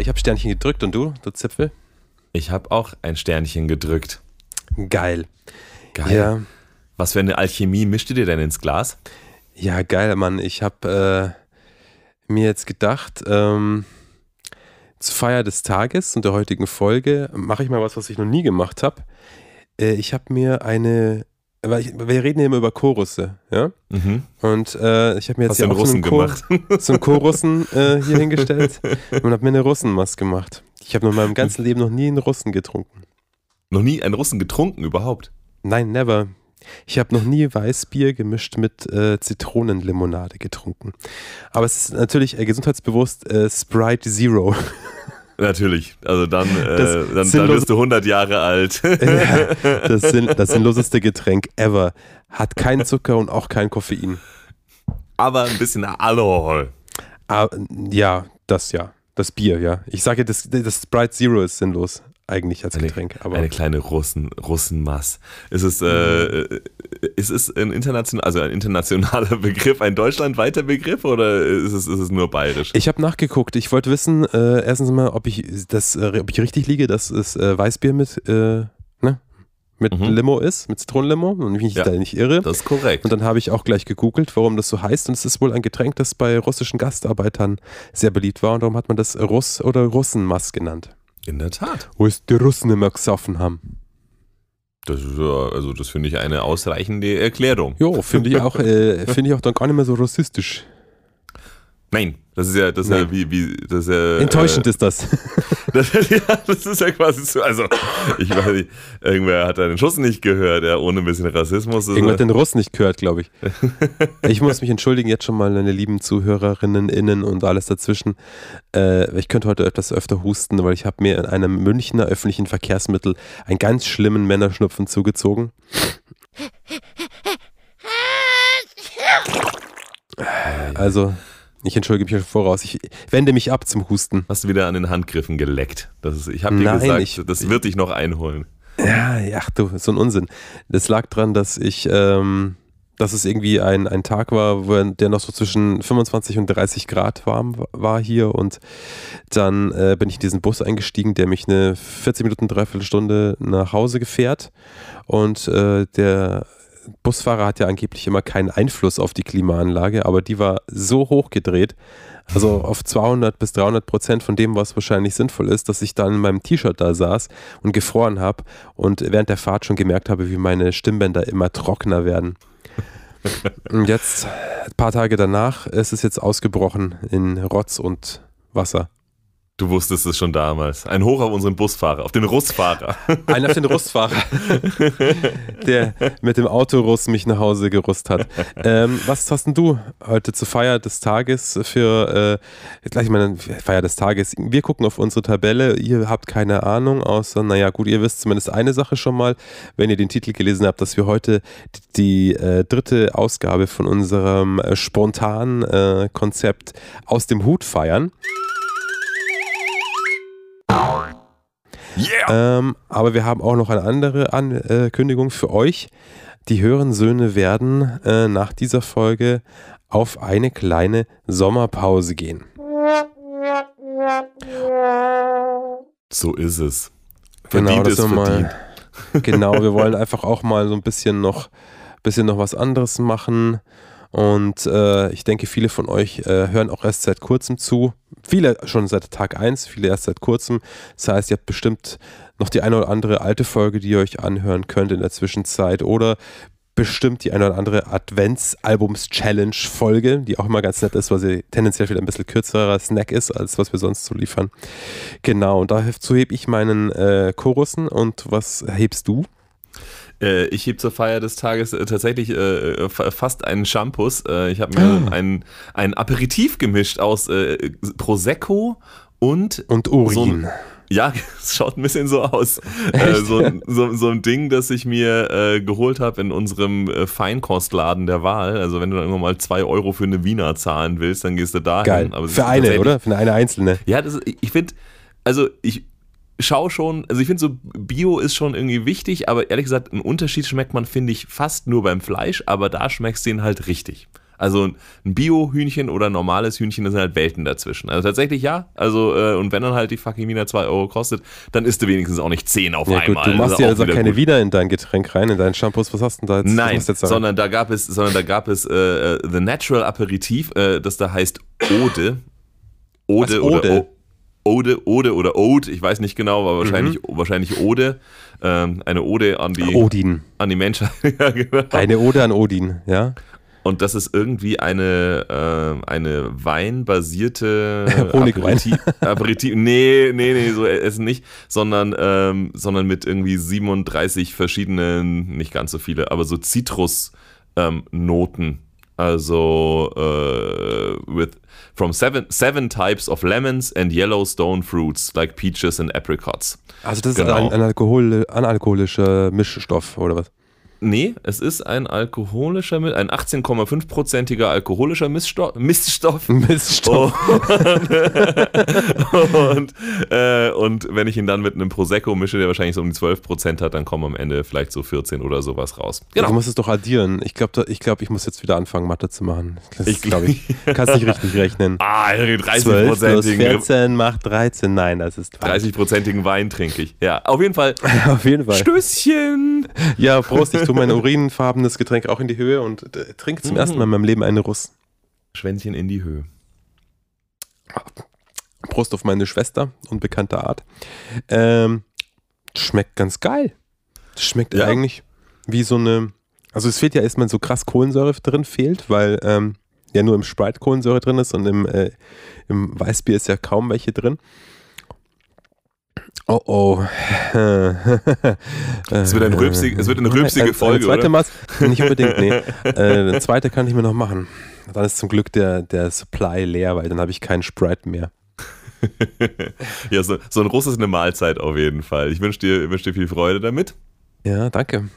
Ich habe Sternchen gedrückt und du, du Zipfel? Ich habe auch ein Sternchen gedrückt. Geil. Geil. Ja, Was für eine Alchemie mischt ihr dir denn ins Glas? ja geil, Mann. Ich habe äh, mir jetzt gedacht, ähm, zur Feier des Tages und der heutigen Folge mache ich mal was, was ich noch nie gemacht habe. Äh, ich habe mir eine, weil ich, wir reden ja immer über Chorusse, ja? Mhm. Und äh, ich habe mir jetzt Hast hier einen auch so einen, Russen Chor, gemacht? so einen Chorussen äh, hier hingestellt und habe mir eine Russenmaske gemacht. Ich habe in meinem ganzen Leben noch nie einen Russen getrunken. Noch nie einen Russen getrunken überhaupt. Nein, never. Ich habe noch nie Weißbier gemischt mit äh, Zitronenlimonade getrunken. Aber es ist natürlich äh, gesundheitsbewusst äh, Sprite Zero. Natürlich. Also dann, äh, dann, dann bist du 100 Jahre alt. Ja, das, sinn, das sinnloseste Getränk ever. Hat keinen Zucker und auch kein Koffein. Aber ein bisschen Alkohol. Ah, ja, das ja. Das Bier, ja. Ich sage, das, das Sprite Zero ist sinnlos eigentlich als Eine, Getränk. Aber eine kleine Russen, Russenmass. Ist es, äh, ist es ein, international, also ein internationaler Begriff, ein deutschlandweiter Begriff oder ist es, ist es nur bayerisch? Ich habe nachgeguckt. Ich wollte wissen, äh, erstens mal, ob ich das, äh, ob ich richtig liege, dass es äh, Weißbier mit, äh, ne, mit Mhm. Limo ist, mit Zitronenlimo, und ich mich Ja. da nicht irre. Das ist korrekt. Und dann habe ich auch gleich gegoogelt, warum das so heißt. Und es ist wohl ein Getränk, das bei russischen Gastarbeitern sehr beliebt war. Und darum hat man das Russ- oder Russenmass genannt. In der Tat. Wo es die Russen immer gesoffen haben. Das ist, ja- also das finde ich eine ausreichende Erklärung. Jo, finde ich auch, äh, finde ich auch dann gar nicht mehr so rassistisch. Nein, das ist ja, das ist ja wie, wie, das ist ja. Enttäuschend ist das. Äh, das, ja, das ist ja quasi so, also, ich weiß nicht, irgendwer hat einen Schuss nicht gehört, ja, ohne ein bisschen Rassismus. Irgendwer er- hat den Russ nicht gehört, glaube ich. Ich muss mich entschuldigen jetzt schon mal, meine lieben Zuhörerinnen, innen und alles dazwischen. Äh, ich könnte heute etwas öfter husten, weil ich habe mir in einem Münchner öffentlichen Verkehrsmittel einen ganz schlimmen Männerschnupfen zugezogen. Also, ich entschuldige mich schon voraus. Ich wende mich ab zum Husten. Hast du wieder an den Handgriffen geleckt. Das ist, ich habe dir Nein, gesagt, ich- das wird dich noch einholen. Ja, ach du, so ein Unsinn. Das lag dran, dass ich, ähm, dass es irgendwie ein, ein Tag war, wo der noch so zwischen 25 und 30 Grad warm wa- war hier und dann äh, bin ich in diesen Bus eingestiegen, der mich eine 40 Minuten, dreiviertel Stunde nach Hause gefährt und äh, der Busfahrer hat ja angeblich immer keinen Einfluss auf die Klimaanlage, aber die war so hochgedreht, also auf 200 bis 300 Prozent von dem, was wahrscheinlich sinnvoll ist, dass ich dann in meinem T-Shirt da saß und gefroren habe und während der Fahrt schon gemerkt habe, wie meine Stimmbänder immer trockener werden. Und jetzt, ein paar Tage danach, ist es jetzt ausgebrochen in Rotz und Wasser. Du wusstest es schon damals. Ein Hoch auf unseren Busfahrer, auf den Russfahrer. Einer auf den Russfahrer, der mit dem Autoruss mich nach Hause gerusst hat. Ähm, was hast denn du heute zur Feier des Tages für, äh, gleich mal Feier des Tages? Wir gucken auf unsere Tabelle, ihr habt keine Ahnung, außer, naja gut, ihr wisst zumindest eine Sache schon mal, wenn ihr den Titel gelesen habt, dass wir heute die, die äh, dritte Ausgabe von unserem äh, spontanen äh, Konzept aus dem Hut feiern. Yeah! Ähm, aber wir haben auch noch eine andere Ankündigung für euch. Die Hörensöhne werden äh, nach dieser Folge auf eine kleine Sommerpause gehen. So ist es. Genau, Verdient das ist wir mal-. Genau, wir wollen einfach auch mal so ein bisschen noch, bisschen noch was anderes machen. Und äh, ich denke, viele von euch äh, hören auch erst seit kurzem zu. Viele schon seit Tag 1, viele erst seit kurzem. Das heißt, ihr habt bestimmt noch die eine oder andere alte Folge, die ihr euch anhören könnt in der Zwischenzeit. Oder bestimmt die eine oder andere Advents-Albums-Challenge-Folge, die auch immer ganz nett ist, weil sie tendenziell wieder ein bisschen kürzerer Snack ist, als was wir sonst so liefern. Genau, und dazu hebe ich meinen äh, Chorussen. Und was hebst du? Äh, ich heb zur Feier des Tages äh, tatsächlich äh, fa- fast einen Shampoos. Äh, ich habe mir Ah. ein, ein Aperitif gemischt aus äh, Prosecco und Und so Urin. ein, ja, es schaut ein bisschen so aus. Äh, so, ein- so, so ein Ding, das ich mir äh, geholt habe in unserem äh, Feinkostladen der Wahl. Also wenn du dann irgendwann mal zwei Euro für eine Wiener zahlen willst, dann gehst du dahin. Geil. Für eine, oder? Für eine einzelne. Ja, das, ich finde, also ich schaue schon, also ich finde so Bio ist schon irgendwie wichtig, aber ehrlich gesagt, einen Unterschied schmeckt man, finde ich, fast nur beim Fleisch, aber da schmeckst du ihn halt richtig. Also ein Bio-Hühnchen oder ein normales Hühnchen, da sind halt Welten dazwischen. Also tatsächlich ja. Also, äh, und wenn dann halt die fucking Wiener 2 Euro kostet, dann isst du wenigstens auch nicht 10 auf Ja, gut, einmal. du machst Das ja also keine gut. Wiener in dein Getränk rein, in deinen Shampoos. Was hast du denn da jetzt? Nein, jetzt sondern da gab es, sondern da gab es äh, äh, The Natural Aperitif, äh, das da heißt Ode. Ode Was, oder Ode? Ode, Ode oder Ode, ich weiß nicht genau, aber wahrscheinlich, Mhm. wahrscheinlich Ode. Ähm, eine Ode an die, Odin. an die Menschheit. ja, genau. Eine Ode an Odin, ja? Und das ist irgendwie eine, äh, eine weinbasierte Honigwein. Aperitif, Aperitif. Nee, nee, nee, so essen nicht, sondern, ähm, sondern mit irgendwie 37 verschiedenen, nicht ganz so viele, aber so Zitrusnoten. Ähm, also äh, with from seven, seven types of lemons and Yellowstone fruits like peaches and apricots. Also das Genau. ist ein, ein Alkohol, analkoholischer Mischstoff oder was? Nee, es ist ein alkoholischer, ein 18,5-prozentiger alkoholischer Missstoff. Miststoff. Miststoff. Oh. und, äh, und wenn ich ihn dann mit einem Prosecco mische, der wahrscheinlich so um die 12% hat, dann kommen am Ende vielleicht so 14 oder sowas raus. Du Genau. musst es doch addieren. Ich glaube, ich, glaub, ich muss jetzt wieder anfangen, Mathe zu machen. Das Ich- glaube ich. Kannst nicht richtig rechnen. Ah, 12 plus 30-prozentigen 14 macht 13. Nein, das ist falsch. 30 Wein trinke ich. Ja, auf jeden Fall. Auf jeden Fall. Stößchen. Ja, Prost, ich tue mein urinfarbenes Getränk auch in die Höhe und äh, trinke zum Mhm. ersten Mal in meinem Leben eine Russ. Schwänzchen in die Höhe. Prost auf meine Schwester, unbekannter Art. Ähm, schmeckt ganz geil. Schmeckt Ja. eigentlich wie so eine. Also es fehlt ja erstmal so krass Kohlensäure drin, fehlt, weil ähm, ja nur im Sprite Kohlensäure drin ist und im, äh, im Weißbier ist ja kaum welche drin. Oh oh. Es wird, ein rülpsig, es wird eine rülpsige Eine- Folge, eine zweite oder? Nicht unbedingt, nee. äh, eine zweite kann ich mir noch machen. Dann ist zum Glück der, der Supply leer, weil dann habe ich keinen Sprite mehr. ja, so, so ein Russ ist eine Mahlzeit auf jeden Fall. Ich wünsche dir, wünsch dir viel Freude damit. Ja, danke.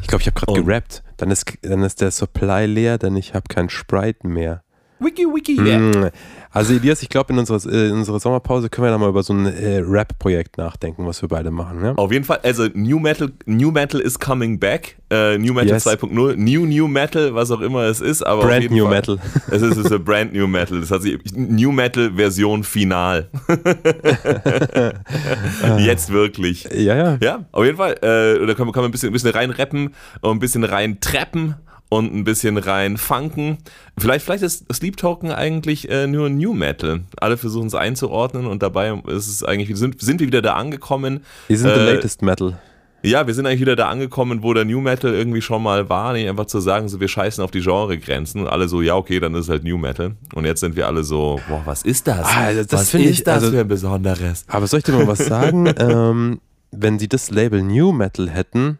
Ich glaube, ich habe gerade gerappt. Dann ist, dann ist der Supply leer, denn ich habe keinen Sprite mehr. Wiki, wiki, Mm. Also Elias, ich glaube, in unserer, äh, in unserer Sommerpause können wir da mal über so ein äh, Rap-Projekt nachdenken, was wir beide machen. Ja? Auf jeden Fall, also New Metal, New Metal is coming back. Äh, New Metal Yes. 2.0, New New Metal, was auch immer es ist, aber auf Brand jeden New Fall, Metal. Es ist, es ist Brand New Metal. Das hat sich New Metal Version Final. Jetzt wirklich. Ja, ja. Ja, auf jeden Fall. Äh, da kann man, kann man ein bisschen, ein bisschen rein rappen und ein bisschen rein trappen und ein bisschen rein funken. Vielleicht, vielleicht ist Sleep Token eigentlich äh, nur New Metal. Alle versuchen es einzuordnen und dabei ist es eigentlich, sind, sind wir wieder da angekommen. Wir sind the Äh, latest Metal. Ja, wir sind eigentlich wieder da angekommen, wo der New Metal irgendwie schon mal war, nicht einfach zu sagen, so wir scheißen auf die Genregrenzen und alle so, ja, okay, dann ist es halt New Metal. Und jetzt sind wir alle so, boah, was ist das? Ah, das- was finde ich, das also- für ein Besonderes? Aber soll ich dir mal was sagen? ähm, wenn sie das Label New Metal hätten,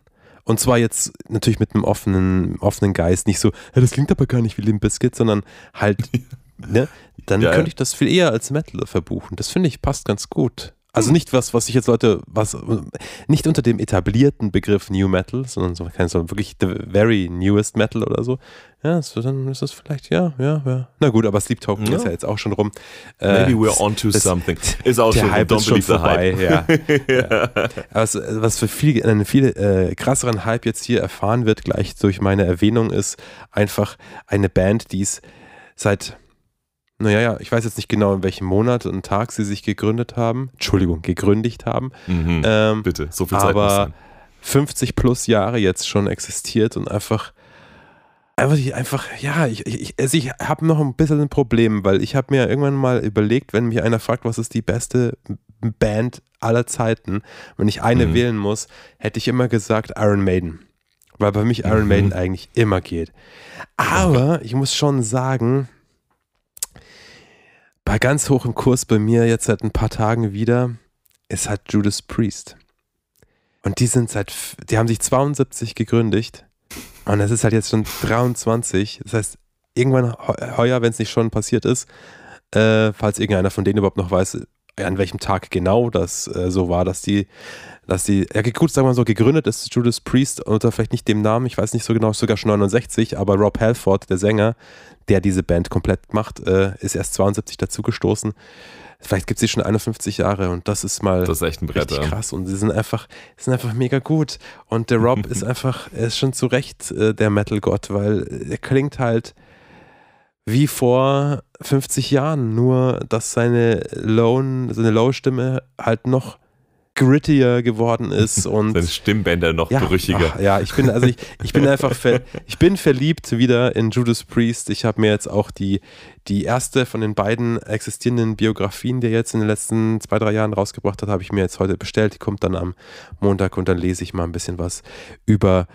und zwar jetzt natürlich mit einem offenen, offenen Geist, nicht so, ja, das klingt aber gar nicht wie Limp Bizkit, sondern halt, ne, dann Ja, könnte ich das viel eher als Metal verbuchen. Das finde ich passt ganz gut. Also nicht was, was ich jetzt Leute, was, nicht unter dem etablierten Begriff New Metal, sondern so, kein- so wirklich the very newest Metal oder so. Ja, so, dann ist das vielleicht, ja, ja, ja. Na gut, aber Sleep Token Ja. ist ja jetzt auch schon rum. Maybe Äh, we're onto something. Ist auch der schon, Hype ist schon vorbei, ja. ja. Was, was für viel, einen viel äh, krasseren Hype jetzt hier erfahren wird, gleich durch meine Erwähnung, ist einfach eine Band, die es seit, naja, ja, ich weiß jetzt nicht genau, in welchem Monat und Tag sie sich gegründet haben. Entschuldigung, gegründet haben. Mhm. Ähm, Bitte, so viel Zeit muss aber sein. 50 plus Jahre jetzt schon existiert und einfach einfach, einfach ja, ich, ich, also ich habe noch ein bisschen ein Problem, weil ich habe mir irgendwann mal überlegt, wenn mich einer fragt, was ist die beste Band aller Zeiten, wenn ich eine Mhm. wählen muss, hätte ich immer gesagt Iron Maiden. Weil bei mich Iron Mhm. Maiden eigentlich immer geht. Aber ich muss schon sagen, bei ganz hoch im Kurs bei mir jetzt seit ein paar Tagen wieder, ist halt Judas Priest. Und die sind seit, die haben sich 72 gegründet und es ist halt jetzt schon 23. Das heißt, irgendwann heu- heuer, wenn es nicht schon passiert ist, äh, falls irgendeiner von denen überhaupt noch weiß, an welchem Tag genau das äh, so war, dass die, dass die, ja gut, sagen wir mal so, gegründet ist Judas Priest unter vielleicht nicht dem Namen, ich weiß nicht so genau, sogar schon 69, aber Rob Halford, der Sänger, der diese Band komplett macht, äh, ist erst 72 dazugestoßen. Vielleicht gibt es sie schon 51 Jahre und das ist mal Das ist echt ein Brett. richtig ja. krass und sie sind einfach, sind einfach mega gut. Und der Rob ist einfach, er ist schon zu Recht äh, der Metal-Gott, weil er klingt halt, wie vor 50 Jahren, nur dass seine Lone, seine Low-Stimme halt noch grittier geworden ist und Seine Stimmbänder noch ja, brüchiger. ach, ja, ich bin also ich, ich bin einfach ich bin verliebt wieder in Judas Priest. Ich habe mir jetzt auch die die erste von den beiden existierenden Biografien, die er jetzt in den letzten zwei drei Jahren rausgebracht hat, habe ich mir jetzt heute bestellt. Die kommt dann am Montag und dann lese ich mal ein bisschen was über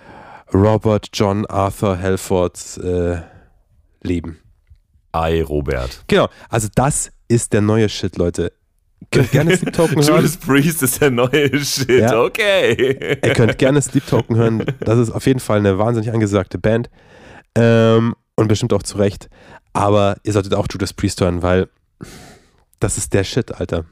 Robert John Arthur Halfords äh, Leben. Ei, Robert. Genau, also das ist der neue Shit, Leute. Könnt gerne Sleep Token hören. Judas Priest ist der neue Shit, Ja. okay. Ihr könnt gerne Sleep Token hören. Das ist auf jeden Fall eine wahnsinnig angesagte Band. Ähm, und bestimmt auch zu Recht. Aber ihr solltet auch Judas Priest hören, weil das ist der Shit, Alter.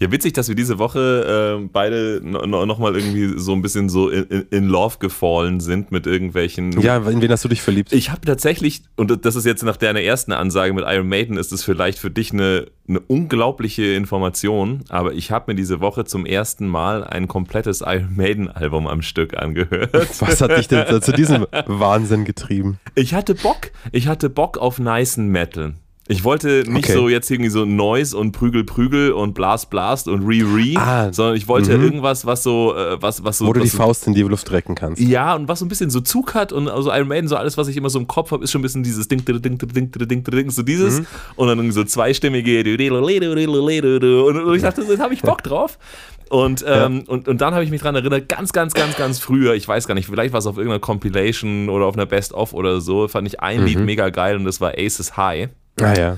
Ja, witzig, dass wir diese Woche äh, beide no, no, nochmal irgendwie so ein bisschen so in, in, Love gefallen sind mit irgendwelchen. Ja, in wen hast du dich verliebt? Ich habe tatsächlich, und das ist jetzt nach deiner ersten Ansage mit Iron Maiden, ist es vielleicht für dich eine, eine unglaubliche Information, aber ich habe mir diese Woche zum ersten Mal ein komplettes Iron Maiden Album am Stück angehört. Was hat dich denn zu diesem Wahnsinn getrieben? Ich hatte Bock, ich hatte Bock auf nicen Metal. Ich wollte nicht Okay. so jetzt irgendwie so Noise und Prügel Prügel und Blast Blast und Re Re, Ah, sondern ich wollte mhm. irgendwas, was so, äh, was, was so, Wo du die so Faust in die Luft recken kannst. ja, und was so ein bisschen so Zug hat und also Iron Maiden, so alles, was ich immer so im Kopf habe, ist schon ein bisschen dieses Ding, Ding, Ding, Ding, Ding, Ding, so dieses. Mhm. Und dann irgendwie so zweistimmige und, ich dachte, jetzt habe ich Bock drauf. Und, ähm, und, und dann habe ich mich dran erinnert, ganz, ganz, ganz, ganz früher, ich weiß gar nicht, vielleicht war es auf irgendeiner Compilation oder auf einer Best-of oder so, fand ich ein Lied mega geil und das war Aces High. Ah ja.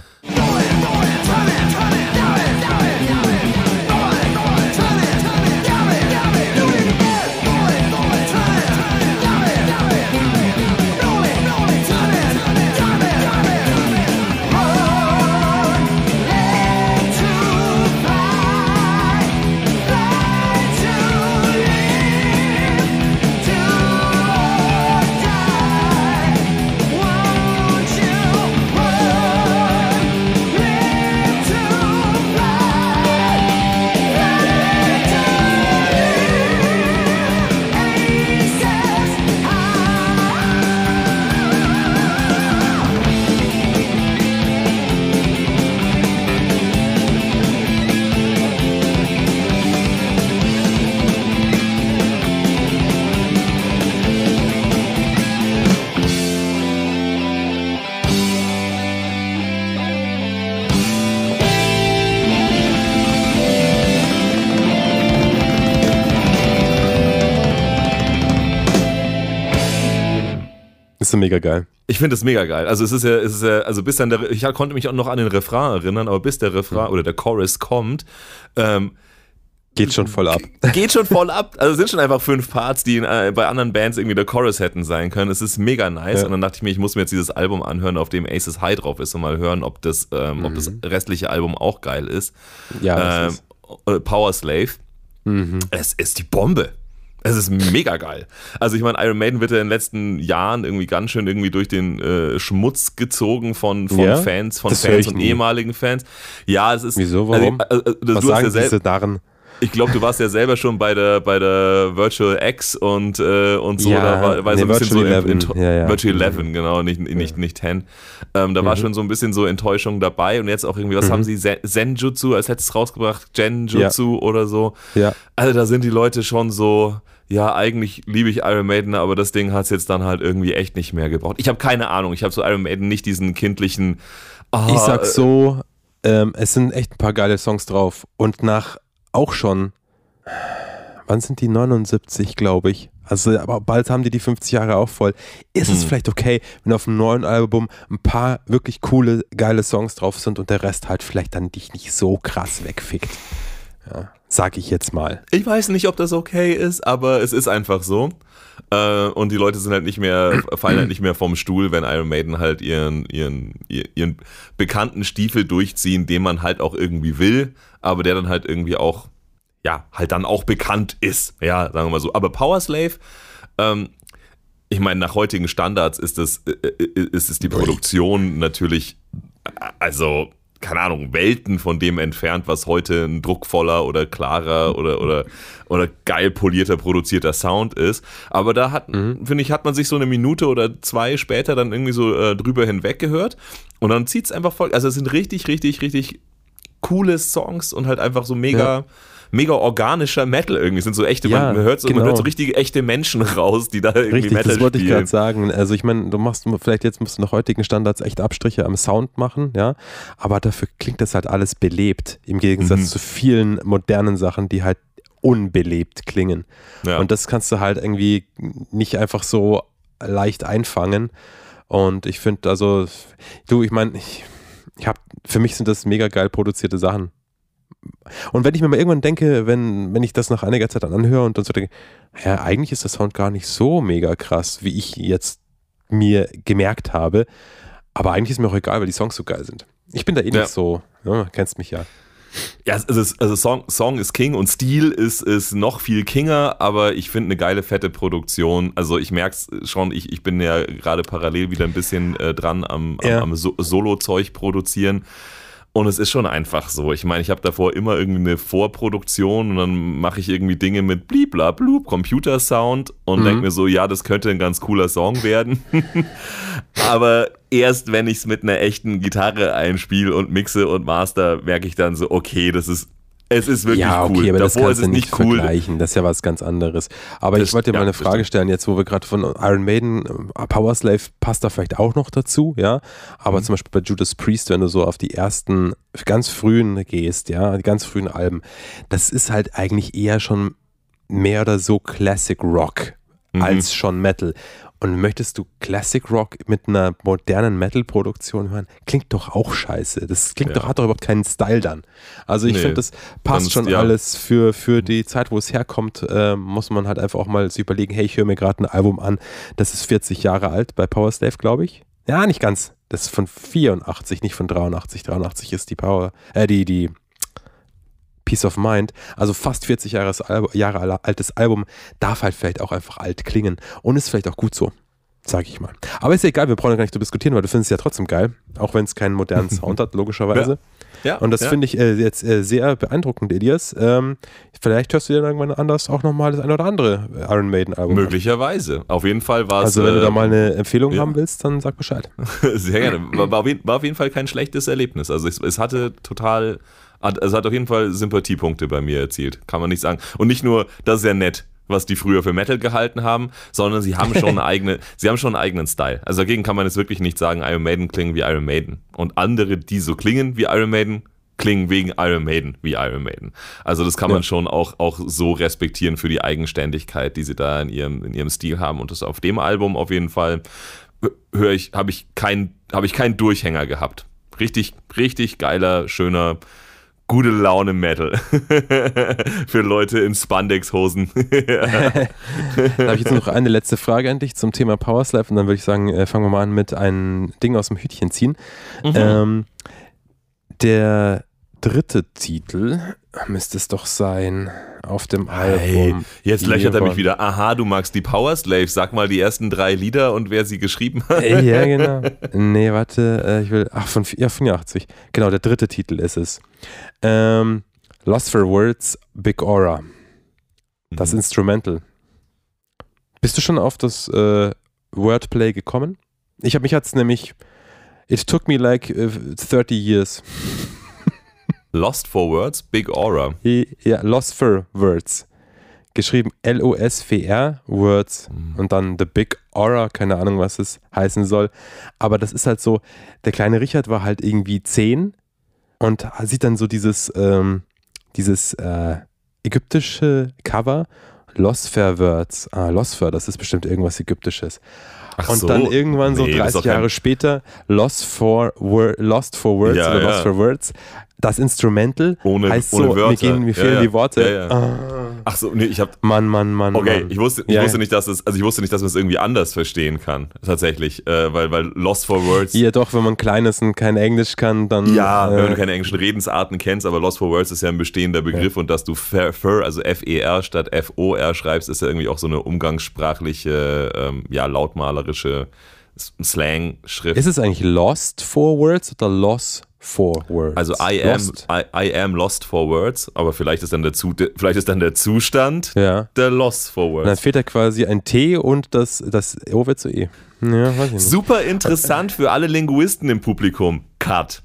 So mega geil. Ich finde es mega geil. Also es ist ja, es ist ja, also bis dann der, ich konnte mich auch noch an den Refrain erinnern, aber bis der Refrain oder der Chorus kommt, ähm, Geht schon voll ab. geht schon voll ab. Also es sind schon einfach fünf Parts, die in, äh, bei anderen Bands irgendwie der Chorus hätten sein können. Es ist mega nice. Ja. Und dann dachte ich mir, ich muss mir jetzt dieses Album anhören, auf dem Aces High drauf ist und mal hören, ob das, ähm, ob das restliche Album auch geil ist. Ja, ähm, ist, äh, Power Slave. mhm. Es ist die Bombe. Es ist mega geil. Also ich meine, Iron Maiden wird ja in den letzten Jahren irgendwie ganz schön irgendwie durch den äh, Schmutz gezogen von, von Ja? Fans, von Das Fans und nie. ehemaligen Fans. Ja, es ist. Wieso, warum? Also, äh, Was du hast sagen ja selber, diese Narren? ich glaube, du warst ja selber schon bei der, bei der Virtual X und, äh, und so. Ja, da war, war nee, so ein bisschen so Virtual in- 11, in, ja, ja. Virtual 11, genau, nicht, nicht, nicht 10. Ähm, da war Mhm. schon so ein bisschen so Enttäuschung dabei und jetzt auch irgendwie, was haben sie? Zenjutsu als letztes rausgebracht? Genjutsu oder so. Ja. Also da sind die Leute schon so, ja, eigentlich liebe ich Iron Maiden, aber das Ding hat es jetzt dann halt irgendwie echt nicht mehr gebraucht. Ich habe keine Ahnung, ich habe zu Iron Maiden nicht diesen kindlichen. ah, Ich sag so, ähm, es sind echt ein paar geile Songs drauf. Und nach auch schon, wann sind die 79, glaube ich. Also, aber bald haben die die 50 Jahre auch voll. Ist es Hm. vielleicht okay, wenn auf dem neuen Album ein paar wirklich coole, geile Songs drauf sind und der Rest halt vielleicht dann dich nicht so krass wegfickt? Ja, sag ich jetzt mal. Ich weiß nicht, ob das okay ist, aber es ist einfach so. Äh, und die Leute sind halt nicht mehr, fallen halt nicht mehr vom Stuhl, wenn Iron Maiden halt ihren, ihren, ihr- ihren bekannten Stiefel durchziehen, den man halt auch irgendwie will, aber der dann halt irgendwie auch, ja, halt dann auch bekannt ist. Ja, sagen wir mal so. Aber Power Slave, ähm, ich meine, nach heutigen Standards ist es, äh, äh, ist es die Produktion natürlich, also keine Ahnung, Welten von dem entfernt, was heute ein druckvoller oder klarer oder, oder, oder geil polierter, produzierter Sound ist. Aber da hat, mhm. finde ich, hat man sich so eine Minute oder zwei später dann irgendwie so äh, drüber hinweg gehört. Und dann zieht es einfach voll. Also es sind richtig, richtig, richtig coole Songs und halt einfach so mega. Ja mega organischer Metal irgendwie. sind so echte, ja, man, hört so, genau. man hört so richtige echte Menschen raus, die da irgendwie Richtig, Metal das wollte spielen. ich gerade sagen. Also ich meine, du machst vielleicht jetzt musst du nach heutigen Standards echt Abstriche am Sound machen, ja, aber dafür klingt das halt alles belebt im Gegensatz mhm. zu vielen modernen Sachen, die halt unbelebt klingen. Ja. Und das kannst du halt irgendwie nicht einfach so leicht einfangen. Und ich finde, also, du, ich meine, ich, ich habe, für mich sind das mega geil produzierte Sachen. Und wenn ich mir mal irgendwann denke, wenn, wenn ich das nach einiger Zeit dann anhöre und dann so denke, ja, eigentlich ist der Sound gar nicht so mega krass, wie ich jetzt mir gemerkt habe. Aber eigentlich ist mir auch egal, weil die Songs so geil sind. Ich bin da eh ja. nicht so, ja, kennst mich ja. Ja, also, also Song, Song ist King und Stil ist, ist noch viel Kinger, aber ich finde eine geile, fette Produktion. Also ich merke es schon, ich, ich bin ja gerade parallel wieder ein bisschen äh, dran am, am, ja. am so Solo-Zeug produzieren. Und es ist schon einfach so. Ich meine, ich habe davor immer irgendwie eine Vorproduktion und dann mache ich irgendwie Dinge mit bliblablub, Computersound und mhm. denke mir so, ja, das könnte ein ganz cooler Song werden. Aber erst wenn ich es mit einer echten Gitarre einspiele und mixe und master, merke ich dann so, okay, das ist es ist wirklich ja, okay, cool. aber Davor das kannst ist du nicht cool. vergleichen. Das ist ja was ganz anderes. Aber das, ich wollte dir ja, mal eine Frage stellen, jetzt wo wir gerade von Iron Maiden, äh, Power Slave passt da vielleicht auch noch dazu, ja. Aber mhm. zum Beispiel bei Judas Priest, wenn du so auf die ersten ganz frühen gehst, ja, die ganz frühen Alben, das ist halt eigentlich eher schon mehr oder so Classic Rock mhm. als schon Metal. Und möchtest du Classic Rock mit einer modernen Metal-Produktion hören? Klingt doch auch scheiße. Das klingt ja. doch, hat doch überhaupt keinen Style dann. Also ich nee, finde, das passt schon ja. alles für, für die Zeit, wo es herkommt, äh, muss man halt einfach auch mal so überlegen, hey, ich höre mir gerade ein Album an, das ist 40 Jahre alt bei Power Slave, glaube ich. Ja, nicht ganz. Das ist von 84, nicht von 83. 83 ist die Power, äh, die, die Peace of Mind, also fast 40 Jahre, Jahre altes Album, darf halt vielleicht auch einfach alt klingen und ist vielleicht auch gut so, sage ich mal. Aber ist ja egal, wir brauchen ja gar nicht zu diskutieren, weil du findest es ja trotzdem geil, auch wenn es keinen modernen Sound hat, logischerweise. Ja. Ja, und das ja. finde ich äh, jetzt äh, sehr beeindruckend, Elias. Ähm, vielleicht hörst du dir irgendwann anders auch nochmal das eine oder andere Iron Maiden Album. Möglicherweise. An. Auf jeden Fall war es. Also, wenn äh, du da mal eine Empfehlung ja. haben willst, dann sag Bescheid. sehr gerne. War, war, auf jeden, war, auf jeden, Fall kein schlechtes Erlebnis. Also, es, es hatte total es hat auf jeden Fall Sympathiepunkte bei mir erzielt, kann man nicht sagen. Und nicht nur, das ist ja nett, was die früher für Metal gehalten haben, sondern sie haben schon eine eigene, sie haben schon einen eigenen Style. Also dagegen kann man jetzt wirklich nicht sagen, Iron Maiden klingen wie Iron Maiden. Und andere, die so klingen wie Iron Maiden, klingen wegen Iron Maiden wie Iron Maiden. Also das kann man ja. schon auch, auch so respektieren für die Eigenständigkeit, die sie da in ihrem, in ihrem Stil haben. Und das auf dem Album auf jeden Fall höre ich, habe ich keinen, habe ich keinen Durchhänger gehabt. Richtig, richtig geiler, schöner, gute Laune Metal. Für Leute in Spandex-Hosen. da habe ich jetzt noch eine letzte Frage an dich zum Thema Powerslap und dann würde ich sagen, äh, fangen wir mal an mit einem Ding aus dem Hütchen ziehen. Mhm. Ähm, der dritte Titel müsste es doch sein auf dem Album. Hey, jetzt lächelt er mich wieder. Aha, du magst die Power Slaves. Sag mal die ersten drei Lieder und wer sie geschrieben hat. Ja, genau. Nee, warte, äh, ich will. Ach, von ja, 84. Genau, der dritte Titel ist es. Ähm, Lost for Words, Big Aura. Das mhm. Instrumental. Bist du schon auf das äh, Wordplay gekommen? Ich habe mich jetzt nämlich. It took me like uh, äh, 30 years. Lost for Words, Big Aura. Ja, Lost for Words. Geschrieben L-O-S-V-R, Words. Mhm. Und dann The Big Aura, keine Ahnung, was es heißen soll. Aber das ist halt so, der kleine Richard war halt irgendwie zehn und sieht dann so dieses, ähm, dieses äh, ägyptische Cover. Lost for Words. Ah, Lost for, das ist bestimmt irgendwas Ägyptisches. Ach und so. dann irgendwann so nee, 30 Jahre später Lost for, Lost for Words ja, oder Lost ja. for Words das Instrumental ohne, heißt ohne so, Wörter. mir, gehen, mir fehlen ja, ja. die Worte. Ja, ah. Ach so, nee, ich hab. Mann, Mann, Mann. Okay, Mann. ich wusste, ich wusste nicht, dass es, also ich wusste nicht, dass man es irgendwie anders verstehen kann, tatsächlich, äh, weil, weil Lost for Words. Ja, doch, wenn man klein ist und kein Englisch kann, dann. Ja, äh, wenn du keine englischen Redensarten kennst, aber Lost for Words ist ja ein bestehender Begriff und dass du Fer, also F-E-R statt F-O-R schreibst, ist ja irgendwie auch so eine umgangssprachliche, ähm, ja, lautmalerische Slang-Schrift. Ist es eigentlich Lost for Words oder Loss for words. Also I am, I, I, am lost for words, aber vielleicht ist dann der, Zu, vielleicht ist dann der Zustand ja. der lost for words. Und dann fehlt da quasi ein T und das, das O wird zu E. Ja. Super interessant für alle Linguisten im Publikum. Cut.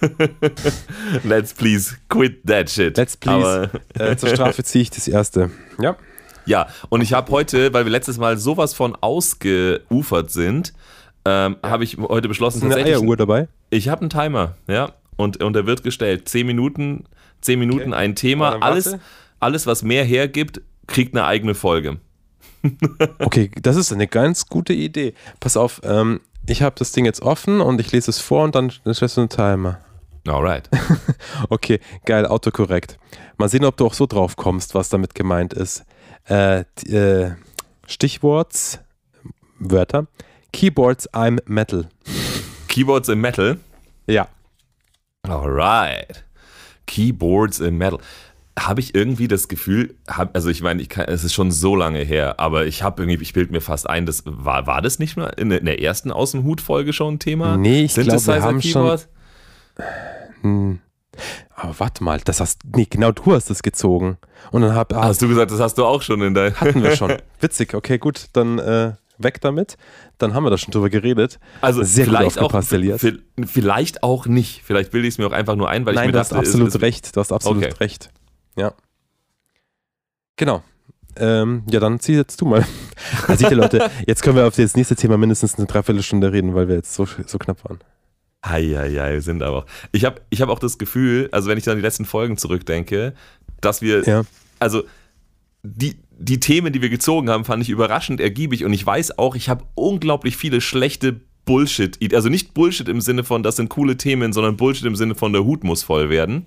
Let's please quit that shit. Let's please. Aber, äh, zur Strafe ziehe ich das erste. Ja. Ja, und ich habe heute, weil wir letztes Mal sowas von ausgeufert sind, ähm, habe ich heute beschlossen, Ist eine Eieruhr dabei? Ich habe einen Timer, ja, und, und der wird gestellt. Zehn Minuten, zehn Minuten okay. ein Thema. Alles, alles, was mehr hergibt, kriegt eine eigene Folge. okay, das ist eine ganz gute Idee. Pass auf, ähm, ich habe das Ding jetzt offen und ich lese es vor und dann, stellst du einen Timer. Alright. okay, geil, autokorrekt. Mal sehen, ob du auch so drauf kommst, was damit gemeint ist. Äh, äh, Stichwort, Wörter. Keyboards I'm Metal. Keyboards im Metal? Ja. Alright. Keyboards im Metal. Habe ich irgendwie das Gefühl, hab, also ich meine, ich es ist schon so lange her, aber ich habe irgendwie, ich bilde mir fast ein, das war, war das nicht mal in, in der ersten Aus dem Hut-Folge schon ein Thema? Nee, ich glaube, wir haben Keyboard? schon. Hm. Aber warte mal, das hast, nee, genau du hast es gezogen. Und dann hab, ah, hast du gesagt, das hast du auch schon in deinem. Hatten wir schon. Witzig, okay, gut, dann äh, weg damit. Dann haben wir da schon drüber geredet. Also sehr vielleicht gut auch, vielleicht auch nicht. Vielleicht bilde ich es mir auch einfach nur ein, weil Nein, ich mir du dachte, hast absolut ist, recht. Du hast absolut okay. recht. Ja. Genau. Ähm, ja, dann zieh jetzt du mal. Also, Leute, jetzt können wir auf das nächste Thema mindestens eine Dreiviertelstunde reden, weil wir jetzt so, so knapp waren. Eieiei, sind aber auch. Ich habe ich hab auch das Gefühl, also wenn ich dann an die letzten Folgen zurückdenke, dass wir, ja. also die, die Themen, die wir gezogen haben, fand ich überraschend ergiebig und ich weiß auch, ich habe unglaublich viele schlechte Bullshit, also nicht Bullshit im Sinne von, das sind coole Themen, sondern Bullshit im Sinne von, der Hut muss voll werden.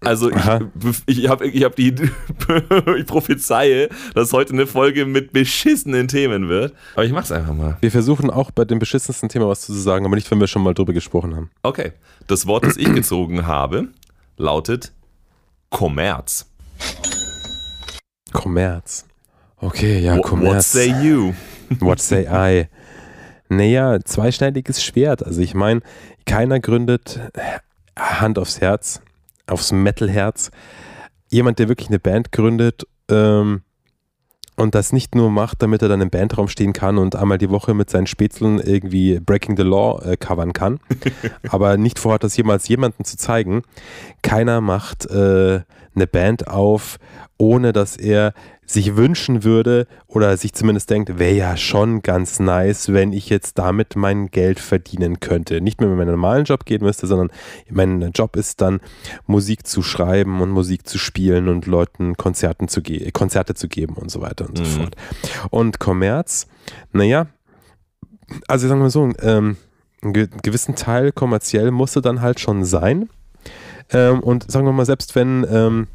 Also ich, ich habe ich hab die, ich prophezeie, dass heute eine Folge mit beschissenen Themen wird. Aber ich mach's einfach mal. Wir versuchen auch bei dem beschissensten Thema was zu sagen, aber nicht, wenn wir schon mal drüber gesprochen haben. Okay. Das Wort, das ich gezogen habe, lautet Kommerz. Kommerz. Okay, ja, Kommerz. What say you? What say I? Naja, zweischneidiges Schwert. Also ich meine, keiner gründet Hand aufs Herz aufs Metal-Herz. Jemand, der wirklich eine Band gründet ähm, und das nicht nur macht, damit er dann im Bandraum stehen kann und einmal die Woche mit seinen Spätzeln irgendwie Breaking the Law äh, covern kann, aber nicht vorhat, das jemals jemandem zu zeigen. Keiner macht äh, eine Band auf, ohne dass er sich wünschen würde oder sich zumindest denkt, wäre ja schon ganz nice, wenn ich jetzt damit mein Geld verdienen könnte. Nicht mehr, wenn meinen normalen Job gehen müsste, sondern mein Job ist dann, Musik zu schreiben und Musik zu spielen und Leuten Konzerten zu Konzerte zu geben und so weiter und mhm. so fort. Und Kommerz, naja, also sagen wir so, ähm, einen gewissen Teil kommerziell musste dann halt schon sein. Ähm, und sagen wir mal, selbst wenn ähm,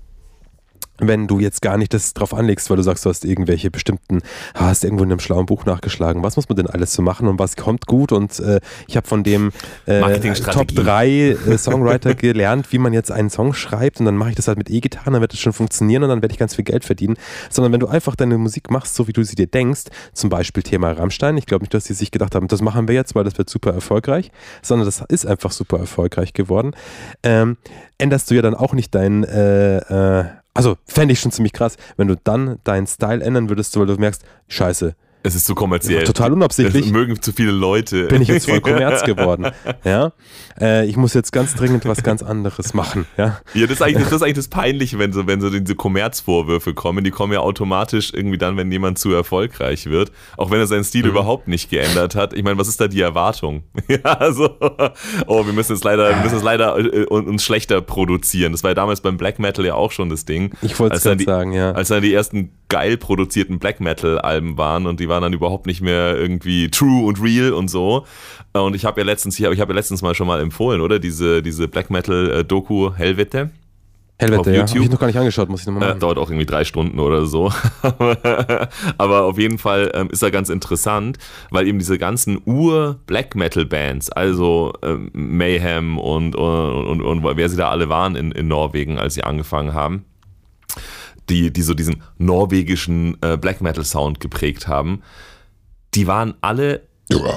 wenn du jetzt gar nicht das drauf anlegst, weil du sagst, du hast irgendwelche bestimmten, hast irgendwo in einem schlauen Buch nachgeschlagen, was muss man denn alles so machen und was kommt gut? Und äh, ich habe von dem äh, Top 3 äh, Songwriter gelernt, wie man jetzt einen Song schreibt und dann mache ich das halt mit E-Gitarre, dann wird das schon funktionieren und dann werde ich ganz viel Geld verdienen, sondern wenn du einfach deine Musik machst, so wie du sie dir denkst, zum Beispiel Thema Rammstein, ich glaube nicht, dass sie sich gedacht haben, das machen wir jetzt, weil das wird super erfolgreich, sondern das ist einfach super erfolgreich geworden, ähm, änderst du ja dann auch nicht dein äh, äh also fände ich schon ziemlich krass, wenn du dann deinen Style ändern würdest, weil du merkst, scheiße, es ist zu kommerziell. Total unabsichtlich. Das mögen zu viele Leute. Bin ich jetzt voll Kommerz geworden. Ja? Äh, ich muss jetzt ganz dringend was ganz anderes machen. Ja, ja das, ist eigentlich, das ist eigentlich das Peinliche, wenn so, wenn so diese Kommerzvorwürfe kommen. Die kommen ja automatisch irgendwie dann, wenn jemand zu erfolgreich wird. Auch wenn er seinen Stil mhm. überhaupt nicht geändert hat. Ich meine, was ist da die Erwartung? ja, also, oh, wir müssen jetzt leider, wir müssen jetzt leider äh, uns schlechter produzieren. Das war ja damals beim Black Metal ja auch schon das Ding. Ich wollte es sagen, ja. Als dann die ersten geil produzierten Black Metal Alben waren und die waren dann überhaupt nicht mehr irgendwie true und real und so. Und ich habe ja letztens, ich habe ja letztens mal schon mal empfohlen, oder? Diese, diese Black Metal äh, Doku Helvete. Helvete, ja. Habe ich noch gar nicht angeschaut, muss ich nochmal machen. Äh, dauert auch irgendwie drei Stunden oder so. Aber auf jeden Fall ähm, ist er ganz interessant, weil eben diese ganzen Ur-Black Metal-Bands, also ähm, Mayhem und, und, und, und, wer sie da alle waren in, in Norwegen, als sie angefangen haben, die, die so diesen norwegischen äh, Black Metal Sound geprägt haben, die waren alle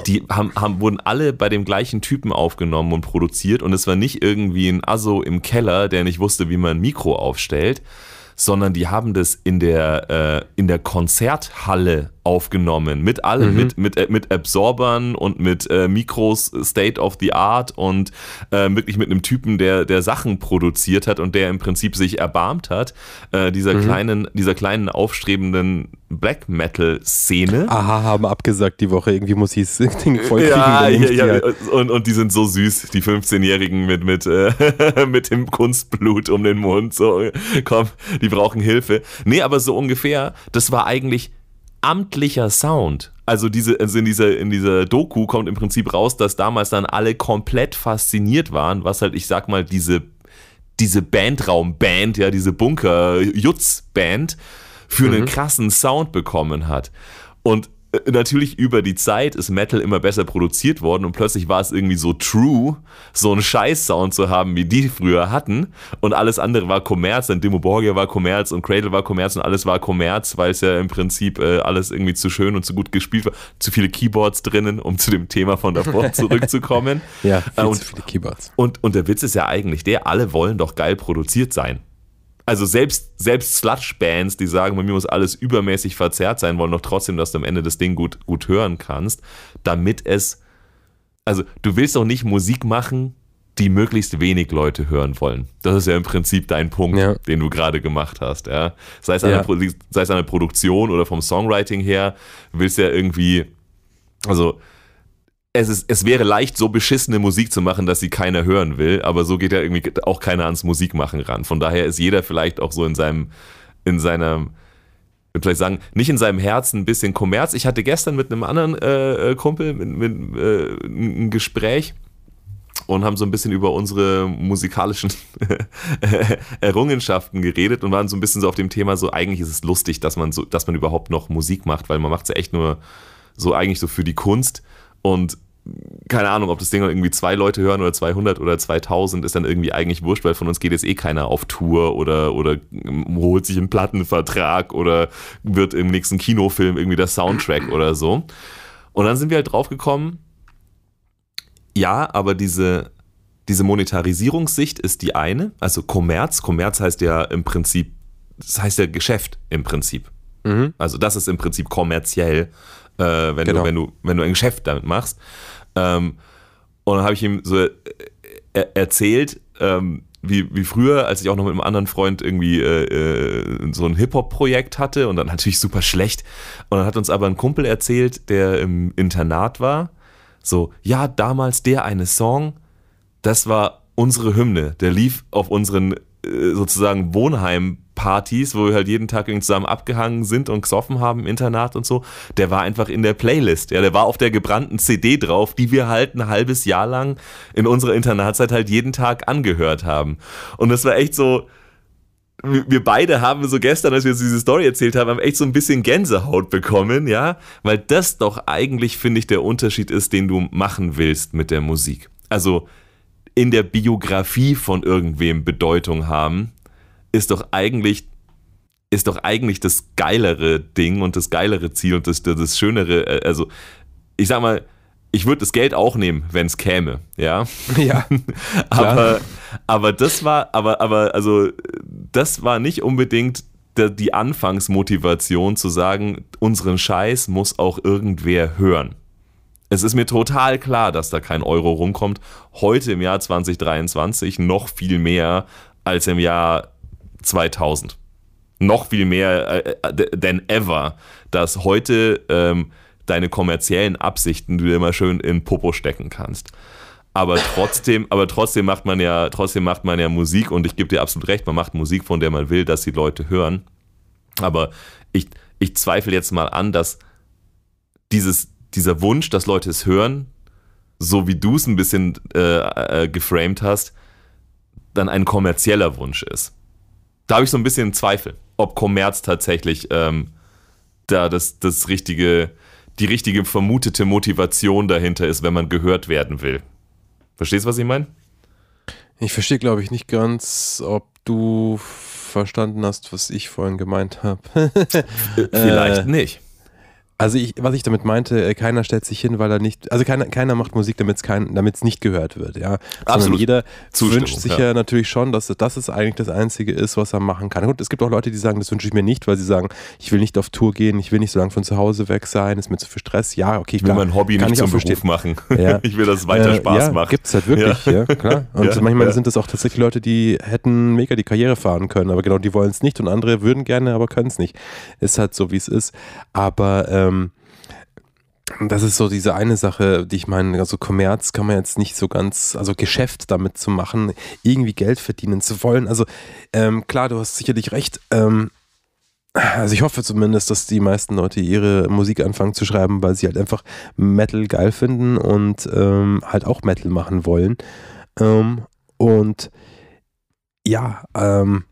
die haben, haben, wurden alle bei dem gleichen Typen aufgenommen und produziert und es war nicht irgendwie ein Asso im Keller, der nicht wusste, wie man ein Mikro aufstellt, sondern die haben das in der, äh, in der Konzerthalle aufgenommen. Mit allem, mhm. mit, mit, äh, mit Absorbern und mit äh, Mikros State of the Art und äh, wirklich mit einem Typen, der, der Sachen produziert hat und der im Prinzip sich erbarmt hat, äh, dieser, mhm. kleinen, dieser kleinen aufstrebenden Black Metal-Szene. Aha, haben abgesagt die Woche, irgendwie muss ich das Ding voll kriegen. Ja, ja, ja, und, und die sind so süß, die 15-Jährigen mit, mit, äh, mit dem Kunstblut um den Mund. So, komm, die brauchen Hilfe. Nee, aber so ungefähr, das war eigentlich amtlicher Sound. Also, diese, also in, dieser, in dieser Doku kommt im Prinzip raus, dass damals dann alle komplett fasziniert waren, was halt, ich sag mal, diese, diese Bandraumband, ja, diese Bunker-Jutz-Band für mhm. einen krassen Sound bekommen hat. Und natürlich über die Zeit ist Metal immer besser produziert worden und plötzlich war es irgendwie so true, so einen Scheiß-Sound zu haben, wie die früher hatten und alles andere war Kommerz, dann Demo Borgia war Kommerz und Cradle war Kommerz und alles war Kommerz, weil es ja im Prinzip äh, alles irgendwie zu schön und zu gut gespielt war. Zu viele Keyboards drinnen, um zu dem Thema von davor zurückzukommen. ja, viel äh, und, zu viele Keyboards. Und, und der Witz ist ja eigentlich der, alle wollen doch geil produziert sein also selbst, selbst Sludge-Bands, die sagen, bei mir muss alles übermäßig verzerrt sein, wollen doch trotzdem, dass du am Ende das Ding gut, gut hören kannst, damit es, also du willst doch nicht Musik machen, die möglichst wenig Leute hören wollen. Das ist ja im Prinzip dein Punkt, ja. den du gerade gemacht hast. Ja? Sei, es ja. eine, sei es eine Produktion oder vom Songwriting her, willst ja irgendwie, also es, ist, es wäre leicht, so beschissene Musik zu machen, dass sie keiner hören will, aber so geht ja irgendwie auch keiner ans Musikmachen ran. Von daher ist jeder vielleicht auch so in seinem, in seinem, ich würde vielleicht sagen, nicht in seinem Herzen ein bisschen Kommerz. Ich hatte gestern mit einem anderen äh, äh Kumpel mit, mit, äh, ein Gespräch und haben so ein bisschen über unsere musikalischen Errungenschaften geredet und waren so ein bisschen so auf dem Thema so, eigentlich ist es lustig, dass man so, dass man überhaupt noch Musik macht, weil man macht es ja echt nur so eigentlich so für die Kunst und keine Ahnung, ob das Ding irgendwie zwei Leute hören oder 200 oder 2000, ist dann irgendwie eigentlich wurscht, weil von uns geht jetzt eh keiner auf Tour oder, oder holt sich einen Plattenvertrag oder wird im nächsten Kinofilm irgendwie der Soundtrack oder so. Und dann sind wir halt drauf gekommen, ja, aber diese, diese Monetarisierungssicht ist die eine, also Kommerz. Kommerz heißt ja im Prinzip, das heißt ja Geschäft im Prinzip. Mhm. Also das ist im Prinzip kommerziell äh, wenn, genau. du, wenn, du, wenn du ein Geschäft damit machst. Ähm, und dann habe ich ihm so äh, er erzählt, ähm, wie, wie früher, als ich auch noch mit einem anderen Freund irgendwie äh, äh, so ein Hip-Hop-Projekt hatte und dann natürlich super schlecht. Und dann hat uns aber ein Kumpel erzählt, der im Internat war, so, ja, damals der eine Song, das war unsere Hymne, der lief auf unseren äh, sozusagen Wohnheimpartys, wo wir halt jeden Tag zusammen abgehangen sind und gesoffen haben im Internat und so, der war einfach in der Playlist. Ja, der war auf der gebrannten CD drauf, die wir halt ein halbes Jahr lang in unserer Internatszeit halt jeden Tag angehört haben. Und das war echt so, wir beide haben so gestern, als wir diese Story erzählt haben, haben echt so ein bisschen Gänsehaut bekommen, ja, weil das doch eigentlich, finde ich, der Unterschied ist, den du machen willst mit der Musik. Also, in der Biografie von irgendwem Bedeutung haben, ist doch eigentlich ist doch eigentlich das geilere Ding und das geilere Ziel und das, das schönere, äh, also ich sag mal, ich würde das Geld auch nehmen, wenn es käme, ja. Ja. aber, aber das war, aber, aber, also, das war nicht unbedingt die Anfangsmotivation zu sagen, unseren Scheiß muss auch irgendwer hören es ist mir total klar, dass da kein Euro rumkommt. Heute im Jahr 2023 noch viel mehr als im Jahr 2000. Noch viel mehr äh, äh, than ever, dass heute ähm, deine kommerziellen Absichten du dir immer schön in Popo stecken kannst. Aber trotzdem, aber trotzdem macht man ja, trotzdem macht man ja Musik und ich gebe dir absolut recht, man macht Musik, von der man will, dass die Leute hören. Aber ich, ich zweifle jetzt mal an, dass dieses, dieser Wunsch, dass Leute es hören, so wie du es ein bisschen äh, äh, geframed hast, dann ein kommerzieller Wunsch ist. Da habe ich so ein bisschen Zweifel, ob Kommerz tatsächlich ähm, da das, das richtige, die richtige vermutete Motivation dahinter ist, wenn man gehört werden will. Verstehst du, was ich meine? Ich verstehe, glaube ich, nicht ganz, ob du verstanden hast, was ich vorhin gemeint habe. Vielleicht äh, nicht. Also ich, was ich damit meinte, äh, keiner stellt sich hin, weil er nicht, also keiner, keiner macht Musik, damit es kein, damit's nicht gehört wird, ja. Absolut. Sondern jeder Zustimmung, wünscht sich ja. ja. natürlich schon, dass das ist eigentlich das Einzige ist, was er machen kann. Gut, es gibt auch Leute, die sagen, das wünsche ich mir nicht, weil sie sagen, ich will nicht auf Tour gehen, ich will nicht so lange von zu Hause weg sein, ist mir zu viel Stress. Ja, okay, Ich will klar, mein Hobby nicht ich zum auch verstehen. Beruf machen. Ja. Ich will, dass es weiter Äh, Spaß ja, macht. Gibt es halt wirklich, ja, klar. Und Ja, manchmal ja. sind es auch tatsächlich Leute, die hätten mega die Karriere fahren können, aber genau, die wollen es nicht und andere würden gerne, aber können es nicht. Ist halt so, wie es ist. Aber ähm, das ist so diese eine Sache, die ich meine, also Kommerz kann man jetzt nicht so ganz, also Geschäft damit zu machen, irgendwie Geld verdienen zu wollen. Also ähm, klar, du hast sicherlich recht. Ähm, also ich hoffe zumindest, dass die meisten Leute ihre Musik anfangen zu schreiben, weil sie halt einfach Metal geil finden und ähm, halt auch Metal machen wollen. Ähm, und ja, ähm,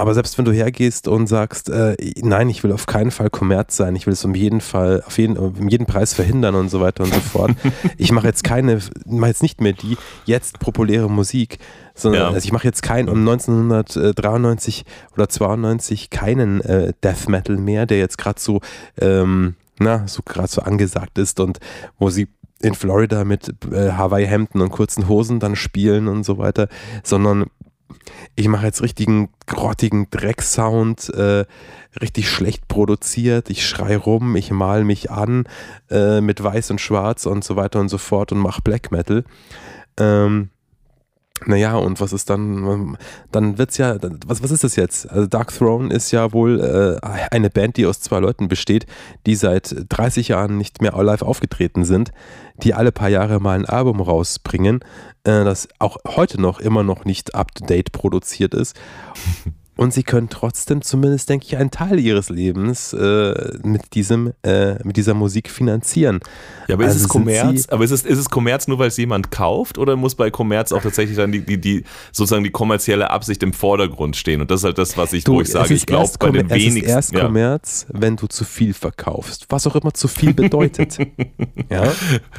aber selbst wenn du hergehst und sagst, äh, nein, ich will auf keinen Fall Kommerz sein, ich will es um jeden Fall, auf jeden, um jeden Preis verhindern und so weiter und so fort. ich mache jetzt keine, mache jetzt nicht mehr die jetzt populäre Musik, sondern Ja. also ich mache jetzt kein um 1993 oder 92 keinen äh, Death Metal mehr, der jetzt gerade so, ähm, na, so gerade so angesagt ist und wo sie in Florida mit äh, Hawaii-Hemden und kurzen Hosen dann spielen und so weiter, sondern ich mache jetzt richtigen grottigen Drecksound, äh, richtig schlecht produziert. Ich schrei rum, ich mal mich an äh, mit Weiß und Schwarz und so weiter und so fort und mache Black Metal. Ähm, naja, und was ist dann, dann wird's ja, was, was ist das jetzt? Also Dark Throne ist ja wohl äh, eine Band, die aus zwei Leuten besteht, die seit 30 Jahren nicht mehr live aufgetreten sind, die alle paar Jahre mal ein Album rausbringen, äh, das auch heute noch immer noch nicht up-to-date produziert ist. Und sie können trotzdem zumindest, denke ich, einen Teil ihres Lebens äh, mit, diesem, äh, mit dieser Musik finanzieren. Ja, aber ist Also es sind Kommerz? Aber ist es, ist es Kommerz nur, weil es jemand kauft? Oder muss bei Kommerz auch tatsächlich dann die, die, die sozusagen die kommerzielle Absicht im Vordergrund stehen? Und das ist halt das, was ich, wo ich es sage, ist ich glaube bei den Kommer- Es ist wenigsten. erst ja. Kommerz, wenn du zu viel verkaufst. Was auch immer zu viel bedeutet. ja?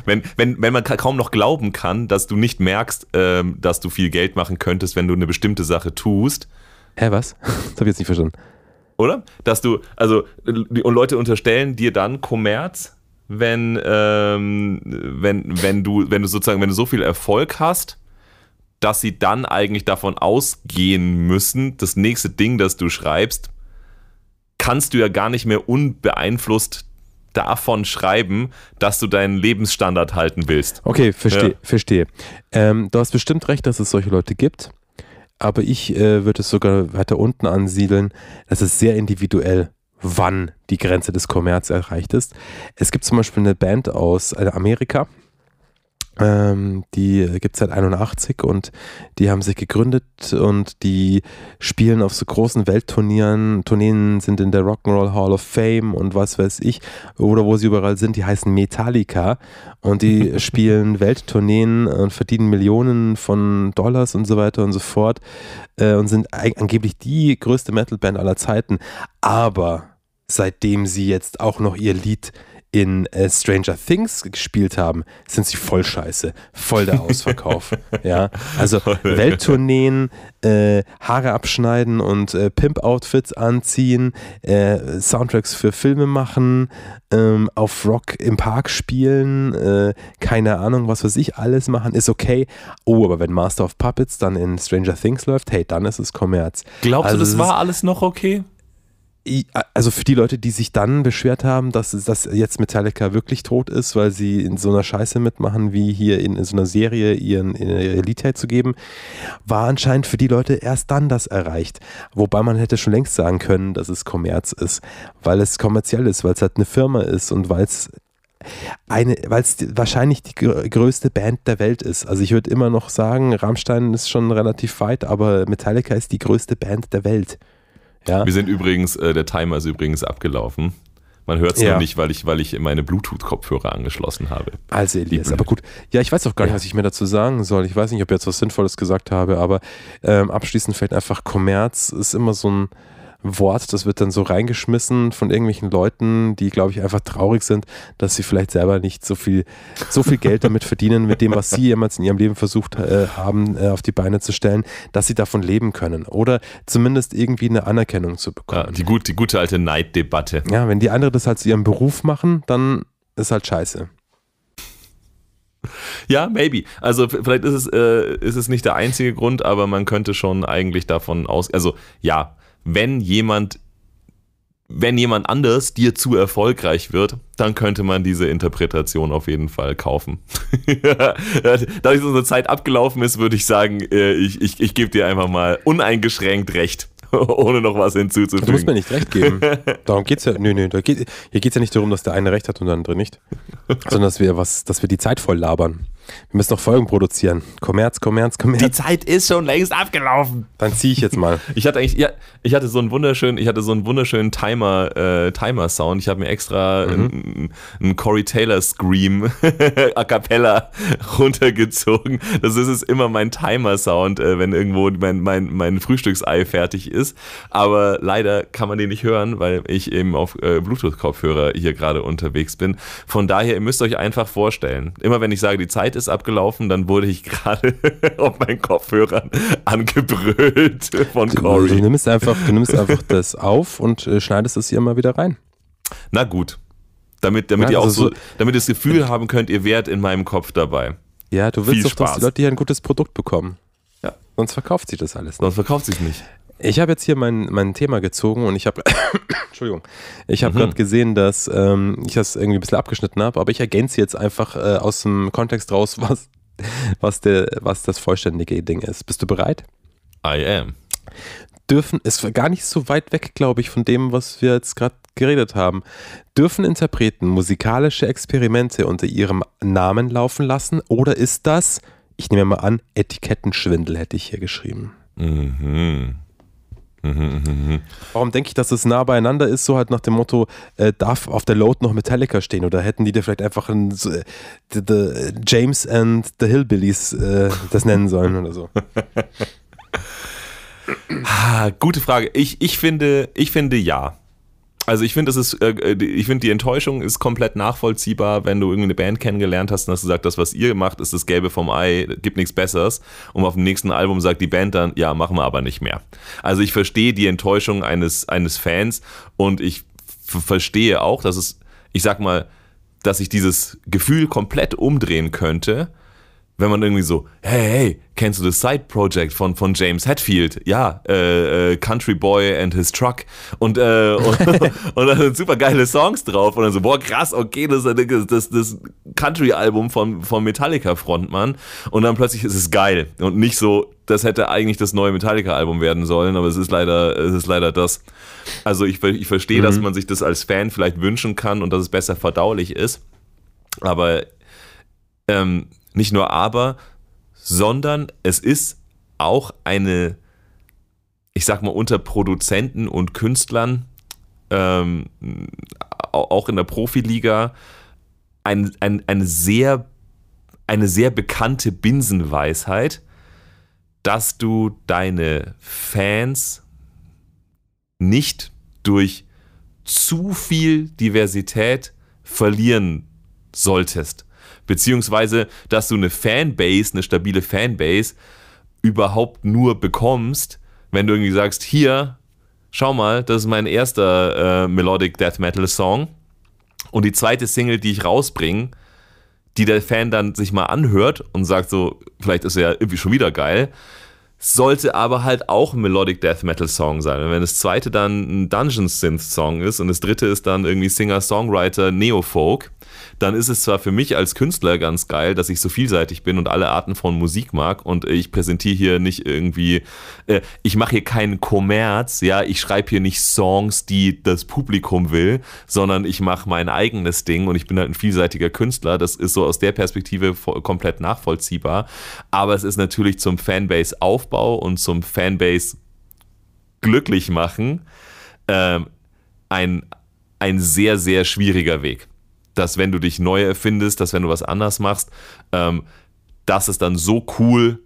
Wenn, wenn, wenn man ka- kaum noch glauben kann, dass du nicht merkst, ähm, dass du viel Geld machen könntest, wenn du eine bestimmte Sache tust, Hä, was? Das habe ich jetzt nicht verstanden. oder? Dass du, also, und Leute unterstellen dir dann Kommerz, wenn, ähm, wenn, wenn du, wenn du sozusagen, wenn du so viel Erfolg hast, dass sie dann eigentlich davon ausgehen müssen, das nächste Ding, das du schreibst, kannst du ja gar nicht mehr unbeeinflusst davon schreiben, dass du deinen Lebensstandard halten willst. Okay, verstehe. Ja. verstehe. Ähm, du hast bestimmt recht, dass es solche Leute gibt. Aber ich äh, würde es sogar weiter unten ansiedeln. Das ist sehr individuell, wann die Grenze des Kommerz erreicht ist. Es gibt zum Beispiel eine Band aus äh, Amerika. Ähm, die gibt es seit 81 und die haben sich gegründet und die spielen auf so großen Weltturnieren. Tourneen sind in der Rock'n'Roll Hall of Fame und was weiß ich. Oder wo sie überall sind, die heißen Metallica und die spielen Welttourneen und verdienen Millionen von Dollars und so weiter und so fort äh, und sind angeblich die größte Metalband aller Zeiten. Aber seitdem sie jetzt auch noch ihr Lied in äh, Stranger Things gespielt haben, sind sie voll scheiße. Voll der Ausverkauf. ja, also Welttourneen, äh, Haare abschneiden und äh, Pimp-Outfits anziehen, äh, Soundtracks für Filme machen, ähm, auf Rock im Park spielen, äh, keine Ahnung, was weiß ich, alles machen, ist okay. Oh, aber wenn Master of Puppets dann in Stranger Things läuft, hey, dann ist es Kommerz. Glaubst Also du, das ist- war alles noch okay? Also für die Leute, die sich dann beschwert haben, dass, dass jetzt Metallica wirklich tot ist, weil sie in so einer Scheiße mitmachen, wie hier in, in so einer Serie ihren, ihr Lied herzugeben, war anscheinend für die Leute erst dann das erreicht. Wobei man hätte schon längst sagen können, dass es Kommerz ist, weil es kommerziell ist, weil es halt eine Firma ist und weil es eine, weil es wahrscheinlich die grö- größte Band der Welt ist. Also ich würde immer noch sagen, Rammstein ist schon relativ weit, aber Metallica ist die größte Band der Welt. Ja. Wir sind übrigens, äh, der Timer ist übrigens abgelaufen. Man hört es Ja. nur nicht, weil ich, weil ich meine Bluetooth-Kopfhörer angeschlossen habe. Also Elias, aber gut. Ja, ich weiß auch gar nicht, Ja. was ich mir dazu sagen soll. Ich weiß nicht, ob ich jetzt was Sinnvolles gesagt habe, aber ähm, abschließend vielleicht einfach Kommerz ist immer so ein, Wort, das wird dann so reingeschmissen von irgendwelchen Leuten, die, glaube ich, einfach traurig sind, dass sie vielleicht selber nicht so viel, so viel Geld damit verdienen, mit dem, was sie jemals in ihrem Leben versucht äh, haben, äh, auf die Beine zu stellen, dass sie davon leben können oder zumindest irgendwie eine Anerkennung zu bekommen. Ja, die, gut, die gute alte Neiddebatte. Ja, wenn die andere das halt zu ihrem Beruf machen, dann ist halt scheiße. Ja, maybe. Also vielleicht ist es, äh, ist es nicht der einzige Grund, aber man könnte schon eigentlich davon aus. Also ja, wenn jemand, wenn jemand anders dir zu erfolgreich wird, dann könnte man diese Interpretation auf jeden Fall kaufen. Dadurch, dass unsere Zeit abgelaufen ist, würde ich sagen, äh, ich, ich, ich gebe dir einfach mal uneingeschränkt recht. ohne noch was hinzuzufügen. Du musst mir nicht recht geben. Darum geht es ja. Nö, nö. Geht, hier geht es ja nicht darum, dass der eine recht hat und der andere nicht. Sondern dass wir was, dass wir die Zeit voll labern. Wir müssen noch Folgen produzieren. Kommerz, Kommerz, Kommerz. Die Zeit ist schon längst abgelaufen. Dann ziehe ich jetzt mal. ich hatte eigentlich, ja, ich hatte so einen wunderschönen, ich hatte so einen wunderschönen Timer, äh, Timer-Sound. Ich habe mir extra mhm. einen, einen Corey Taylor Scream a cappella runtergezogen. Das ist es immer mein Timer-Sound, äh, wenn irgendwo mein, mein, mein Frühstücksei fertig ist. Aber leider kann man den nicht hören, weil ich eben auf äh, Bluetooth-Kopfhörer hier gerade unterwegs bin. Von daher, ihr müsst euch einfach vorstellen, immer wenn ich sage, die Zeit ist abgelaufen, dann wurde ich gerade auf meinen Kopfhörern angebrüllt von Corey. Du, du, nimmst einfach, du nimmst einfach das auf und äh, schneidest es hier immer wieder rein. Na gut. Damit, damit ja, ihr also auch so, damit ihr das Gefühl haben könnt, ihr wärt in meinem Kopf dabei. Ja, du willst Viel doch, Spaß. dass die Leute hier ein gutes Produkt bekommen. Ja. Sonst verkauft sich das alles. Nicht. Sonst verkauft sich nicht. Ich habe jetzt hier mein, mein Thema gezogen und ich habe, Entschuldigung, ich habe mhm. gerade gesehen, dass ähm, ich das irgendwie ein bisschen abgeschnitten habe, aber ich ergänze jetzt einfach äh, aus dem Kontext raus, was, was, der, was das vollständige Ding ist. Bist du bereit? I am. Dürfen, ist gar nicht so weit weg, glaube ich, von dem, was wir jetzt gerade geredet haben. Dürfen Interpreten musikalische Experimente unter ihrem Namen laufen lassen oder ist das, ich nehme mal an, Etikettenschwindel hätte ich hier geschrieben. Mhm. Warum denke ich, dass es nah beieinander ist, so halt nach dem Motto, äh, darf auf der Load noch Metallica stehen oder hätten die dir vielleicht einfach ein, äh, the, the James and the Hillbillies äh, das nennen sollen oder so? ah, gute Frage. Ich, ich, finde, ich finde ja. Also ich finde, das ist, äh, ich finde, die Enttäuschung ist komplett nachvollziehbar, wenn du irgendwie eine Band kennengelernt hast und hast gesagt, das, was ihr macht, ist das Gelbe vom Ei, gibt nichts Besseres. Und auf dem nächsten Album sagt die Band dann, ja, machen wir aber nicht mehr. Also ich verstehe die Enttäuschung eines, eines Fans und ich verstehe auch, dass es, ich sag mal, dass ich dieses Gefühl komplett umdrehen könnte wenn man irgendwie so, hey, hey, kennst du das Side Project von, von James Hetfield? Ja, äh, äh, Country Boy and His Truck. Und, äh, und, und dann sind super geile Songs drauf. Und dann so, boah, krass, okay, das ist das, das Country-Album von, von Metallica-Frontmann. Und dann plötzlich ist es geil. Und nicht so, das hätte eigentlich das neue Metallica-Album werden sollen, aber es ist leider, es ist leider das. Also ich, ich verstehe, mhm. dass man sich das als Fan vielleicht wünschen kann und dass es besser verdaulich ist. Aber ähm, nicht nur aber, sondern es ist auch eine, ich sag mal, unter Produzenten und Künstlern, ähm, auch in der Profiliga, ein, ein, eine, sehr, eine sehr bekannte Binsenweisheit, dass du deine Fans nicht durch zu viel Diversität verlieren solltest beziehungsweise dass du eine Fanbase, eine stabile Fanbase überhaupt nur bekommst, wenn du irgendwie sagst, hier, schau mal, das ist mein erster äh, Melodic Death Metal Song. Und die zweite Single, die ich rausbringe, die der Fan dann sich mal anhört und sagt so, vielleicht ist er ja irgendwie schon wieder geil, sollte aber halt auch ein Melodic Death Metal Song sein. Und wenn das zweite dann ein Dungeon Synth Song ist und das dritte ist dann irgendwie Singer-Songwriter Neofolk, dann ist es zwar für mich als Künstler ganz geil, dass ich so vielseitig bin und alle Arten von Musik mag und ich präsentiere hier nicht irgendwie, äh, ich mache hier keinen Kommerz, ja, ich schreibe hier nicht Songs, die das Publikum will, sondern ich mache mein eigenes Ding und ich bin halt ein vielseitiger Künstler. Das ist so aus der Perspektive komplett nachvollziehbar. Aber es ist natürlich zum Fanbase-Aufbau und zum Fanbase glücklich machen ähm, ein, ein sehr, sehr schwieriger Weg dass wenn du dich neu erfindest, dass wenn du was anders machst, ähm, dass es dann so cool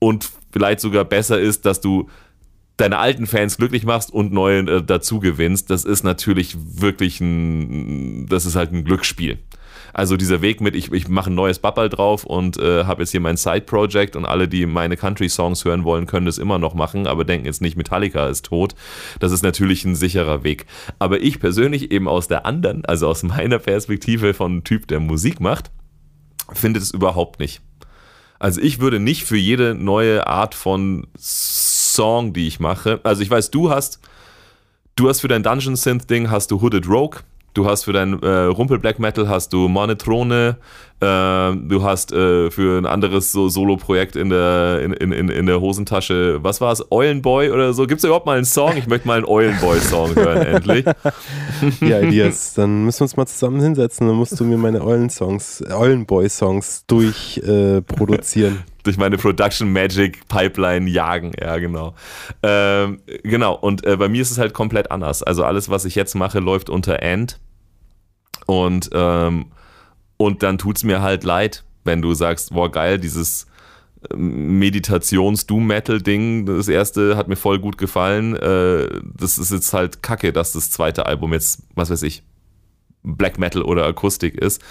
und vielleicht sogar besser ist, dass du deine alten Fans glücklich machst und neue äh, dazu gewinnst, das ist natürlich wirklich ein, das ist halt ein Glücksspiel. Also dieser Weg mit, ich, ich mache ein neues Babbel drauf und äh, habe jetzt hier mein Side-Project und alle, die meine Country-Songs hören wollen, können das immer noch machen, aber denken jetzt nicht, Metallica ist tot. Das ist natürlich ein sicherer Weg. Aber ich persönlich eben aus der anderen, also aus meiner Perspektive von Typ, der Musik macht, finde das überhaupt nicht. Also ich würde nicht für jede neue Art von Song, die ich mache. Also ich weiß, du hast, du hast für dein Dungeon Synth Ding hast du Hooded Rogue. Du hast für dein äh, Rumpel Black Metal hast du Monotrone, äh, du hast äh, für ein anderes so Solo-Projekt in der, in, in, in der Hosentasche, was war es, Eulenboy oder so? Gibt es überhaupt mal einen Song? Ich möchte mal einen Eulenboy-Song hören, endlich. Ja, Elias, dann müssen wir uns mal zusammen hinsetzen, dann musst du mir meine Eulen-Songs, Eulenboy-Songs durchproduzieren. Äh, durch meine Production Magic Pipeline jagen. Ja, genau. Ähm, genau. Und äh, bei mir ist es halt komplett anders. Also alles, was ich jetzt mache, läuft unter End. Und, ähm, und dann tut es mir halt leid, wenn du sagst, boah, geil, dieses ähm, Meditations-Doom-Metal-Ding, das erste hat mir voll gut gefallen. Äh, das ist jetzt halt kacke, dass das zweite Album jetzt, was weiß ich, Black Metal oder Akustik ist.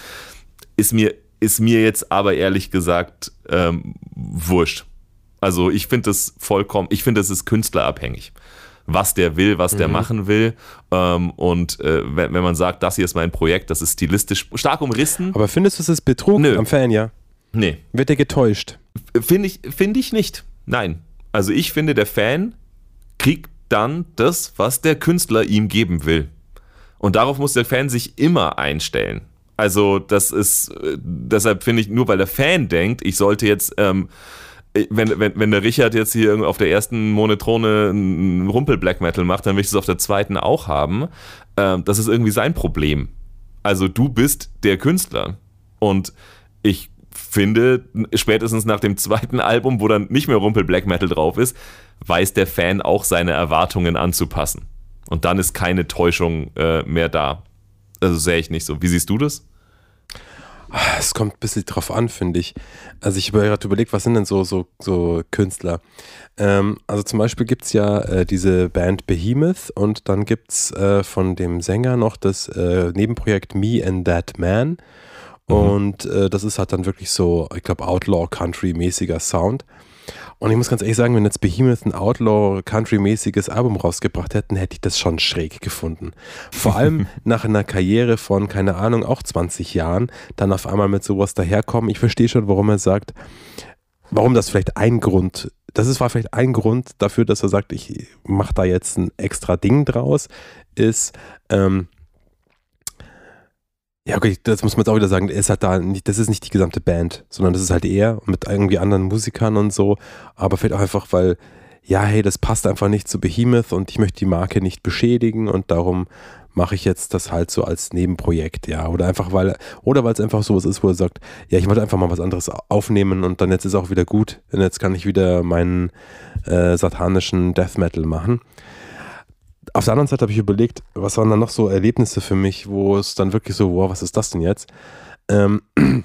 Ist mir ist mir jetzt aber ehrlich gesagt ähm, wurscht. Also ich finde das vollkommen, ich finde, das ist künstlerabhängig. Was der will, was der mhm. machen will. Ähm, und äh, wenn, wenn man sagt, das hier ist mein Projekt, das ist stilistisch stark umrissen. Aber findest du, es ist Betrug Nö. am Fan, ja? Nee. Wird er getäuscht? Finde ich, find ich nicht. Nein. Also ich finde, der Fan kriegt dann das, was der Künstler ihm geben will. Und darauf muss der Fan sich immer einstellen. Also, das ist, äh, deshalb finde ich, nur weil der Fan denkt, ich sollte jetzt, ähm, wenn, wenn, wenn der Richard jetzt hier auf der ersten Monotrone einen Rumpel Black Metal macht, dann will ich es auf der zweiten auch haben. Ähm, das ist irgendwie sein Problem. Also, du bist der Künstler. Und ich finde, spätestens nach dem zweiten Album, wo dann nicht mehr Rumpel Black Metal drauf ist, weiß der Fan auch seine Erwartungen anzupassen. Und dann ist keine Täuschung äh, mehr da. Also sehe ich nicht so. Wie siehst du das? Es kommt ein bisschen drauf an, finde ich. Also ich habe gerade überlegt, was sind denn so, so, so Künstler? Ähm, also zum Beispiel gibt es ja äh, diese Band Behemoth und dann gibt es äh, von dem Sänger noch das äh, Nebenprojekt Me and That Man. Mhm. Und äh, das ist halt dann wirklich so, ich glaube, Outlaw-Country-mäßiger Sound. Und ich muss ganz ehrlich sagen, wenn jetzt Behemoth ein Outlaw-Country-mäßiges Album rausgebracht hätten, hätte ich das schon schräg gefunden. Vor allem nach einer Karriere von, keine Ahnung, auch 20 Jahren, dann auf einmal mit sowas daherkommen. Ich verstehe schon, warum er sagt, warum das vielleicht ein Grund, das ist, war vielleicht ein Grund dafür, dass er sagt, ich mache da jetzt ein extra Ding draus, ist, ähm, ja, okay, das muss man jetzt auch wieder sagen. Ist halt da nicht, das ist nicht die gesamte Band, sondern das ist halt er mit irgendwie anderen Musikern und so. Aber vielleicht auch einfach, weil, ja, hey, das passt einfach nicht zu Behemoth und ich möchte die Marke nicht beschädigen und darum mache ich jetzt das halt so als Nebenprojekt, ja. Oder einfach, weil, oder weil es einfach sowas ist, wo er sagt, ja, ich wollte einfach mal was anderes aufnehmen und dann jetzt ist auch wieder gut. Und jetzt kann ich wieder meinen äh, satanischen Death Metal machen auf der anderen Seite habe ich überlegt, was waren dann noch so Erlebnisse für mich, wo es dann wirklich so, wow, was ist das denn jetzt? Ähm,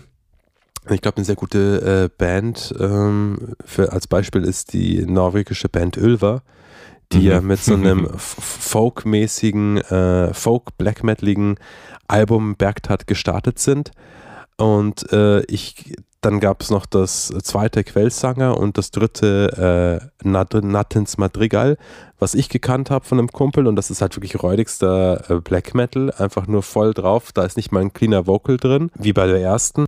ich glaube, eine sehr gute äh, Band ähm, für, als Beispiel ist die norwegische Band Ölver, die mhm. ja mit so einem folkmäßigen, äh, folk-black metaligen Album Bergtat gestartet sind. Und äh, ich dann gab es noch das zweite Quellsanger und das dritte äh, Nattens Madrigal, was ich gekannt habe von einem Kumpel. Und das ist halt wirklich räudigster äh, Black Metal, einfach nur voll drauf. Da ist nicht mal ein cleaner Vocal drin, wie bei der ersten.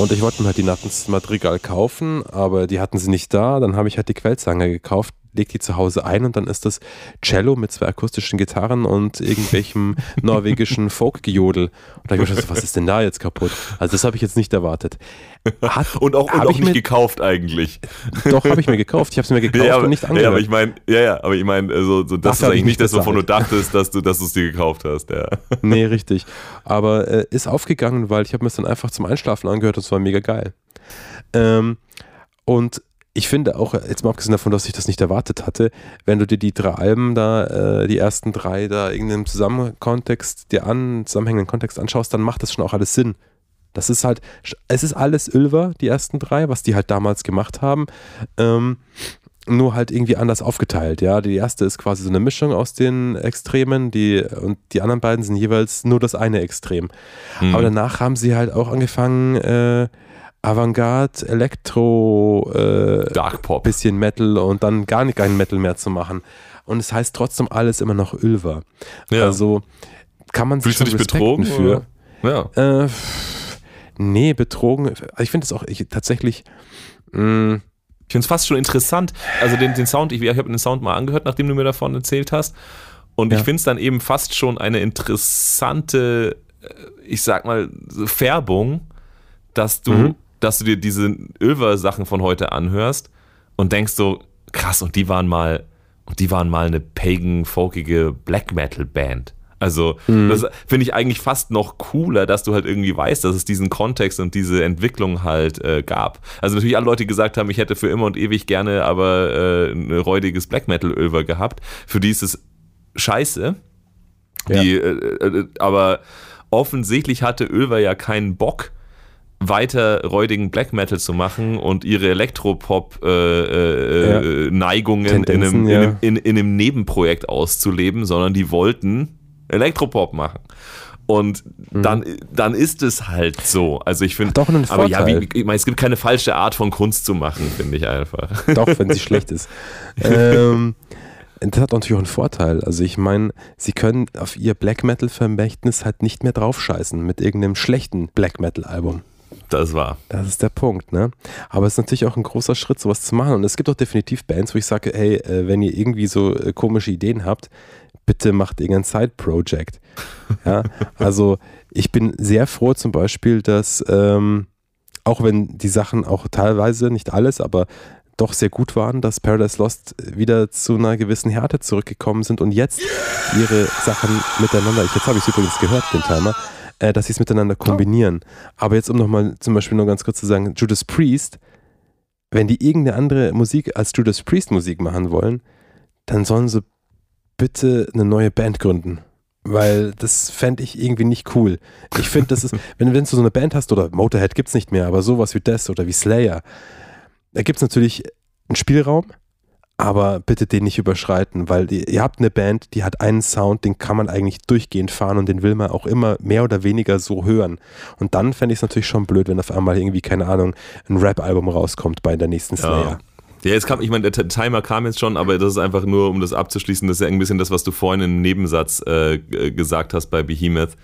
Und ich wollte mir halt die Nattens Madrigal kaufen, aber die hatten sie nicht da. Dann habe ich halt die Quellzange gekauft, lege die zu Hause ein und dann ist das Cello mit zwei akustischen Gitarren und irgendwelchem norwegischen Folk-Gejodel. Und da habe ich mir gedacht, was ist denn da jetzt kaputt? Also das habe ich jetzt nicht erwartet. Hat, und auch, und auch nicht mir, gekauft eigentlich. Doch, habe ich mir gekauft. Ich habe es mir gekauft ja, aber, und nicht angehört. Ja, aber ich meine, ja, ja, aber ich meine, also, so, das, das ist eigentlich nicht das, wovon du dachtest, dass du dass es dir gekauft hast. Ja. Nee, richtig. Aber äh, ist aufgegangen, weil ich habe mir es dann einfach zum Einschlafen angehört und es war mega geil. Ähm, und ich finde auch, jetzt mal abgesehen davon, dass ich das nicht erwartet hatte, wenn du dir die drei Alben da, äh, die ersten drei da irgendeinem Zusammenkontext, dir an, zusammenhängenden Kontext anschaust, dann macht das schon auch alles Sinn. Das ist halt, es ist alles Ölver, die ersten drei, was die halt damals gemacht haben. Ähm, nur halt irgendwie anders aufgeteilt, ja. Die erste ist quasi so eine Mischung aus den Extremen, die und die anderen beiden sind jeweils nur das eine Extrem. Mhm. Aber danach haben sie halt auch angefangen, äh, Avantgarde, Elektro, äh, Dark Pop, bisschen Metal und dann gar nicht keinen Metal mehr zu machen. Und es heißt trotzdem alles immer noch Ölver. Ja. Also kann man sich Fühlst schon du dich betrogen für. Oder? Ja. Äh, nee, betrogen. Also ich finde es auch ich, tatsächlich. Mh, mm, ich finde es fast schon interessant. Also den, den Sound, ich, ich habe den Sound mal angehört, nachdem du mir davon erzählt hast. Und ja. ich finde es dann eben fast schon eine interessante, äh, ich sag mal, Färbung, dass du mhm dass du dir diese Ölver-Sachen von heute anhörst und denkst so, krass, und die waren mal, und die waren mal eine pagan, folkige Black Metal-Band. Also, mhm. das finde ich eigentlich fast noch cooler, dass du halt irgendwie weißt, dass es diesen Kontext und diese Entwicklung halt äh, gab. Also natürlich alle Leute gesagt haben, ich hätte für immer und ewig gerne aber äh, ein räudiges Black Metal Ölver gehabt. Für die ist es scheiße. Ja. Die, äh, äh aber offensichtlich hatte Ölver ja keinen Bock, weiter räudigen Black Metal zu machen und ihre Elektropop-Neigungen äh, äh, ja. in, einem, ja. in, in, in, einem Nebenprojekt auszuleben, sondern die wollten Elektropop machen. Und mhm. dann, dann ist es halt so. Also ich finde, aber ja, wie, ich meine, es gibt keine falsche Art von Kunst zu machen, finde ich einfach. Doch, wenn sie schlecht ist. ähm, das hat natürlich auch einen Vorteil. Also ich meine, sie können auf ihr Black Metal Vermächtnis halt nicht mehr draufscheißen mit irgendeinem schlechten Black Metal Album. Das war. Das ist der Punkt, ne? Aber es ist natürlich auch ein großer Schritt, sowas zu machen. Und es gibt auch definitiv Bands, wo ich sage, hey, äh, wenn ihr irgendwie so äh, komische Ideen habt, bitte macht irgendein Side-Project. ja, also ich bin sehr froh zum Beispiel, dass ähm, auch wenn die Sachen auch teilweise, nicht alles, aber doch sehr gut waren, dass Paradise Lost wieder zu einer gewissen Härte zurückgekommen sind und jetzt ihre Sachen miteinander, ich, jetzt habe ich es übrigens gehört, den Timer, äh, dass sie es miteinander kombinieren. Oh. Aber jetzt, um nochmal zum Beispiel nur ganz kurz zu sagen, Judas Priest, wenn die irgendeine andere Musik als Judas Priest Musik machen wollen, dann sollen sie bitte eine neue Band gründen. Weil das fände ich irgendwie nicht cool. Ich finde, das ist, wenn, wenn du so eine Band hast, oder Motorhead gibt es nicht mehr, aber sowas wie Death oder wie Slayer, da gibt es natürlich einen Spielraum, aber bitte den nicht überschreiten, weil ihr habt eine Band, die hat einen Sound, den kann man eigentlich durchgehend fahren und den will man auch immer mehr oder weniger so hören. Und dann fände ich es natürlich schon blöd, wenn auf einmal irgendwie, keine Ahnung, ein Rap-Album rauskommt bei der nächsten Slayer. Ja. Ja, jetzt kam, ich meine, der Timer kam jetzt schon, aber das ist einfach nur, um das abzuschließen, das ist ja ein bisschen das, was du vorhin im Nebensatz äh, gesagt hast bei Behemoth.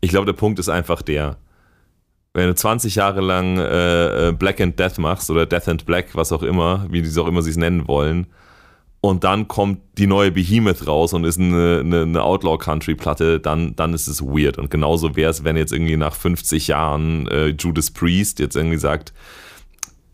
Ich glaube, der Punkt ist einfach der, wenn du 20 Jahre lang äh, äh, Black and Death machst oder Death and Black, was auch immer, wie sie auch immer sie es nennen wollen, und dann kommt die neue Behemoth raus und ist eine, eine, eine Outlaw-Country-Platte, dann, dann ist es weird. Und genauso wäre es, wenn jetzt irgendwie nach 50 Jahren äh, Judas Priest jetzt irgendwie sagt,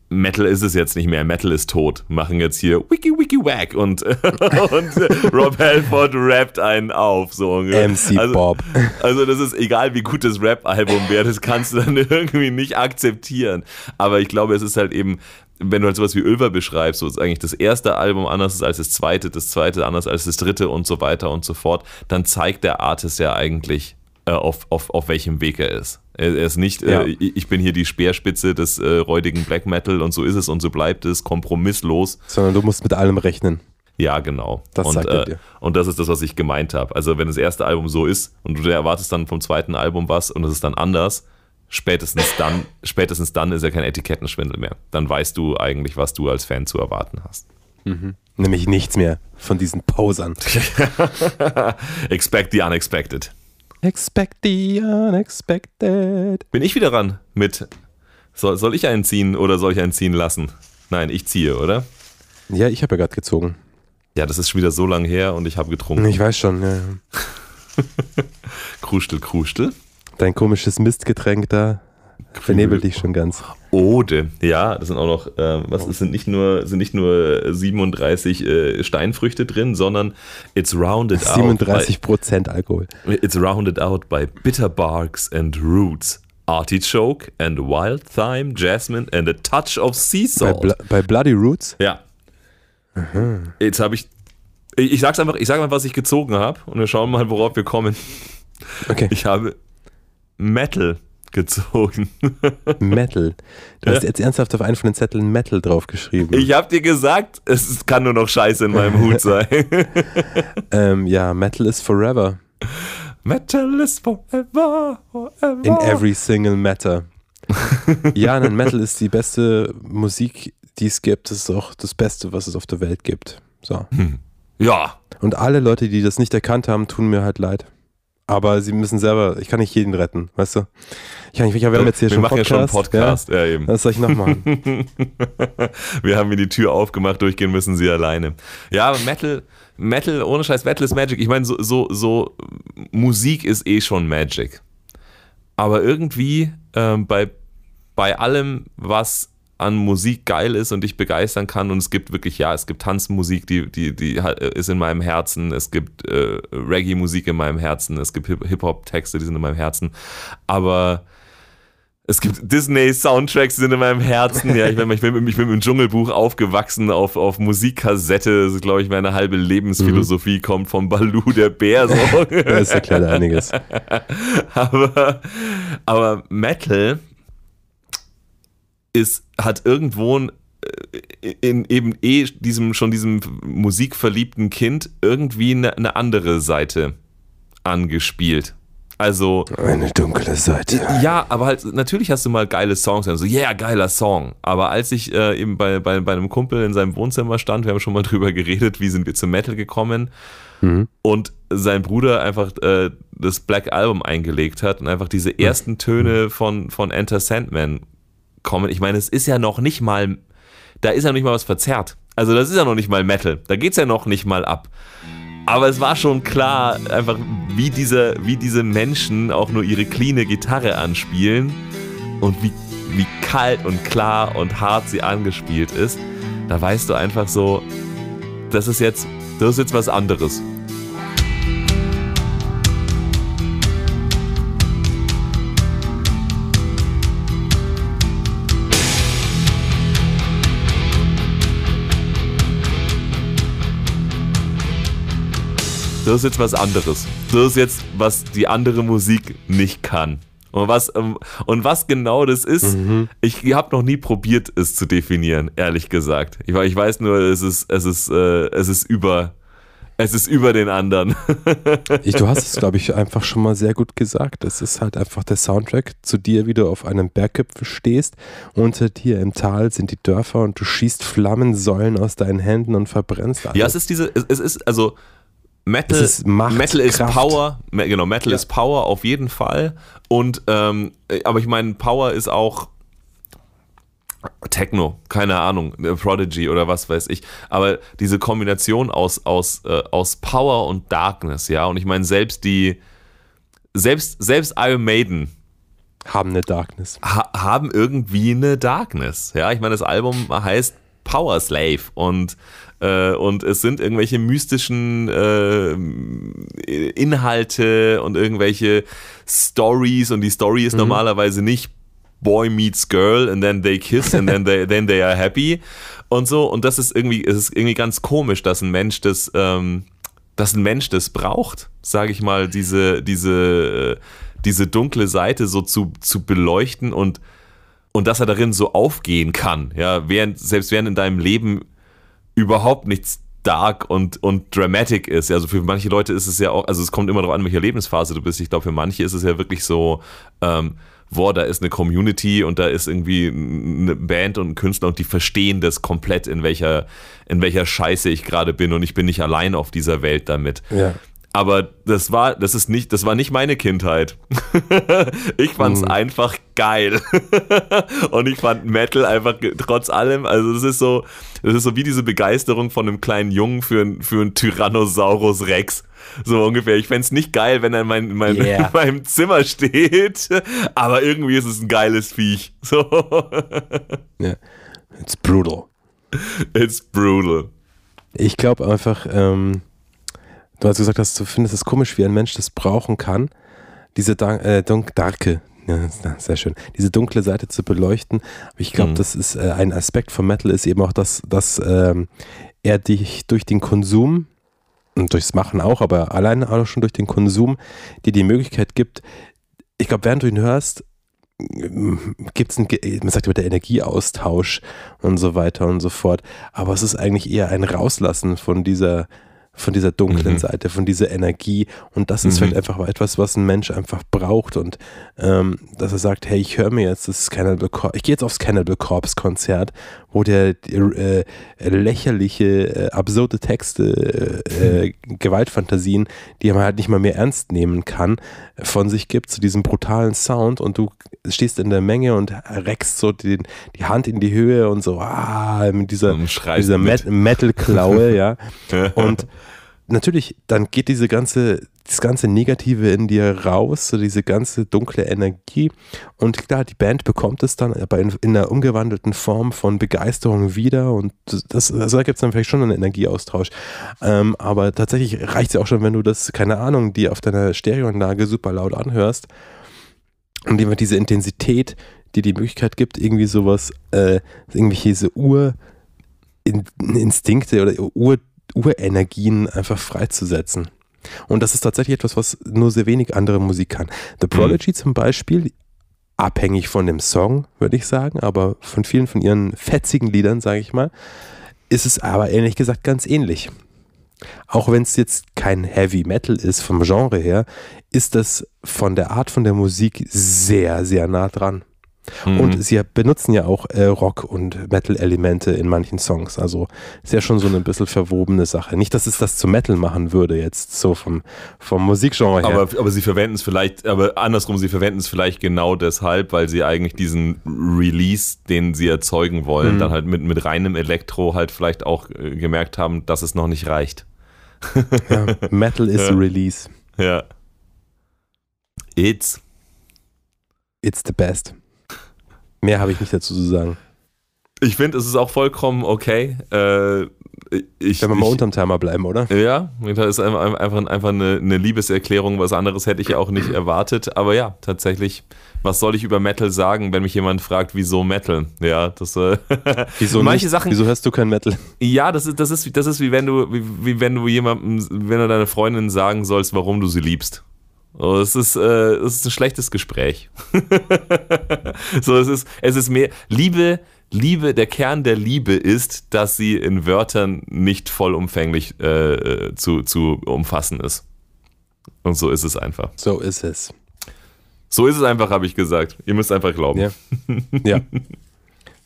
Metal ist es jetzt nicht mehr, Metal ist tot. Machen jetzt hier Wiki Wiki Wack und, und Rob Halford rappt einen auf. So MC also, Bob. Also das ist egal, wie gut das Rap-Album wäre, das kannst du dann irgendwie nicht akzeptieren. Aber ich glaube, es ist halt eben, wenn du halt sowas wie Ölver beschreibst, so ist eigentlich das erste Album anders ist als das zweite, das zweite anders als das dritte und so weiter und so fort, dann zeigt der Artist ja eigentlich, auf, auf, auf welchem Weg er ist. Er, er ist nicht, äh, ja. äh, ich bin hier die Speerspitze des äh, räudigen Black Metal und so ist es und so bleibt es, kompromisslos. Sondern du musst mit allem rechnen. Ja, genau. Das und, sagt er dir. und das ist das, was ich gemeint habe. Also wenn das erste Album so ist und du erwartest dann vom zweiten Album was und es ist dann anders, spätestens dann, spätestens dann ist ja kein Etikettenschwindel mehr. Dann weißt du eigentlich, was du als Fan zu erwarten hast. Mhm. Nämlich nichts mehr von diesen Posern. Expect the unexpected. Expect the unexpected. Bin ich wieder ran mit. Soll, soll ich einen ziehen oder soll ich einen ziehen lassen? Nein, ich ziehe, oder? Ja, ich habe ja gerade gezogen. Ja, das ist schon wieder so lang her und ich habe getrunken. Ich weiß schon, ja. Krustel, Krustel. Dein komisches Mistgetränk da vernebelt dich schon ganz. Ode, ja, das sind auch noch, äh, was ist, sind nicht nur, sind nicht nur 37 äh, Steinfrüchte drin, sondern it's rounded 37 Prozent Alkohol. It's rounded out by bitter barks and roots. Artichoke and wild thyme, jasmine and a touch of sea salt. Bei, Bla bei Bloody Roots? Ja. Jetzt habe ich, ich, ich sag's einfach, ich sag mal, was ich gezogen habe und wir schauen mal, worauf wir kommen. Okay. Ich habe Metal gezogen. Metal. Du hast jetzt ernsthaft auf einen von den Zetteln Metal draufgeschrieben. Ich habe dir gesagt, es kann nur noch Scheiße in meinem Hut sein. ähm, ja, Metal is forever. Metal is forever, forever. In every single matter. ja, nein, Metal ist die beste Musik, die es gibt. Das ist auch das Beste, was es auf der Welt gibt. So. Hm. Ja. Und alle Leute, die das nicht erkannt haben, tun mir halt leid. Aber sie müssen selber, ich kann nicht jeden retten, weißt du? Ich kann nicht, wir haben jetzt hier wir schon machen Podcast. ja schon einen Podcast. Ja, Ja, eben. was soll ich noch machen? wir haben mir die Tür aufgemacht, durchgehen müssen sie alleine. Ja, aber Metal, Metal, ohne Scheiß, Metal ist Magic. Ich meine, so, so, so, Musik ist eh schon Magic. Aber irgendwie ähm, bei, bei allem, was an Musik geil ist und dich begeistern kann und es gibt wirklich, ja, es gibt Tanzmusik, die, die, die ist in meinem Herzen, es gibt äh, Reggae-Musik in meinem Herzen, es gibt Hip-Hop-Texte, die sind in meinem Herzen, aber es gibt Disney-Soundtracks, die sind in meinem Herzen. Ja, ich bin, ich bin, ich bin im Dschungelbuch aufgewachsen auf, auf Musikkassette. Das ist, glaube ich, meine halbe Lebensphilosophie mhm. kommt vom Balu der Bär. So. das erklärt einiges. aber, aber Metal ist, hat irgendwo ein, in eben eh diesem, schon diesem musikverliebten Kind irgendwie eine, eine andere Seite angespielt. Also. Eine dunkle Seite. Ja, aber halt, natürlich hast du mal geile Songs, also, yeah, geiler Song. Aber als ich äh, eben bei, bei, bei einem Kumpel in seinem Wohnzimmer stand, wir haben schon mal drüber geredet, wie sind wir zum Metal gekommen, mhm. und sein Bruder einfach äh, das Black Album eingelegt hat und einfach diese ersten Töne von, von Enter Sandman kommen. Ich meine, es ist ja noch nicht mal, da ist ja noch nicht mal was verzerrt. Also das ist ja noch nicht mal Metal. Da geht es ja noch nicht mal ab. Aber es war schon klar, einfach wie diese, wie diese Menschen auch nur ihre cleane Gitarre anspielen und wie, wie kalt und klar und hart sie angespielt ist. Da weißt du einfach so, das ist jetzt, das ist jetzt was anderes. Das ist jetzt was anderes. Das ist jetzt, was die andere Musik nicht kann. Und was, ähm, und was genau das ist, mhm. ich habe noch nie probiert, es zu definieren, ehrlich gesagt. Ich, ich weiß nur, es ist, es ist, äh, es ist über, es ist über den anderen. ich, du hast es, glaube ich, einfach schon mal sehr gut gesagt. Es ist halt einfach der Soundtrack zu dir, wie du auf einem Berggipfel stehst. Unter dir im Tal sind die Dörfer und du schießt Flammensäulen aus deinen Händen und verbrennst alles. Ja, es ist diese, es, es ist, also Metal ist, Macht, Metal ist Kraft. Power, genau, Metal Ja. ist Power auf jeden Fall. Und ähm, aber ich meine, Power ist auch Techno, keine Ahnung, äh, Prodigy oder was weiß ich. Aber diese Kombination aus, aus, äh, aus Power und Darkness, ja. Und ich meine, selbst die, selbst, selbst Iron Maiden Haben eine Darkness. ha haben irgendwie eine Darkness. Ja, ich meine, das Album heißt Power Slave und, äh, und es sind irgendwelche mystischen äh, Inhalte und irgendwelche Stories und die Story ist normalerweise nicht Boy meets Girl and then they kiss and then they, then they are happy und so. Und das ist irgendwie, es ist irgendwie ganz komisch, dass ein Mensch das, ähm, dass ein Mensch das braucht, sage ich mal, diese, diese, äh, diese dunkle Seite so zu, zu beleuchten und und dass er darin so aufgehen kann, ja, während, selbst während in deinem Leben überhaupt nichts dark und, und dramatic ist. Also für manche Leute ist es ja auch, also es kommt immer darauf an, welcher Lebensphase du bist. Ich glaube, für manche ist es ja wirklich so, ähm, boah, da ist eine Community und da ist irgendwie eine Band und ein Künstler und die verstehen das komplett, in welcher, in welcher Scheiße ich gerade bin und ich bin nicht allein auf dieser Welt damit. Ja. Aber das war, das ist nicht, das war nicht meine Kindheit. ich fand's mhm. einfach geil. und ich fand Metal einfach trotz allem, also das ist so, das ist so wie diese Begeisterung von einem kleinen Jungen für, für einen Tyrannosaurus Rex. So ungefähr. Ich fände es nicht geil, wenn er in, mein, mein, yeah. in meinem Zimmer steht, aber irgendwie ist es ein geiles Viech. So. Ja. It's brutal. It's brutal. Ich glaube einfach, ähm, du hast gesagt, dass du findest es komisch, wie ein Mensch das brauchen kann, diese äh, dunk darke, ja, sehr schön, diese dunkle Seite zu beleuchten. Aber ich glaube, mhm. das ist äh, ein Aspekt von Metal, ist eben auch, dass, dass ähm, er dich durch den Konsum und durchs Machen auch, aber alleine auch schon durch den Konsum dir die Möglichkeit gibt, ich glaube, während du ihn hörst, gibt es einen, man sagt über der Energieaustausch und so weiter und so fort, aber es ist eigentlich eher ein Rauslassen von dieser von dieser dunklen mhm. Seite, von dieser Energie. Und das ist mhm. vielleicht einfach etwas, was ein Mensch einfach braucht. Und ähm, dass er sagt, hey, ich höre mir jetzt das Cannibal Corpse, ich gehe jetzt aufs Cannibal Corpse Konzert, wo der äh, lächerliche, äh, absurde Texte, äh, Gewaltfantasien, die man halt nicht mal mehr ernst nehmen kann, von sich gibt, zu diesem brutalen Sound und du stehst in der Menge und reckst so den, die Hand in die Höhe und so, ah, mit dieser, dieser Metal-Klaue, ja. Und natürlich, dann geht diese ganze, das ganze Negative in dir raus, so diese ganze dunkle Energie. Und klar, die Band bekommt es dann aber in, in einer umgewandelten Form von Begeisterung wieder. Und das, also da gibt es dann vielleicht schon einen Energieaustausch. Ähm, aber tatsächlich reicht es ja auch schon, wenn du das, keine Ahnung, die auf deiner Stereoanlage super laut anhörst. Und immer diese Intensität, die die Möglichkeit gibt, irgendwie sowas, äh, irgendwelche diese Urinstinkte oder Ur Urenergien einfach freizusetzen. Und das ist tatsächlich etwas, was nur sehr wenig andere Musik kann. The Prodigy mhm. zum Beispiel, abhängig von dem Song, würde ich sagen, aber von vielen von ihren fetzigen Liedern, sage ich mal, ist es aber ehrlich gesagt ganz ähnlich. Auch wenn es jetzt kein Heavy Metal ist vom Genre her, ist das von der Art von der Musik sehr, sehr nah dran. Mhm. Und sie benutzen ja auch äh, Rock- und Metal-Elemente in manchen Songs. Also ist ja schon so eine bisschen verwobene Sache. Nicht, dass es das zu Metal machen würde, jetzt so vom, vom Musikgenre her. Aber, aber sie verwenden es vielleicht, aber andersrum, sie verwenden es vielleicht genau deshalb, weil sie eigentlich diesen Release, den sie erzeugen wollen, mhm. dann halt mit, mit reinem Elektro halt vielleicht auch äh, gemerkt haben, dass es noch nicht reicht. ja, Metal is ja. Release. Ja. It's. It's the best. Mehr habe ich nicht dazu zu sagen. Ich finde, es ist auch vollkommen okay. Äh, ich, Wenn wir mal unterm Timer bleiben, oder? Ja, das ist einfach, einfach, einfach eine, eine, Liebeserklärung. Was anderes hätte ich ja auch nicht erwartet. Aber ja, tatsächlich, was soll ich über Metal sagen, wenn mich jemand fragt, wieso Metal? Ja, das. Äh, wieso manche nicht? Sachen. Wieso hörst du kein Metal? Ja, das ist, das ist, das ist wie wenn du, wie, wie wenn du jemandem, wenn du deiner Freundin sagen sollst, warum du sie liebst. Oh, es ist, äh, es ist ein schlechtes Gespräch. so, es ist, es ist mehr Liebe. Liebe, der Kern der Liebe ist, dass sie in Wörtern nicht vollumfänglich äh, zu, zu umfassen ist. Und so ist es einfach. So ist es. So ist es einfach, habe ich gesagt. Ihr müsst einfach glauben. Ja. ja.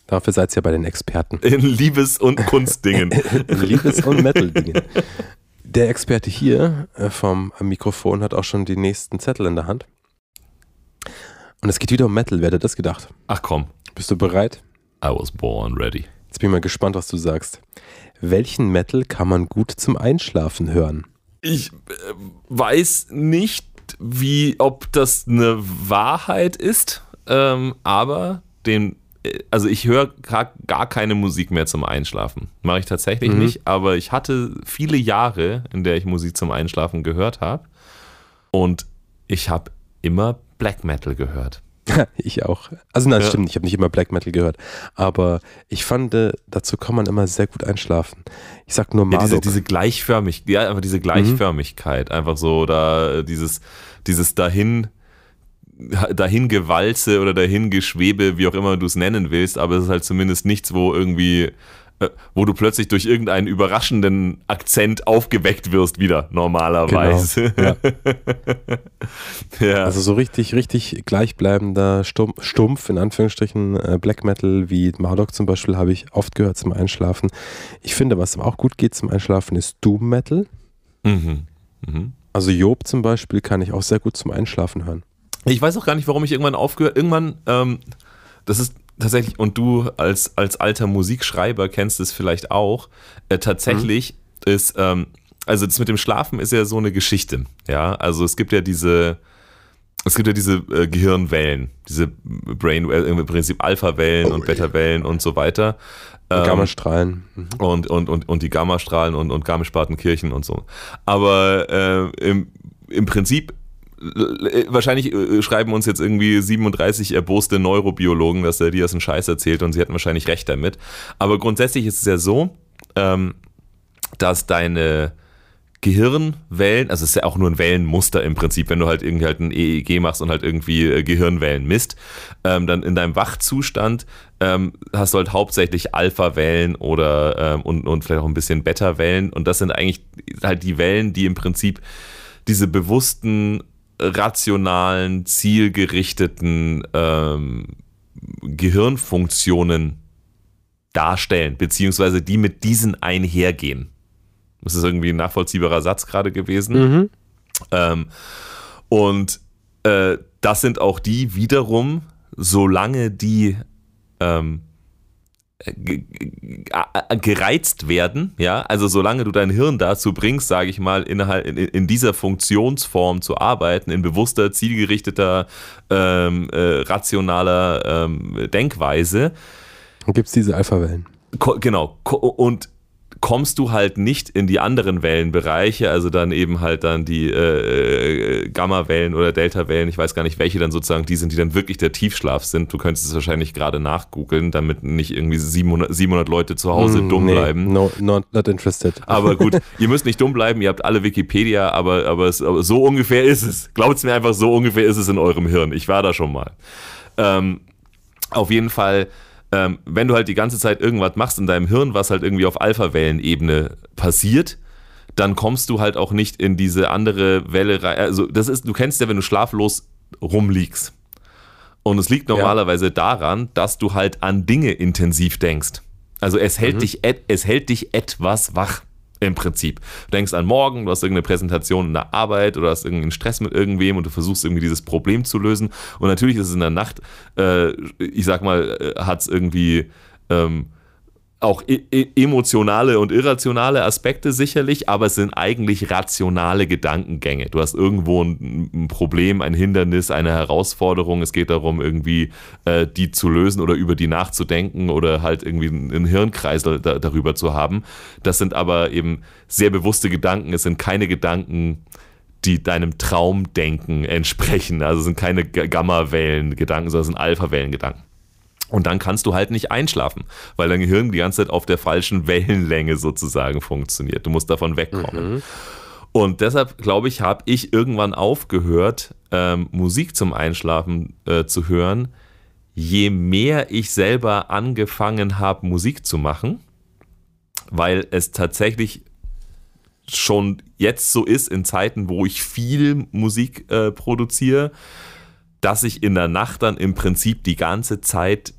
Dafür seid ihr bei den Experten. In Liebes- und Kunstdingen. In Liebes- und Metal-Dingen. Der Experte hier äh, vom Mikrofon hat auch schon die nächsten Zettel in der Hand. Und es geht wieder um Metal, wer hätte das gedacht? Ach komm. Bist du bereit? I was born ready. Jetzt bin ich mal gespannt, was du sagst. Welchen Metal kann man gut zum Einschlafen hören? Ich äh, weiß nicht, wie, ob das eine Wahrheit ist, ähm, aber den also ich höre gar keine Musik mehr zum Einschlafen. Mache ich tatsächlich mhm. nicht, aber ich hatte viele Jahre, in der ich Musik zum Einschlafen gehört habe. Und ich habe immer Black Metal gehört. ich auch. Also nein, ja. stimmt, ich habe nicht immer Black Metal gehört. Aber ich fand, äh, dazu kann man immer sehr gut einschlafen. Ich sag nur Marduk. Ja, diese, diese Gleichförmig, ja, einfach diese Gleichförmigkeit. Mhm. Einfach so, da dieses, dieses dahin dahin Gewalze oder dahin Geschwebe, wie auch immer du es nennen willst, aber es ist halt zumindest nichts, wo irgendwie äh, wo du plötzlich durch irgendeinen überraschenden Akzent aufgeweckt wirst wieder normalerweise. Genau, ja. ja. Also so richtig, richtig gleichbleibender Stumpf, Stumpf in Anführungsstrichen äh, Black Metal wie Marduk zum Beispiel habe ich oft gehört zum Einschlafen. Ich finde, was auch gut geht zum Einschlafen ist Doom Metal. Mhm. Mhm. Also Job zum Beispiel kann ich auch sehr gut zum Einschlafen hören. Ich weiß auch gar nicht, warum ich irgendwann aufgehört. Irgendwann, ähm, das ist tatsächlich, und du als, als alter Musikschreiber kennst es vielleicht auch, äh, tatsächlich mhm. ist, ähm, also das mit dem Schlafen ist ja so eine Geschichte. Ja, also es gibt ja diese, es gibt ja diese äh, Gehirnwellen, diese Brain, äh, im Prinzip Alpha-Wellen oh, und Beta-Wellen und so weiter. Ähm, Gammastrahlen. Mhm. Und, und, und, und die Gammastrahlen und, und Garmisch-Partenkirchen und so. Aber äh, im, im Prinzip wahrscheinlich äh, schreiben uns jetzt irgendwie 37 erboste Neurobiologen, dass er dir das einen Scheiß erzählt und sie hätten wahrscheinlich recht damit. Aber grundsätzlich ist es ja so, ähm, dass deine Gehirnwellen, also es ist ja auch nur ein Wellenmuster im Prinzip, wenn du halt irgendwie halt ein EEG machst und halt irgendwie äh, Gehirnwellen misst, ähm, dann in deinem Wachzustand ähm, hast du halt hauptsächlich Alpha-Wellen oder ähm, und, und vielleicht auch ein bisschen Beta-Wellen und das sind eigentlich halt die Wellen, die im Prinzip diese bewussten, rationalen, zielgerichteten ähm, Gehirnfunktionen darstellen, beziehungsweise die mit diesen einhergehen. Das ist irgendwie ein nachvollziehbarer Satz gerade gewesen. Mhm. Ähm, und äh, das sind auch die wiederum, solange die ähm, gereizt werden, ja, also solange du dein Hirn dazu bringst, sage ich mal, innerhalb in, in, dieser Funktionsform zu arbeiten, in bewusster, zielgerichteter, ähm, äh, rationaler ähm, Denkweise. Dann gibt es diese Alpha-Wellen. Genau. Und kommst du halt nicht in die anderen Wellenbereiche, also dann eben halt dann die äh, äh, Gamma-Wellen oder Delta-Wellen, ich weiß gar nicht, welche dann sozusagen die sind, die dann wirklich der Tiefschlaf sind. Du könntest es wahrscheinlich gerade nachgoogeln, damit nicht irgendwie 700, 700 Leute zu Hause mm, dumm nee, bleiben. No, not, not interested. Aber gut, ihr müsst nicht dumm bleiben, ihr habt alle Wikipedia, aber, aber, es, aber so ungefähr ist es. Glaubt's mir einfach, so ungefähr ist es in eurem Hirn. Ich war da schon mal. Ähm, auf jeden Fall ähm, wenn du halt die ganze Zeit irgendwas machst in deinem Hirn, was halt irgendwie auf Alpha-Wellenebene passiert, dann kommst du halt auch nicht in diese andere Welle rein. Also, das ist, du kennst ja, wenn du schlaflos rumliegst. Und es liegt normalerweise ja. daran, dass du halt an Dinge intensiv denkst. Also es hält, mhm. dich, es hält dich etwas wach im Prinzip. Du denkst an morgen, du hast irgendeine Präsentation in der Arbeit oder hast irgendeinen Stress mit irgendwem und du versuchst irgendwie dieses Problem zu lösen. Und natürlich ist es in der Nacht, äh, ich sag mal, äh, hat es irgendwie ähm, auch emotionale und irrationale Aspekte sicherlich, aber es sind eigentlich rationale Gedankengänge. Du hast irgendwo ein, ein Problem, ein Hindernis, eine Herausforderung. Es geht darum, irgendwie äh, die zu lösen oder über die nachzudenken oder halt irgendwie einen Hirnkreisel da, darüber zu haben. Das sind aber eben sehr bewusste Gedanken. Es sind keine Gedanken, die deinem Traumdenken entsprechen. Also es sind keine Gamma-Wellen-Gedanken, sondern es sind Alpha-Wellen-Gedanken. Und dann kannst du halt nicht einschlafen, weil dein Gehirn die ganze Zeit auf der falschen Wellenlänge sozusagen funktioniert. Du musst davon wegkommen. Mhm. Und deshalb, glaube ich, habe ich irgendwann aufgehört, ähm, Musik zum Einschlafen äh, zu hören, je mehr ich selber angefangen habe, Musik zu machen, weil es tatsächlich schon jetzt so ist in Zeiten, wo ich viel Musik äh, produziere, dass ich in der Nacht dann im Prinzip die ganze Zeit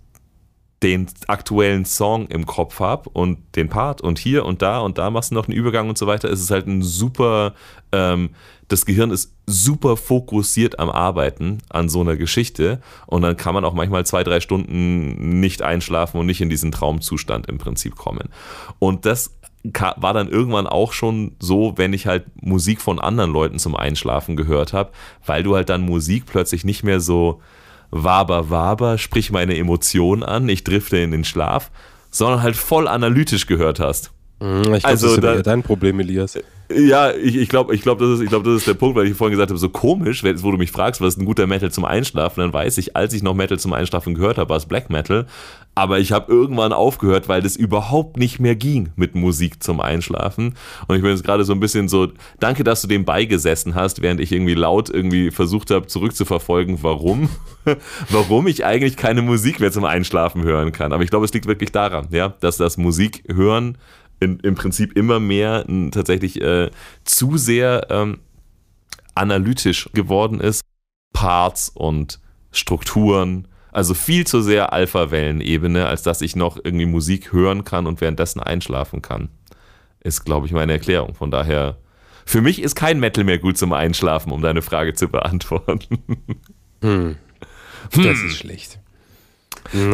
den aktuellen Song im Kopf habe und den Part und hier und da und da machst du noch einen Übergang und so weiter, ist es halt ein super, ähm, das Gehirn ist super fokussiert am Arbeiten an so einer Geschichte und dann kann man auch manchmal zwei, drei Stunden nicht einschlafen und nicht in diesen Traumzustand im Prinzip kommen. Und das war dann irgendwann auch schon so, wenn ich halt Musik von anderen Leuten zum Einschlafen gehört habe, weil du halt dann Musik plötzlich nicht mehr so Waber, Waber, sprich meine Emotionen an, ich drifte in den Schlaf, sondern halt voll analytisch gehört hast. Mhm, ich glaub, also, das ist da, dein Problem, Elias. Ja, ich, ich glaube, ich glaub, das, ist, glaub, das ist der Punkt, weil ich vorhin gesagt habe, so komisch, wo du mich fragst, was ist ein guter Metal zum Einschlafen, dann weiß ich, als ich noch Metal zum Einschlafen gehört habe, war es Black Metal. Aber ich habe irgendwann aufgehört, weil das überhaupt nicht mehr ging mit Musik zum Einschlafen. Und ich bin jetzt gerade so ein bisschen so, danke, dass du dem beigesessen hast, während ich irgendwie laut irgendwie versucht habe, zurückzuverfolgen, warum, warum ich eigentlich keine Musik mehr zum Einschlafen hören kann. Aber ich glaube, es liegt wirklich daran, ja, dass das Musik hören in, im Prinzip immer mehr tatsächlich äh, zu sehr ähm, analytisch geworden ist. Parts und Strukturen also viel zu sehr Alpha-Wellenebene, als dass ich noch irgendwie Musik hören kann und währenddessen einschlafen kann. Ist, glaube ich, meine Erklärung. Von daher Für mich ist kein Metal mehr gut zum Einschlafen, um deine Frage zu beantworten. Hm. Das ist schlecht.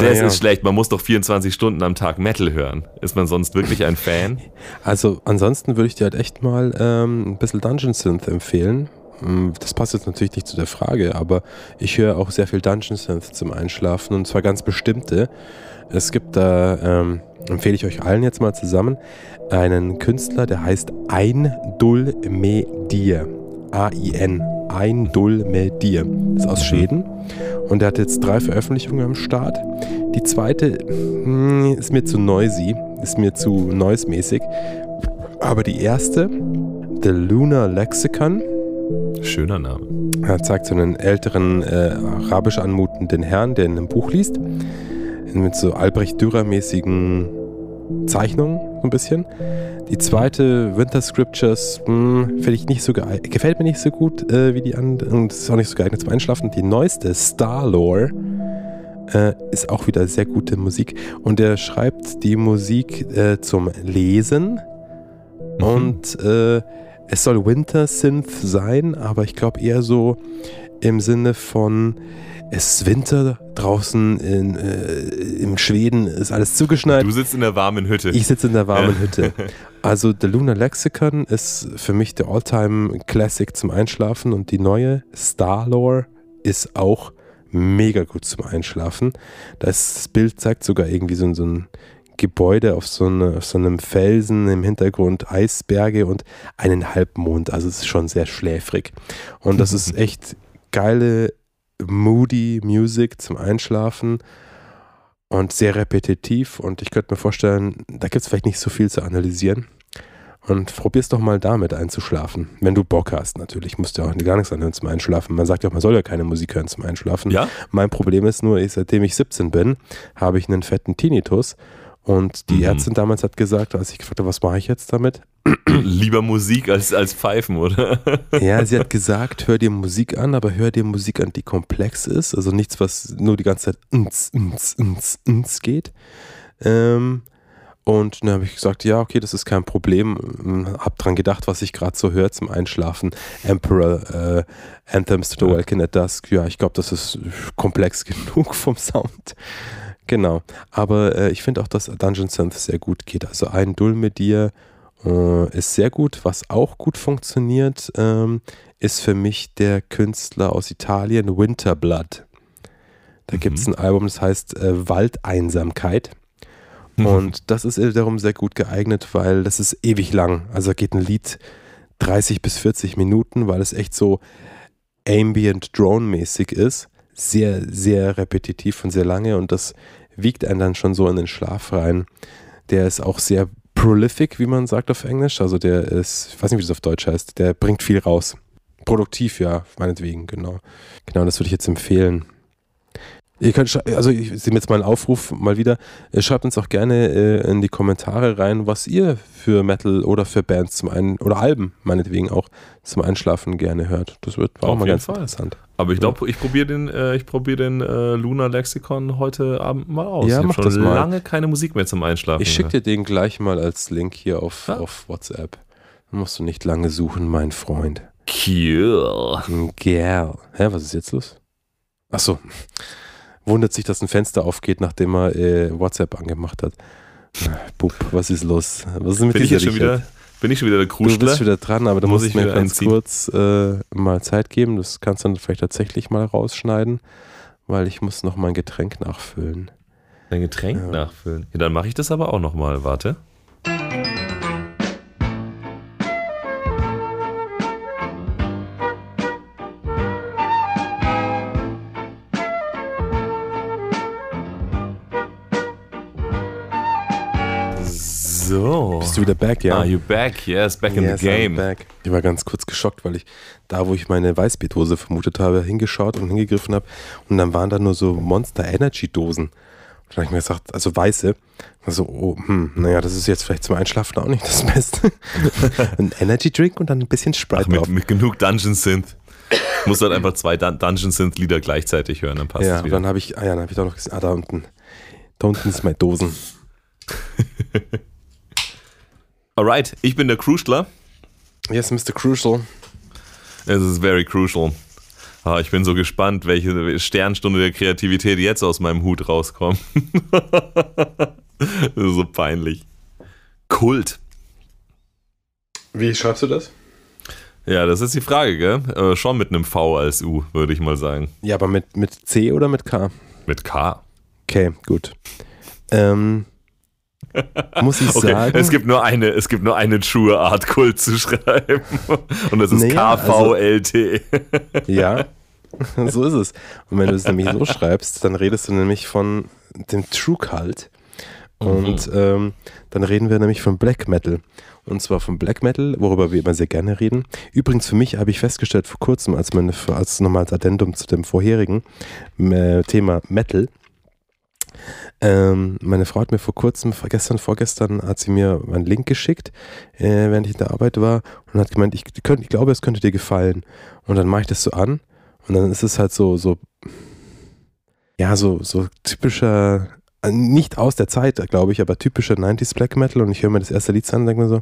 Das ist schlecht. Man muss doch 24 Stunden am Tag Metal hören. Ist man sonst wirklich ein Fan? Also ansonsten würde ich dir halt echt mal ähm, ein bisschen Dungeon Synth empfehlen. Mm, Das passt jetzt natürlich nicht zu der Frage, aber ich höre auch sehr viel Dungeon Synth zum Einschlafen und zwar ganz bestimmte. Es gibt da, ähm, empfehle ich euch allen jetzt mal zusammen, einen Künstler, der heißt Eindul Medir. A-I-N. Eindul Medir. Das ist aus Schweden und der hat jetzt drei Veröffentlichungen am Start. Die zweite mm, ist mir zu noisy, ist mir zu noise-mäßig. Aber die erste, The Lunar Lexicon, Schöner Name. er zeigt so einen älteren, äh, arabisch anmutenden Herrn, der in einem Buch liest. Mit so Albrecht Dürer-mäßigen Zeichnungen, so ein bisschen. Die zweite, Winter Scriptures, mh, finde ich nicht so gefällt mir nicht so gut äh, wie die anderen und ist auch nicht so geeignet zum Einschlafen. Die neueste, Star-Lore, äh, ist auch wieder sehr gute Musik. Und er schreibt die Musik äh, zum Lesen Mhm. und äh, es soll Winter Synth sein, aber ich glaube eher so im Sinne von es ist Winter draußen in, äh, im Schweden ist alles zugeschneit. Du sitzt in der warmen Hütte. Ich sitze in der warmen Hütte. Also The Lunar Lexicon ist für mich der Alltime Classic zum Einschlafen und die neue Star-Lore ist auch mega gut zum Einschlafen. Das Bild zeigt sogar irgendwie so, so ein Gebäude auf so, eine, auf so einem Felsen im Hintergrund, Eisberge und einen Halbmond. Also es ist schon sehr schläfrig. Und das ist echt geile, moody Music zum Einschlafen und sehr repetitiv. Und ich könnte mir vorstellen, da gibt es vielleicht nicht so viel zu analysieren. Und probier's doch mal damit einzuschlafen. Wenn du Bock hast, natürlich. Musst du ja auch gar nichts anhören zum Einschlafen. Man sagt ja auch, man soll ja keine Musik hören zum Einschlafen. ja? Mein Problem ist nur, ich, seitdem ich 17 bin, habe ich einen fetten Tinnitus. Und die Mhm. Ärztin damals hat gesagt, als ich gefragt habe, was mache ich jetzt damit? Lieber Musik als, als Pfeifen, oder? Ja, sie hat gesagt, hör dir Musik an, aber hör dir Musik an, die komplex ist. Also nichts, was nur die ganze Zeit ins, ins, ins, ins geht. Ähm, und dann habe ich gesagt, ja, okay, das ist kein Problem. Hab dran gedacht, was ich gerade so höre zum Einschlafen. Emperor, äh, Anthems to the. Welkin at Dusk. Ja, ich glaube, das ist komplex genug vom Sound. Genau. Aber äh, ich finde auch, dass Dungeon Synth sehr gut geht. Also ein Dull mit dir äh, ist sehr gut. Was auch gut funktioniert, ähm, ist für mich der Künstler aus Italien, Winterblood. Da Mhm. gibt es ein Album, das heißt äh, Waldeinsamkeit. Und das ist wiederum sehr gut geeignet, weil das ist ewig lang. Also geht ein Lied 30 bis 40 Minuten, weil es echt so ambient drone-mäßig ist. Sehr, sehr repetitiv und sehr lange und das wiegt einen dann schon so in den Schlaf rein. Der ist auch sehr prolific, wie man sagt auf Englisch. Also der ist, ich weiß nicht, wie das auf Deutsch heißt, der bringt viel raus. Produktiv, ja, meinetwegen, genau. Genau, das würde ich jetzt empfehlen. Ihr könnt, also ich sehe jetzt mal einen Aufruf mal wieder. Äh, Schreibt uns auch gerne äh, in die Kommentare rein, was ihr für Metal oder für Bands zum einen oder Alben meinetwegen auch zum Einschlafen gerne hört. Das wird auch Auf mal ganz Fall. interessant. Aber ich glaube, ich probiere den, äh, ich probier den äh, Lunar Lexikon heute Abend mal aus. Ja, ich mach habe das schon mal. lange keine Musik mehr zum Einschlafen. Ich schicke dir den gleich mal als Link hier auf, Ah. auf WhatsApp. Dann musst du nicht lange suchen, mein Freund. Cool. Girl. Hä, was ist jetzt los? Achso. Wundert sich, dass ein Fenster aufgeht, nachdem er äh, WhatsApp angemacht hat. Bub, was ist los? Was ist mit Bin ich dieser jetzt schon wieder, bin ich schon wieder der Du bist Kruschler? wieder dran, aber da Muss ich mir ganz einziehen. kurz äh, mal Zeit geben. Das kannst du dann vielleicht tatsächlich mal rausschneiden, weil ich muss noch mein Getränk nachfüllen. Ein Getränk Ja. nachfüllen. Ja, dann mache ich das aber auch nochmal. Warte. So. Bist du wieder back, ja? Are you back? Yes, back in Yes, the I'm game. back. Ich war ganz kurz geschockt, weil ich da, wo ich meine Weißbierhose vermutet habe, hingeschaut und hingegriffen habe und dann waren da nur so Monster Energy Dosen. Und dann habe ich mir gesagt, also weiße. Also, oh, hm, naja, das ist jetzt vielleicht zum Einschlafen auch nicht das Beste. ein Energy Drink und dann ein bisschen Sprite Ach, mit, drauf. mit genug Dungeon Synth. Muss halt einfach zwei Dun Dungeon Synth Lieder gleichzeitig hören, dann passt Ja, es wieder. dann habe ich, ah ja, dann habe ich doch noch gesehen, ah, da unten. Da unten ist meine Dosen. Alright, ich bin der Kruschler Yes, Mr. Crucial. Es ist very crucial. Ah, ich bin so gespannt, welche Sternstunde der Kreativität jetzt aus meinem Hut rauskommt. das ist so peinlich. Kult. Wie schreibst du das? Ja, das ist die Frage, gell? Äh, schon mit einem V als U, würde ich mal sagen. Ja, aber mit, mit C oder mit K? Mit K. Okay, gut. Ähm, muss ich okay, sagen. Es gibt nur eine, es gibt nur eine true Art Kult zu schreiben. Und das ist Naja, KVLT. Ja, so ist es. Und wenn du es nämlich so schreibst, dann redest du nämlich von dem True Cult. Und ähm, dann reden wir nämlich von Black Metal. Und zwar von Black Metal, worüber wir immer sehr gerne reden. Übrigens für mich habe ich festgestellt vor kurzem, als, meine, als nochmal als Addendum zu dem vorherigen äh, Thema Metal, ähm, meine Frau hat mir vor kurzem, gestern, vorgestern, hat sie mir einen Link geschickt, äh, während ich in der Arbeit war und hat gemeint, ich, könnt, ich glaube, es könnte dir gefallen. Und dann mache ich das so an und dann ist es halt so, so, ja, so, so typischer, äh, nicht aus der Zeit, glaube ich, aber typischer 90s Black Metal und ich höre mir das erste Lied an und denke mir so,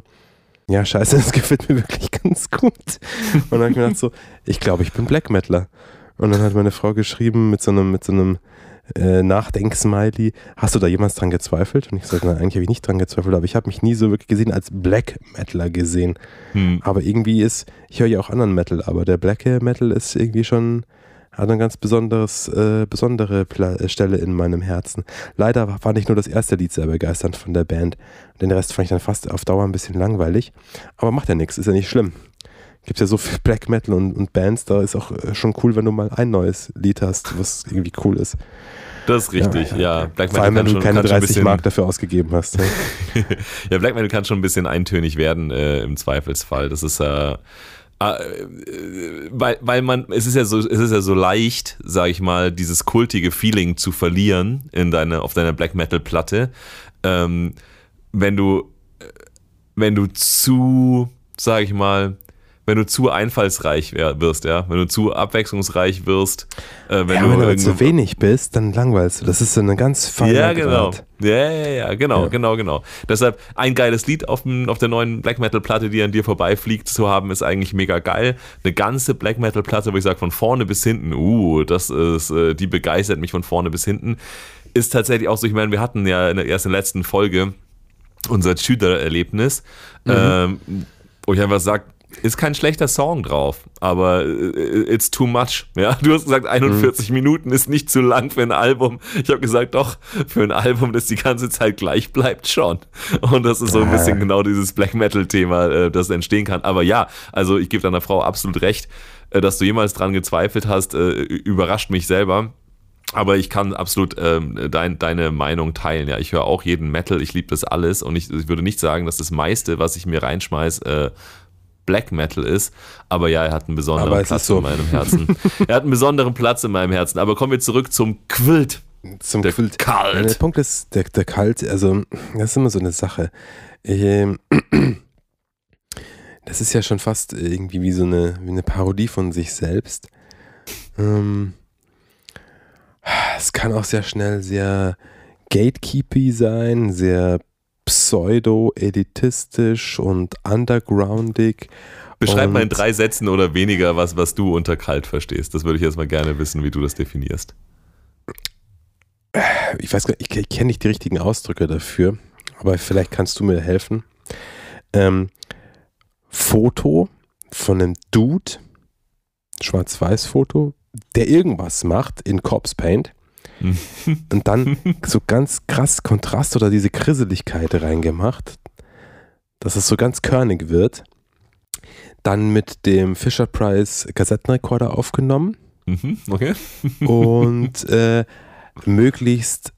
ja, scheiße, das gefällt mir wirklich ganz gut. Und dann habe ich mir gedacht so, ich glaube, ich bin Black Metaler. Und dann hat meine Frau geschrieben mit so einem, mit so einem äh, Nachdenksmiley, hast du da jemals dran gezweifelt? Und ich sagte, nein, eigentlich habe ich nicht dran gezweifelt, aber ich habe mich nie so wirklich gesehen als Black Metaler gesehen. Hm. Aber irgendwie ist, ich höre ja auch anderen Metal, aber der Black Metal ist irgendwie schon, hat eine ganz besonderes, äh, besondere Pla äh, Stelle in meinem Herzen. Leider fand ich nur das erste Lied sehr begeisternd von der Band. Den Rest fand ich dann fast auf Dauer ein bisschen langweilig. Aber macht ja nichts, ist ja nicht schlimm. Gibt ja so viel Black Metal und, und Bands, da ist auch äh, schon cool, wenn du mal ein neues Lied hast, was irgendwie cool ist. Das ist richtig, ja. Black Vor allem, wenn du keine schon ein 30 bisschen- Mark dafür ausgegeben hast. Ja, Black Metal kann schon ein bisschen eintönig werden äh, im Zweifelsfall. Das ist äh, äh, weil, weil man, es ist ja so, es ist ja so leicht, sag ich mal, dieses kultige Feeling zu verlieren in deine, auf deiner Black Metal Platte, ähm, wenn du, äh, wenn du zu, sag ich mal, wenn du zu einfallsreich wirst, ja, wenn du zu abwechslungsreich wirst, äh, wenn ja, du wenn du zu wenig bist, dann langweilst du. Das ist so eine ganz feine ja, genau. Grad. Ja, ja, ja, genau, Ja. genau, genau. Deshalb ein geiles Lied auf, dem, auf der neuen Black Metal Platte, die an dir vorbeifliegt, zu haben, ist eigentlich mega geil. Eine ganze Black Metal Platte, wo ich sage, von vorne bis hinten, uh, das ist, äh, die begeistert mich von vorne bis hinten. Ist tatsächlich auch so, ich meine, wir hatten ja in der ersten letzten Folge unser Schülererlebnis, ähm, wo ich einfach sage, ist kein schlechter Song drauf, aber äh, it's too much. Ja, du hast gesagt, 41 Minuten ist nicht zu lang für ein Album. Ich habe gesagt, doch, für ein Album, das die ganze Zeit gleich bleibt, schon. Und das ist so ein bisschen genau dieses Black Metal-Thema, äh, das entstehen kann. Aber ja, also ich gebe deiner Frau absolut recht, äh, dass du jemals dran gezweifelt hast, äh, überrascht mich selber. Aber ich kann absolut ähm, dein, deine Meinung teilen. Ja, ich höre auch jeden Metal, ich liebe das alles und ich, ich würde nicht sagen, dass das meiste, was ich mir reinschmeiß, äh, Black Metal ist. Aber ja, er hat einen besonderen Platz so. in meinem Herzen. er hat einen besonderen Platz in meinem Herzen. Aber kommen wir zurück zum Quilt. Zum Der Quilt. Kalt. Ja, der Punkt ist, der, der Kalt, also, das ist immer so eine Sache. Ähm, das ist ja schon fast irgendwie wie so eine, wie eine Parodie von sich selbst. Ähm, es kann auch sehr schnell sehr gatekeepy sein, sehr pseudo-elitistisch und undergroundig. Beschreib mal in Und- drei Sätzen oder weniger, was, was du unter kalt verstehst. Das würde ich erstmal gerne wissen, wie du das definierst. ich weiß gar nicht, ich, ich kenne nicht die richtigen Ausdrücke dafür, aber vielleicht kannst du mir helfen. Ähm, Foto von einem Dude, Schwarz-Weiß-Foto, der irgendwas macht in Corpse Paint und dann so ganz krass Kontrast oder diese Krisseligkeit reingemacht, dass es so ganz körnig wird. Dann mit dem Fisher Price Kassettenrekorder aufgenommen Mhm, okay. und äh, möglichst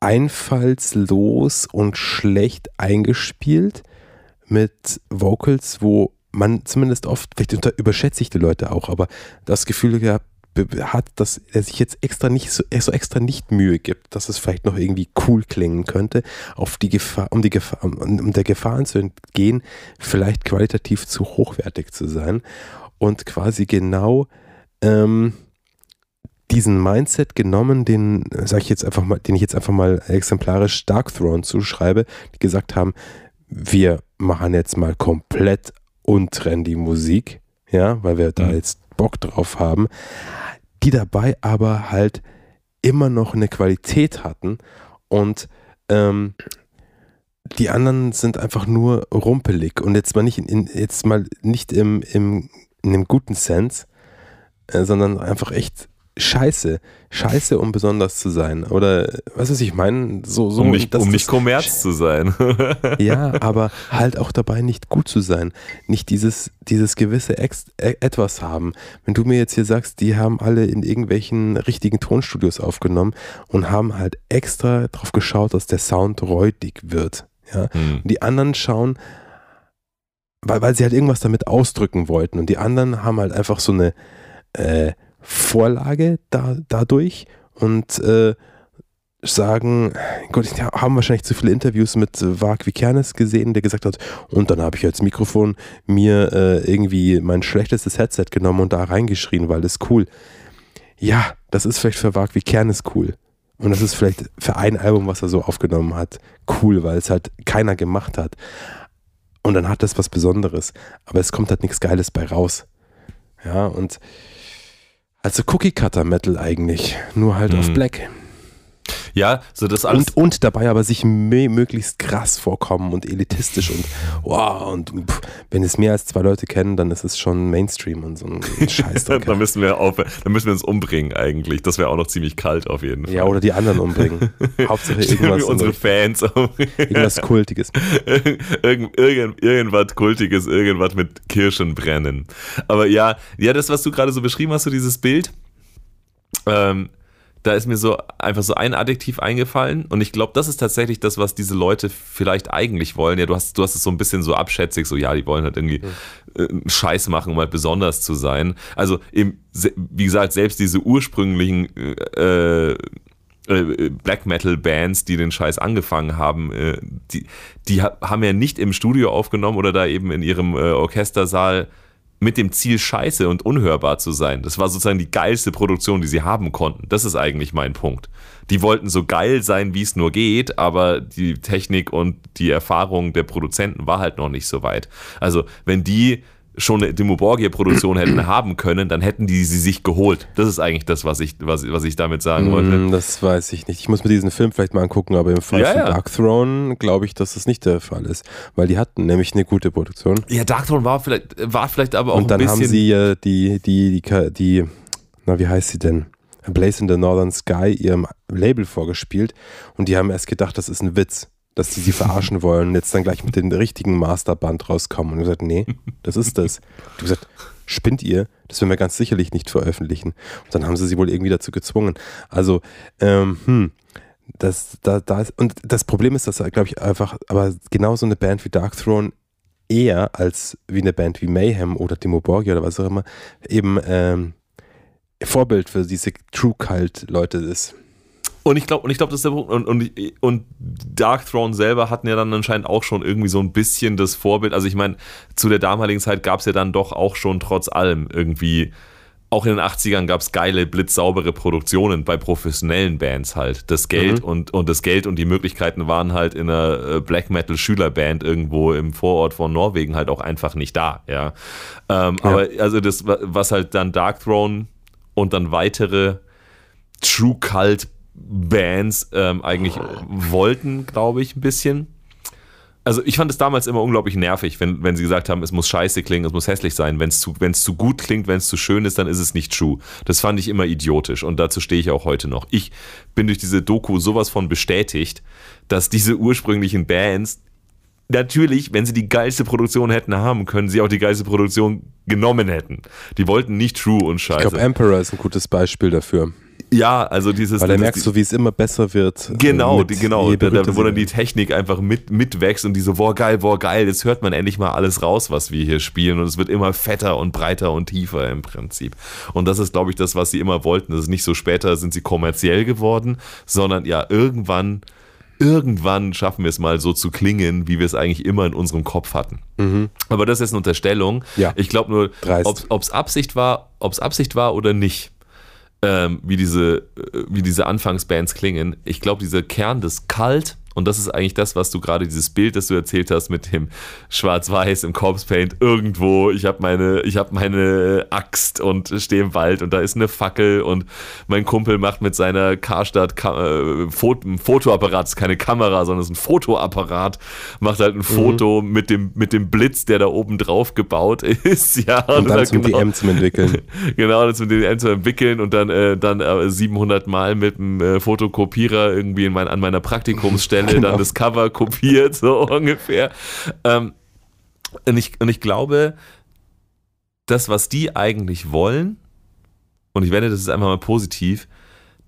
einfallslos und schlecht eingespielt mit Vocals, wo man zumindest oft, vielleicht unter, überschätze ich die Leute auch, aber das Gefühl gehabt hat, dass er sich jetzt extra nicht so, so extra nicht Mühe gibt, dass es vielleicht noch irgendwie cool klingen könnte, auf die Gefahr, um die Gefahr, um, um der Gefahren zu entgehen, vielleicht qualitativ zu hochwertig zu sein und quasi genau ähm, diesen Mindset genommen, den sage ich jetzt einfach mal, den ich jetzt einfach mal exemplarisch Dark Throne zuschreibe, die gesagt haben, wir machen jetzt mal komplett und trendy Musik, ja, weil wir da Mhm. jetzt Bock drauf haben, die dabei aber halt immer noch eine Qualität hatten und ähm, die anderen sind einfach nur rumpelig. Und jetzt mal nicht in, jetzt mal nicht im, im in einem guten Sense, äh, sondern einfach echt scheiße. Scheiße, um besonders zu sein. Oder was weiß ich meine? So, so, um nicht, um nicht Kommerz zu sein. ja, aber halt auch dabei nicht gut zu sein. Nicht dieses, dieses gewisse Ex e Etwas haben. Wenn du mir jetzt hier sagst, die haben alle in irgendwelchen richtigen Tonstudios aufgenommen und haben halt extra drauf geschaut, dass der Sound räudig wird. Ja? Hm. Die anderen schauen, weil, weil sie halt irgendwas damit ausdrücken wollten. Und die anderen haben halt einfach so eine äh, Vorlage da, dadurch und äh, sagen, Gott, die haben wahrscheinlich zu viele Interviews mit äh, Varg Vikernes gesehen, der gesagt hat, und dann habe ich als Mikrofon mir äh, irgendwie mein schlechtestes Headset genommen und da reingeschrien, weil das cool. Ja, das ist vielleicht für Varg Vikernes cool. Und das ist vielleicht für ein Album, was er so aufgenommen hat, cool, weil es halt keiner gemacht hat. Und dann hat das was Besonderes. Aber es kommt halt nichts Geiles bei raus. Ja, und also Cookie Cutter Metal eigentlich. Nur halt auf Mhm. Black. Ja, so das alles. Und, und dabei aber sich mö- möglichst krass vorkommen und elitistisch und wow, und pff, wenn es mehr als zwei Leute kennen, dann ist es schon Mainstream und so ein Scheiß. da müssen wir auf, da müssen wir uns umbringen eigentlich. Das wäre auch noch ziemlich kalt auf jeden Fall. ja, oder die anderen umbringen. Hauptsache irgendwas, unsere Fans um. irgendwas Kultiges. Irgend, irgend, irgendwas Kultiges, irgendwas mit Kirschen brennen. Aber ja, ja, das, was du gerade so beschrieben hast, so dieses Bild, ähm, da ist mir so einfach so ein Adjektiv eingefallen und ich glaube, das ist tatsächlich das, was diese Leute vielleicht eigentlich wollen. Ja, du hast, du hast es so ein bisschen so abschätzig, so ja, die wollen halt irgendwie äh, Scheiß machen, um halt besonders zu sein. Also eben, wie gesagt, selbst diese ursprünglichen äh, äh, Black Metal Bands, die den Scheiß angefangen haben, äh, die, die ha- haben ja nicht im Studio aufgenommen oder da eben in ihrem äh, Orchestersaal mit dem Ziel, scheiße und unhörbar zu sein. Das war sozusagen die geilste Produktion, die sie haben konnten. Das ist eigentlich mein Punkt. Die wollten so geil sein, wie es nur geht, aber die Technik und die Erfahrung der Produzenten war halt noch nicht so weit. Also, wenn die schon eine Dimo Borgia-Produktion hätten haben können, dann hätten die sie sich geholt. Das ist eigentlich das, was ich, was, was ich damit sagen wollte. Mm, Das weiß ich nicht. Ich muss mir diesen Film vielleicht mal angucken, aber im Fall Ja, von ja. Dark Throne glaube ich, dass das nicht der Fall ist, weil die hatten nämlich eine gute Produktion. Ja, Darkthrone war vielleicht, war vielleicht aber auch Und dann ein bisschen. haben sie ja die, die, die, Ka- die, na, wie heißt sie denn? A Blaze in the Northern Sky ihrem Label vorgespielt und die haben erst gedacht, das ist ein Witz, dass die sie verarschen wollen und jetzt dann gleich mit dem richtigen Masterband rauskommen. Und ich gesagt, nee, das ist das. Du gesagt, spinnt ihr? Das werden wir ganz sicherlich nicht veröffentlichen. Und dann haben sie sie wohl irgendwie dazu gezwungen. Also, ähm, hm. Das, da, da ist, und das Problem ist, dass, glaube ich, einfach, aber genauso eine Band wie Dark Throne eher als wie eine Band wie Mayhem oder Timo Borgia oder was auch immer eben ähm, Vorbild für diese True Cult Leute ist. Und ich glaube, und ich glaube, das ist der Punkt. Und, und, und Dark Throne selber hatten ja dann anscheinend auch schon irgendwie so ein bisschen das Vorbild. Also ich meine, zu der damaligen Zeit gab es ja dann doch auch schon trotz allem irgendwie, auch in den 80ern gab es geile, blitzsaubere Produktionen bei professionellen Bands halt. Das Geld Mhm. und, und das Geld und die Möglichkeiten waren halt in einer äh, Black Metal Schülerband irgendwo im Vorort von Norwegen halt auch einfach nicht da, ja. Ähm, Ja. Aber also das, was halt dann Dark Throne und dann weitere True Cult Bands ähm, eigentlich wollten, glaube ich, ein bisschen. Also ich fand es damals immer unglaublich nervig, wenn, wenn sie gesagt haben, es muss scheiße klingen, es muss hässlich sein. Wenn es zu, zu gut klingt, wenn es zu schön ist, dann ist es nicht true. Das fand ich immer idiotisch und dazu stehe ich auch heute noch. Ich bin durch diese Doku sowas von bestätigt, dass diese ursprünglichen Bands natürlich, wenn sie die geilste Produktion hätten haben können, sie auch die geilste Produktion genommen hätten. Die wollten nicht true und Ich scheiße. glaube, Emperor ist ein gutes Beispiel dafür. Ja, also dieses Weil da merkst du, wie es immer besser wird. Genau, mit die, genau. Da, da, wo dann die Technik einfach mit, mitwächst und die so, boah, geil, boah, geil, jetzt hört man endlich mal alles raus, was wir hier spielen und es wird immer fetter und breiter und tiefer im Prinzip. Und das ist, glaube ich, das, was sie immer wollten. Das ist nicht so später sind sie kommerziell geworden, sondern ja, irgendwann, irgendwann schaffen wir es mal so zu klingen, wie wir es eigentlich immer in unserem Kopf hatten. Aber das ist eine Unterstellung. Ja. Ich glaube nur, ob es Absicht war, ob es Absicht war oder nicht, ähm, wie diese, äh, wie diese Anfangsbands klingen. Ich glaube, dieser Kern des Kalt Und das ist eigentlich das, was du gerade, dieses Bild, das du erzählt hast mit dem Schwarz-Weiß im Corpse Paint irgendwo. Ich habe meine, ich habe meine Axt und stehe im Wald und da ist eine Fackel und mein Kumpel macht mit seiner Karstadt äh, Foto, Fotoapparat, das ist keine Kamera, sondern es ist ein Fotoapparat, macht halt ein mhm. Foto mit dem, mit dem Blitz, der da oben drauf gebaut ist. Ja, und, und dann zum genau, DM zum entwickeln. genau, das zum DM zu entwickeln und dann, äh, dann äh, 700 Mal mit dem äh, Fotokopierer irgendwie in mein, an meiner Praktikumsstelle Stelle genau. dann das Cover kopiert, so ungefähr. Ähm, und, ich, und ich glaube, das, was die eigentlich wollen, und ich wende das ist einfach mal positiv,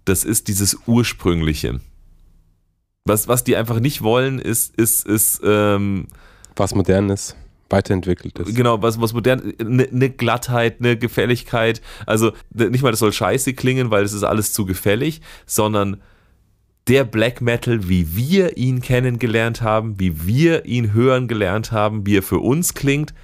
das ist dieses Ursprüngliche. Was, was die einfach nicht wollen, ist, ist, ist ähm, was Modernes weiterentwickelt ist. Genau, was, was modern, eine ne Glattheit, eine Gefälligkeit. Also nicht mal, das soll scheiße klingen, weil es ist alles zu gefällig, sondern der Black Metal, wie wir ihn kennengelernt haben, wie wir ihn hören gelernt haben, wie er für uns klingt,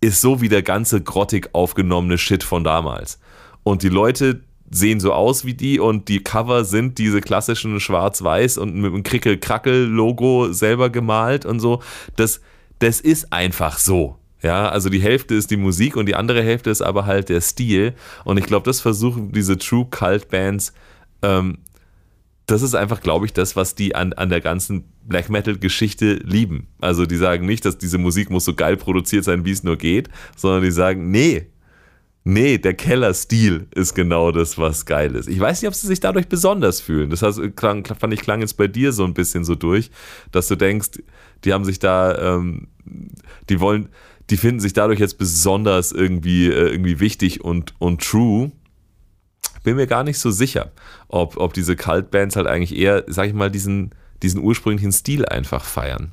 ist so wie der ganze grottig aufgenommene Shit von damals. Und die Leute sehen so aus wie die und die Cover sind diese klassischen schwarz-weiß und mit einem Krickel-Krackel-Logo selber gemalt und so. Das, das ist einfach so. Ja, also die Hälfte ist die Musik und die andere Hälfte ist aber halt der Stil. Und ich glaube, das versuchen diese True Cult Bands ähm, das ist einfach, glaube ich, das, was die an, an der ganzen Black Metal-Geschichte lieben. Also die sagen nicht, dass diese Musik muss so geil produziert sein, wie es nur geht, sondern die sagen, nee, nee, der Keller-Stil ist genau das, was geil ist. Ich weiß nicht, ob sie sich dadurch besonders fühlen. Das heißt, klang, fand ich, klang jetzt bei dir so ein bisschen so durch, dass du denkst, die haben sich da, ähm, die wollen, die finden sich dadurch jetzt besonders irgendwie, äh, irgendwie wichtig und, und true bin mir gar nicht so sicher, ob, ob diese Cult-Bands halt eigentlich eher, sag ich mal, diesen, diesen ursprünglichen Stil einfach feiern.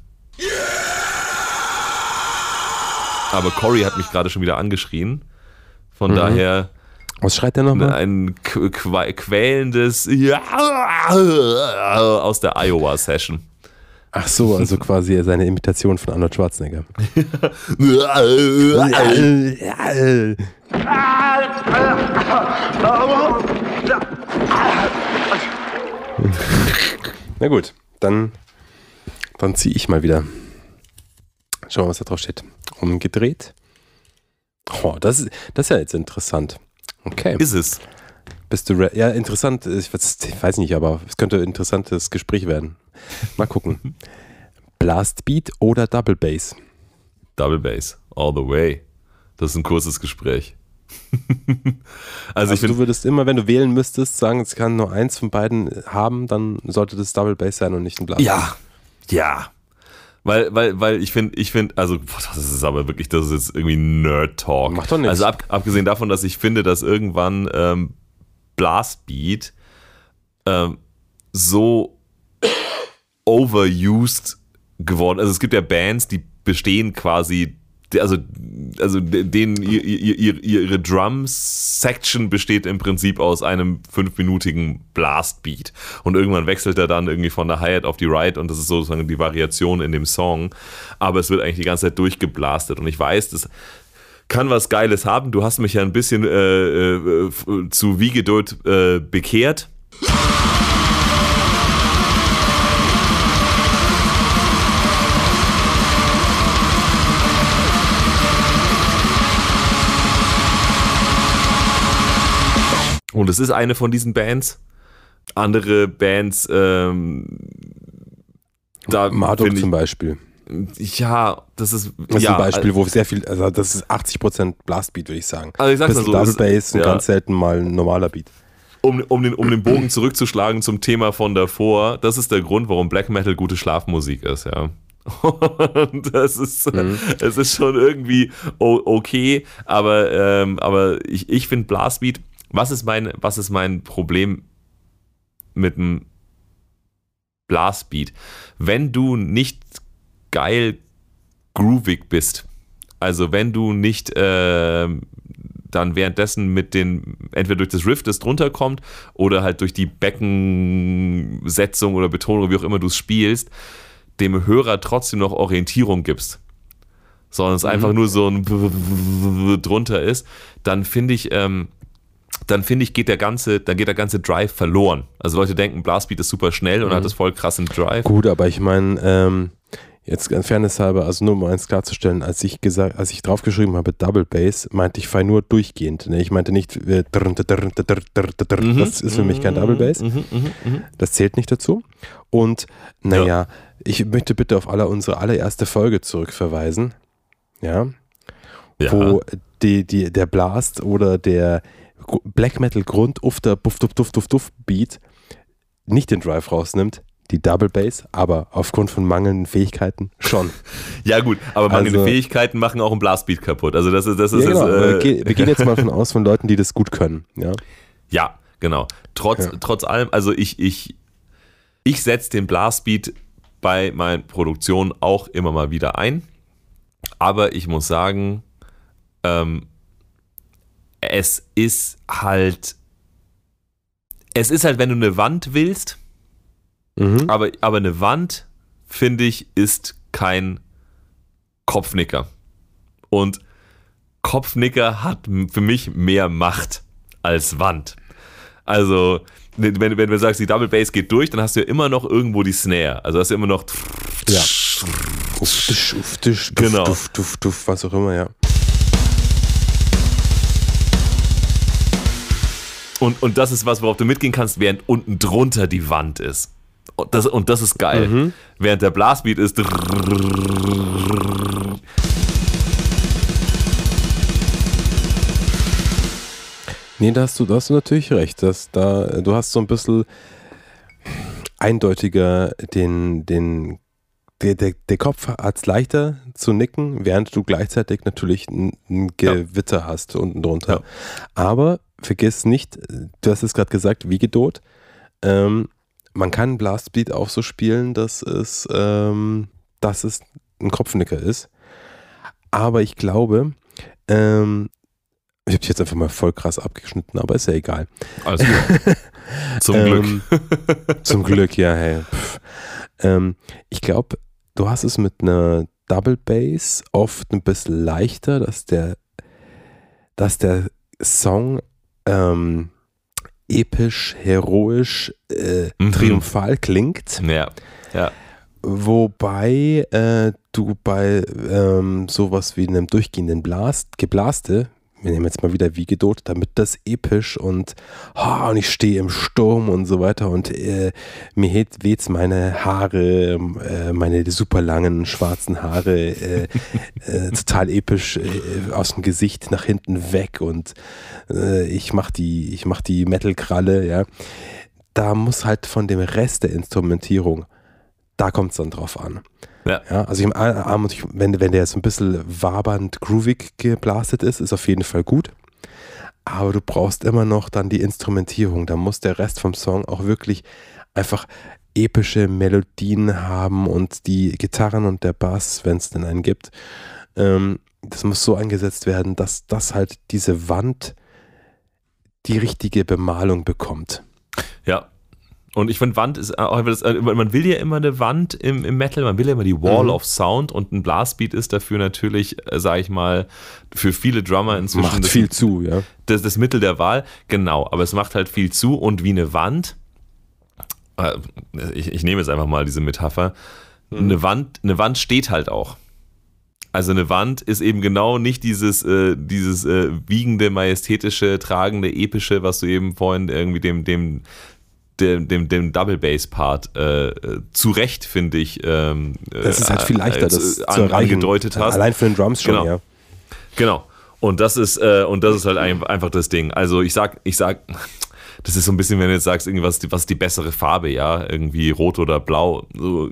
Aber Cory hat mich gerade schon wieder angeschrien. Von mhm. daher. Was schreit der nochmal? Ein quälendes Ja aus der Iowa-Session. Ach so, also quasi seine Imitation von Arnold Schwarzenegger. Na gut, dann, dann ziehe ich mal wieder. Schauen wir, was da drauf steht. Umgedreht. Oh, das ist, das ist ja jetzt interessant. Okay. Ist es? Bist du ja interessant? Ich weiß nicht, aber es könnte ein interessantes Gespräch werden. Mal gucken. Blastbeat oder Double Bass? Double Bass, all the way. Das ist ein kurzes Gespräch. also, also du würdest immer, wenn du wählen müsstest, sagen, es kann nur eins von beiden haben, dann sollte das Double Bass sein und nicht ein Blast. Ja, ja. Weil, weil, weil ich finde, ich finde, also, boah, das ist aber wirklich, das ist jetzt irgendwie Nerd-Talk. Macht doch nichts. Also ab, abgesehen davon, dass ich finde, dass irgendwann ähm, Blastbeat ähm, so overused geworden. Also es gibt ja Bands, die bestehen quasi also, also denen ihre, Drum-Section besteht im Prinzip aus einem fünfminütigen Blast-Beat. Und irgendwann wechselt er dann irgendwie von der Hi-Hat auf die Ride und das ist sozusagen die Variation in dem Song. Aber es wird eigentlich die ganze Zeit durchgeblastet. Und ich weiß, das kann was Geiles haben. Du hast mich ja ein bisschen äh, äh, zu Wiegeduld äh, bekehrt. Und es ist eine von diesen Bands. Andere Bands, ähm, da Marduk zum Beispiel. Ja, das ist. Das ist ja, ein Beispiel, wo sehr viel, also das ist 80% Blastbeat, würde ich sagen. Also ich sag's mal so. Double Bass und ja. ganz selten mal ein normaler Beat. Um, um, den, um den Bogen zurückzuschlagen zum Thema von davor, das ist der Grund, warum Black Metal gute Schlafmusik ist, ja. Und das ist, mhm. es ist schon irgendwie okay, aber, ähm, aber ich, ich finde Blastbeat was ist mein, was ist mein Problem mit dem Blastbeat? Wenn du nicht geil groovig bist, also wenn du nicht äh, dann währenddessen mit den, entweder durch das Riff, das drunter kommt, oder halt durch die Beckensetzung oder Betonung, wie auch immer du es spielst, dem Hörer trotzdem noch Orientierung gibst, sondern es mhm. einfach nur so ein drunter ist, dann finde ich, ähm, dann finde ich, geht der ganze, dann geht der ganze Drive verloren. Also Leute denken, Blastbeat ist super schnell und Mhm. hat das voll krassen Drive. Gut, aber ich meine, ähm, jetzt in Fairness halber, also nur um eins klarzustellen, als ich gesagt, als ich draufgeschrieben habe Double Bass, meinte ich frei nur durchgehend. Ne? Ich meinte nicht, äh, drr, drr, drr, Mhm. das ist für mich kein Double Bass. Mhm, mhm, mhm. Das zählt nicht dazu. Und naja, ich möchte bitte auf alle unsere allererste Folge zurückverweisen. Ja, Ja. wo die, die, der Blast oder der Black Metal Grund Ufter Buff Duff Duff Duff Duff Beat nicht den Drive rausnimmt, die Double Bass, aber aufgrund von mangelnden Fähigkeiten schon. ja, gut, aber mangelnde Also- Fähigkeiten machen auch einen Blastbeat kaputt. Also das ist, das ist ja, genau, das, äh, wir gehen jetzt mal von aus von Leuten, die das gut können. Ja, Ja, genau. Trotz, Ja. trotz allem, also ich, ich, ich setze den Blastbeat bei meinen Produktionen auch immer mal wieder ein. Aber ich muss sagen, ähm, es ist halt, es ist halt, wenn du eine Wand willst, mhm. aber, aber eine Wand, finde ich, ist kein Kopfnicker. Und Kopfnicker hat für mich mehr Macht als Wand. Also, wenn, wenn du sagst, die Double Bass geht durch, dann hast du ja immer noch irgendwo die Snare. Also hast du immer noch. ja. Uftisch, uftisch, duff, Genau. duff, duff, duff, was auch immer, ja. Und, und das ist was, worauf du mitgehen kannst, während unten drunter die Wand ist. Und das, und das ist geil. Mhm. Während der Blastbeat ist. Nee, da hast du, da hast du natürlich recht. Dass da, du hast so ein bisschen eindeutiger den, den, der, der, der Kopf hat es leichter zu nicken, während du gleichzeitig natürlich ein, ein Gewitter hast unten drunter. Ja. Aber vergiss nicht, du hast es gerade gesagt, wie Gedot. Ähm, man kann Blastbeat auch so spielen, dass es, ähm, dass es ein Kopfnicker ist. Aber ich glaube, ähm, ich habe dich jetzt einfach mal voll krass abgeschnitten, aber ist ja egal. Alles gut. Zum Glück. Ähm, zum Glück, ja, hey. Ähm, ich glaube, du hast es mit einer Double Bass oft ein bisschen leichter, dass der, dass der Song ähm, episch, heroisch, äh, Mhm. triumphal klingt. Ja. Ja. Wobei äh, du bei ähm, sowas wie einem durchgehenden Blast, Geblaste, wir nehmen jetzt mal wieder wie Gedot, damit das episch und, ah, und ich stehe im Sturm und so weiter und äh, mir hebt- weht's meine Haare, äh, meine super langen schwarzen Haare äh, äh, total episch äh, aus dem Gesicht nach hinten weg und äh, ich mach die, mach die Metal-Kralle, ja. Da muss halt von dem Rest der Instrumentierung da kommt es dann drauf an. Ja. Ja, also ich, am- ich- wenn, wenn der so ein bisschen wabernd, groovig geblastet ist, ist auf jeden Fall gut. Aber du brauchst immer noch dann die Instrumentierung. Da muss der Rest vom Song auch wirklich einfach epische Melodien haben und die Gitarren und der Bass, wenn es denn einen gibt, ähm, das muss so eingesetzt werden, dass das halt diese Wand die richtige Bemalung bekommt. Ja. Und ich finde, Wand ist auch, das, äh, man will ja immer eine Wand im, im Metal, man will ja immer die Wall Mhm. of Sound und ein Blastbeat ist dafür natürlich, äh, sage ich mal, für viele Drummer inzwischen Macht das, viel zu, ja. das, das Mittel der Wahl. Genau, aber es macht halt viel zu und wie eine Wand, äh, ich, ich nehme jetzt einfach mal diese Metapher, eine, Wand, eine Wand steht halt auch. Also eine Wand ist eben genau nicht dieses, äh, dieses äh, wiegende, majestätische, tragende, epische, was du eben vorhin irgendwie dem, dem, dem, dem, dem Double Bass Part äh, äh, zu Recht, finde ich, ähm, Das ist halt viel leichter, äh, das äh, zu erreichen. angedeutet hast. Allein für den Drums schon, Genau. ja. Genau. Und das ist, äh, und das ist halt ein, einfach das Ding. Also ich sag, ich sag, das ist so ein bisschen, wenn du jetzt sagst, irgendwas, was ist die bessere Farbe, ja, irgendwie rot oder blau. So,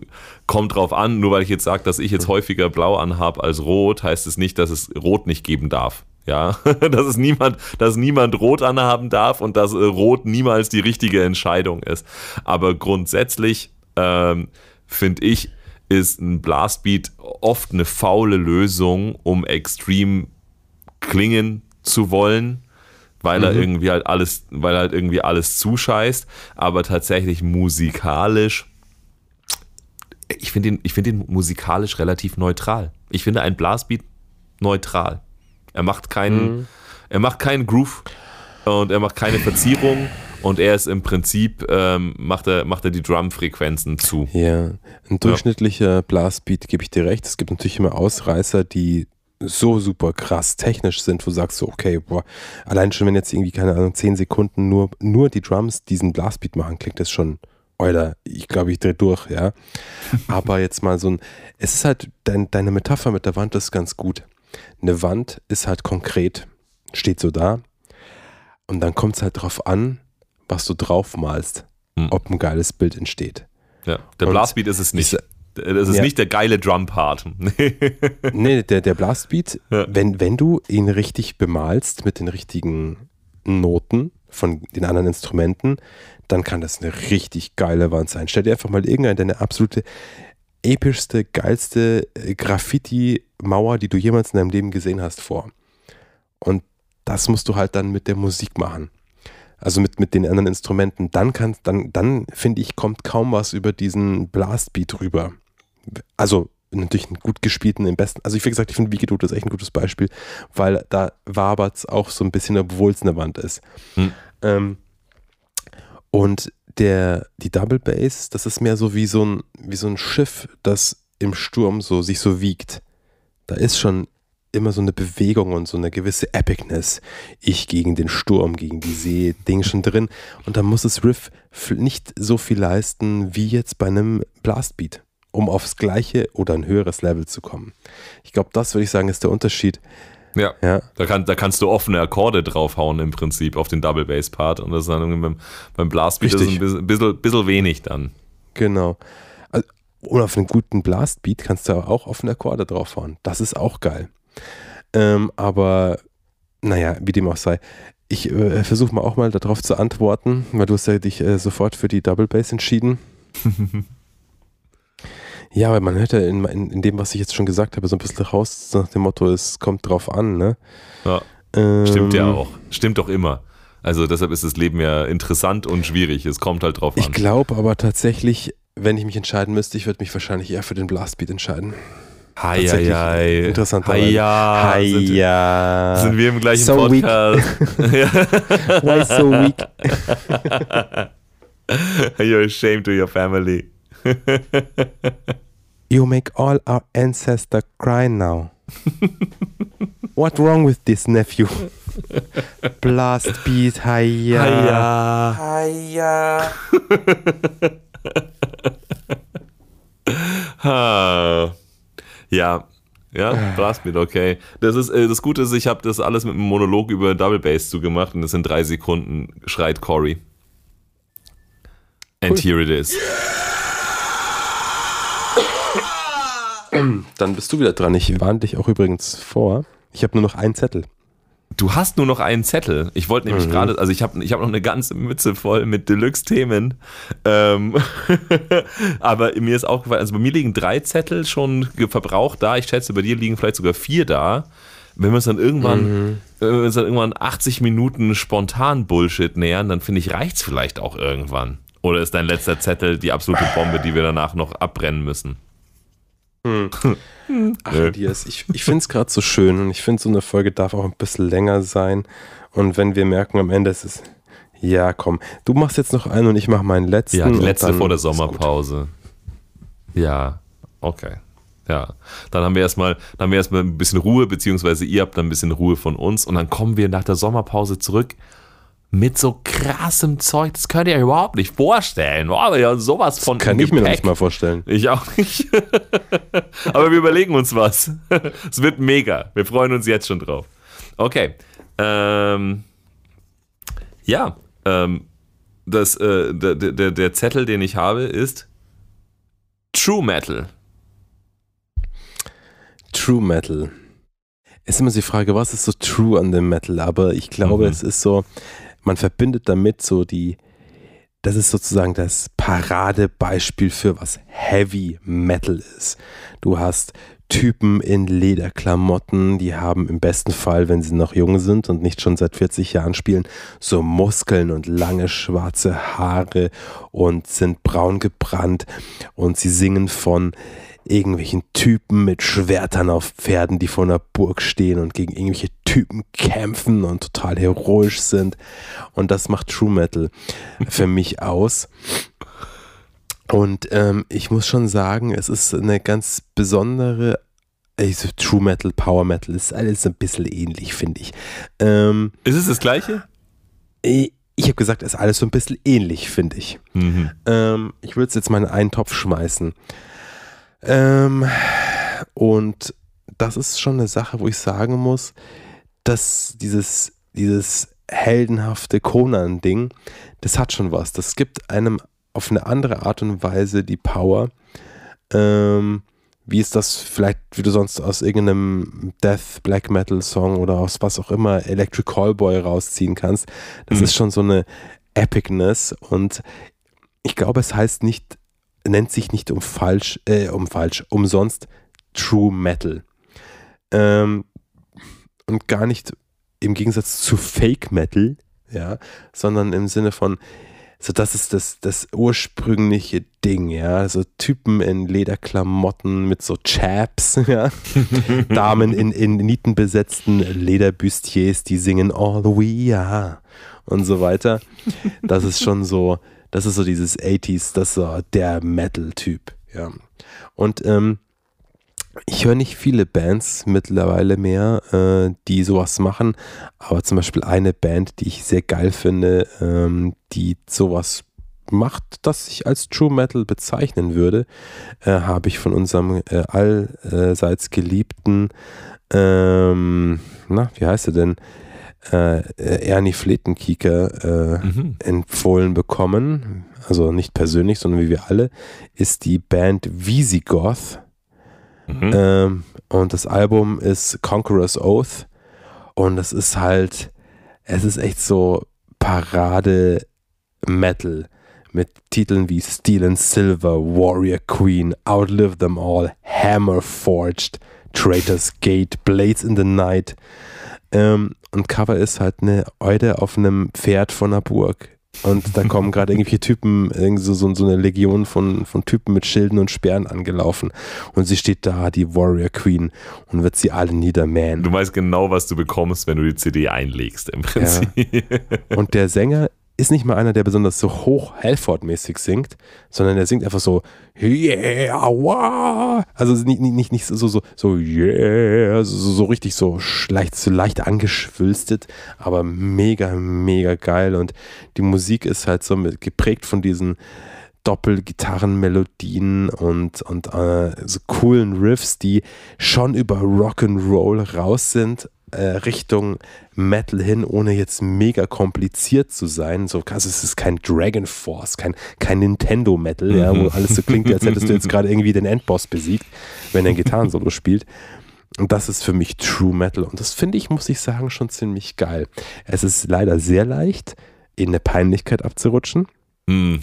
kommt drauf an, nur weil ich jetzt sage, dass ich jetzt häufiger blau anhab als rot, heißt es nicht, dass es rot nicht geben darf. Ja, dass es niemand, dass niemand rot anhaben darf und dass äh, rot niemals die richtige Entscheidung ist. Aber grundsätzlich ähm, finde ich, ist ein Blastbeat oft eine faule Lösung, um extrem klingen zu wollen, weil er irgendwie halt alles, weil halt irgendwie alles zuscheißt, aber tatsächlich musikalisch, ich finde ihn, ich finde ihn musikalisch relativ neutral. Ich finde ein Blastbeat neutral. Er macht keinen, er macht keinen Groove. und er macht keine Verzierung und er ist im Prinzip, ähm, macht, er, macht er die Drumfrequenzen zu. Ja, ein durchschnittlicher ja. Blastbeat, gebe ich dir recht. Es gibt natürlich immer Ausreißer, die so super krass technisch sind, wo du sagst so, okay, boah, allein schon wenn jetzt irgendwie, keine Ahnung, 10 Sekunden nur, nur die Drums diesen Blastbeat machen, klingt das schon, Alter, ich glaube, ich drehe durch, ja. Aber jetzt mal so ein, es ist halt, dein, deine Metapher mit der Wand ist ganz gut. Eine Wand ist halt konkret, steht so da. Und dann kommt es halt drauf an, was du draufmalst, hm. ob ein geiles Bild entsteht. Ja, der Blastbeat ist es nicht. Das ist ja. nicht der geile Drum-Part. nee, der, der Blastbeat, ja. wenn, wenn du ihn richtig bemalst mit den richtigen Noten von den anderen Instrumenten, dann kann das eine richtig geile Wand sein. Stell dir einfach mal irgendeine deine absolute epischste, geilste äh, Graffiti-Mauer, die du jemals in deinem Leben gesehen hast, vor. Und das musst du halt dann mit der Musik machen also mit, mit den anderen Instrumenten, dann kann, dann, dann finde ich, kommt kaum was über diesen Blastbeat rüber. Also natürlich einen gut gespielten, im besten, also ich wie gesagt, ich finde Wikidoo ist echt ein gutes Beispiel, weil da wabert es auch so ein bisschen, obwohl es eine Wand ist. Hm. Ähm, und der, die Double Bass, das ist mehr so wie so ein, wie so ein Schiff, das im Sturm so sich so wiegt. Da ist schon immer so eine Bewegung und so eine gewisse Epicness. Ich gegen den Sturm, gegen die See, Ding schon drin. Und da muss das Riff nicht so viel leisten wie jetzt bei einem Blastbeat, um aufs gleiche oder ein höheres Level zu kommen. Ich glaube, das würde ich sagen, ist der Unterschied. Ja, ja. Da, kann, da kannst du offene Akkorde draufhauen im Prinzip auf den Double Bass Part und das ist dann beim, beim Blastbeat ist ein bisschen, bisschen, bisschen wenig dann. Genau. Und auf einen guten Blastbeat kannst du auch offene Akkorde draufhauen. Das ist auch geil. Ähm, aber naja, wie dem auch sei. Ich äh, versuche mal auch mal darauf zu antworten, weil du hast ja dich äh, sofort für die Double Bass entschieden. ja, aber man hört ja in, in, in, dem, was ich jetzt schon gesagt habe, so ein bisschen raus nach dem Motto, es kommt drauf an, ne? Ja. Ähm, Stimmt ja auch. Stimmt doch immer. Also deshalb ist das Leben ja interessant und schwierig. Es kommt halt drauf an. Ich glaube aber tatsächlich, wenn ich mich entscheiden müsste, ich würde mich wahrscheinlich eher für den Blastbeat entscheiden. Hi, hi, hi. Interessant. Hi, ja. Hi, sind, ja. Sind wir im gleichen so Podcast? Why so weak? You're ashamed to your family. you make all our ancestors cry now. What wrong with this nephew? Blast beat, hiya. Hiya. Hiya. Ha. Ja, ja, Blastbeat, okay. Das ist äh, das Gute ist, ich habe das alles mit einem Monolog über Double Bass zugemacht und das sind drei Sekunden schreit Corey. And cool. here it is. Dann bist du wieder dran. Ich warne dich auch übrigens vor. Ich habe nur noch einen Zettel. Du hast nur noch einen Zettel. Ich wollte nämlich mhm. gerade, also ich habe ich hab noch eine ganze Mütze voll mit Deluxe-Themen. Ähm, aber mir ist aufgefallen, also bei mir liegen drei Zettel schon verbraucht da. Ich schätze, bei dir liegen vielleicht sogar vier da. Wenn wir uns dann irgendwann, mhm. wenn wir uns dann irgendwann 80 Minuten spontan Bullshit nähern, dann finde ich, reicht es vielleicht auch irgendwann. Oder ist dein letzter Zettel die absolute Bombe, die wir danach noch abbrennen müssen? Hm. Ach, Elias, ich, ich finde es gerade so schön und ich finde, so eine Folge darf auch ein bisschen länger sein. Und wenn wir merken am Ende, es ist, ja, komm, du machst jetzt noch einen und ich mache meinen letzten. Ja, die letzte vor der Sommerpause. Ja, okay. Ja, dann haben wir erstmal, dann haben wir erstmal ein bisschen Ruhe, beziehungsweise ihr habt dann ein bisschen Ruhe von uns und dann kommen wir nach der Sommerpause zurück mit so krassem Zeug. Das könnt ihr euch überhaupt nicht vorstellen. Oh, ja, sowas von. Das kann ich mir nicht mal vorstellen. Ich auch nicht. Aber wir überlegen uns was. Es wird mega. Wir freuen uns jetzt schon drauf. Okay. Ähm, ja. Ähm, das, äh, der, der, der Zettel, den ich habe, ist True Metal. True Metal. Es ist immer die Frage, was ist so true an dem Metal? Aber ich glaube, mhm. es ist so, man verbindet damit so die, das ist sozusagen das Paradebeispiel für was Heavy Metal ist. Du hast Typen in Lederklamotten, die haben im besten Fall, wenn sie noch jung sind und nicht schon seit 40 Jahren spielen, so Muskeln und lange schwarze Haare und sind braun gebrannt und sie singen von irgendwelchen Typen mit Schwertern auf Pferden, die vor einer Burg stehen und gegen irgendwelche Typen kämpfen und total heroisch sind. Und das macht True Metal für mich aus. Und ähm, ich muss schon sagen, es ist eine ganz besondere also True Metal, Power Metal ist alles ein bisschen ähnlich, finde ich. Ähm, ist es das gleiche? Ich, ich habe gesagt, es ist alles so ein bisschen ähnlich, finde ich. Mhm. Ähm, ich würde es jetzt mal in einen Topf schmeißen. Ähm, und das ist schon eine Sache, wo ich sagen muss, dass dieses, dieses heldenhafte Conan-Ding, das hat schon was. Das gibt einem auf eine andere Art und Weise die Power. Ähm, wie ist das vielleicht, wie du sonst aus irgendeinem Death Black Metal Song oder aus was auch immer Electric Callboy rausziehen kannst. Das mhm. ist schon so eine Epicness und ich glaube, es heißt nicht, nennt sich nicht um falsch, äh, um falsch, umsonst True Metal. Ähm, und gar nicht im Gegensatz zu Fake Metal, ja, sondern im Sinne von, so das ist das, das ursprüngliche Ding, ja. So Typen in Lederklamotten mit so Chaps, ja. Damen in, in nietenbesetzten Lederbüstiers, die singen All We Are und so weiter. Das ist schon so, das ist so dieses 80s, das ist so der Metal-Typ, ja. Und ähm, ich höre nicht viele Bands mittlerweile mehr, äh, die sowas machen, aber zum Beispiel eine Band, die ich sehr geil finde, ähm, die sowas macht, das ich als True Metal bezeichnen würde, äh, habe ich von unserem äh, allseits geliebten, ähm, na, wie heißt er denn? Äh, Ernie Fletenkieker äh, mhm. empfohlen bekommen, also nicht persönlich, sondern wie wir alle, ist die Band Visigoth Mhm. Ähm, und das Album ist Conqueror's Oath. Und es ist halt, es ist echt so Parade Metal mit Titeln wie Steel and Silver, Warrior Queen, Outlive Them All, Hammer Forged, Traitor's Gate, Blades in the Night. Ähm, und Cover ist halt eine Eude auf einem Pferd von einer Burg. Und da kommen gerade irgendwelche Typen, irgendwie so, so, so, eine Legion von, von Typen mit Schilden und Speeren angelaufen. Und sie steht da, die Warrior Queen, und wird sie alle niedermähen. Du weißt genau, was du bekommst, wenn du die CD einlegst, im Prinzip. Ja. Und der Sänger ist nicht mal einer, der besonders so hoch Halford-mäßig singt, sondern der singt einfach so yeah, wow. Also nicht, nicht, nicht so, so, so yeah, so, so richtig so leicht, so leicht angeschwülstet, aber mega, mega geil. Und die Musik ist halt so mit, geprägt von diesen Doppelgitarrenmelodien und, und äh, so coolen Riffs, die schon über Rock'n'Roll raus sind, Richtung Metal hin, ohne jetzt mega kompliziert zu sein. So, also es ist kein Dragon Force, kein, kein Nintendo Metal, ja, wo mhm. alles so klingt, als hättest du jetzt gerade irgendwie den Endboss besiegt, wenn er ein Gitarrensolo spielt. Und das ist für mich True Metal. Und das finde ich, muss ich sagen, schon ziemlich geil. Es ist leider sehr leicht, in eine Peinlichkeit abzurutschen. Mm.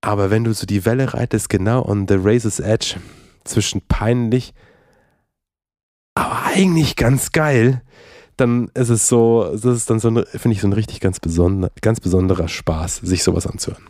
Aber wenn du so die Welle reitest, genau on the razor's edge zwischen peinlich aber eigentlich ganz geil, dann ist es so, das ist dann so, finde ich, so ein richtig ganz, besonder, ganz besonderer Spaß, sich sowas anzuhören.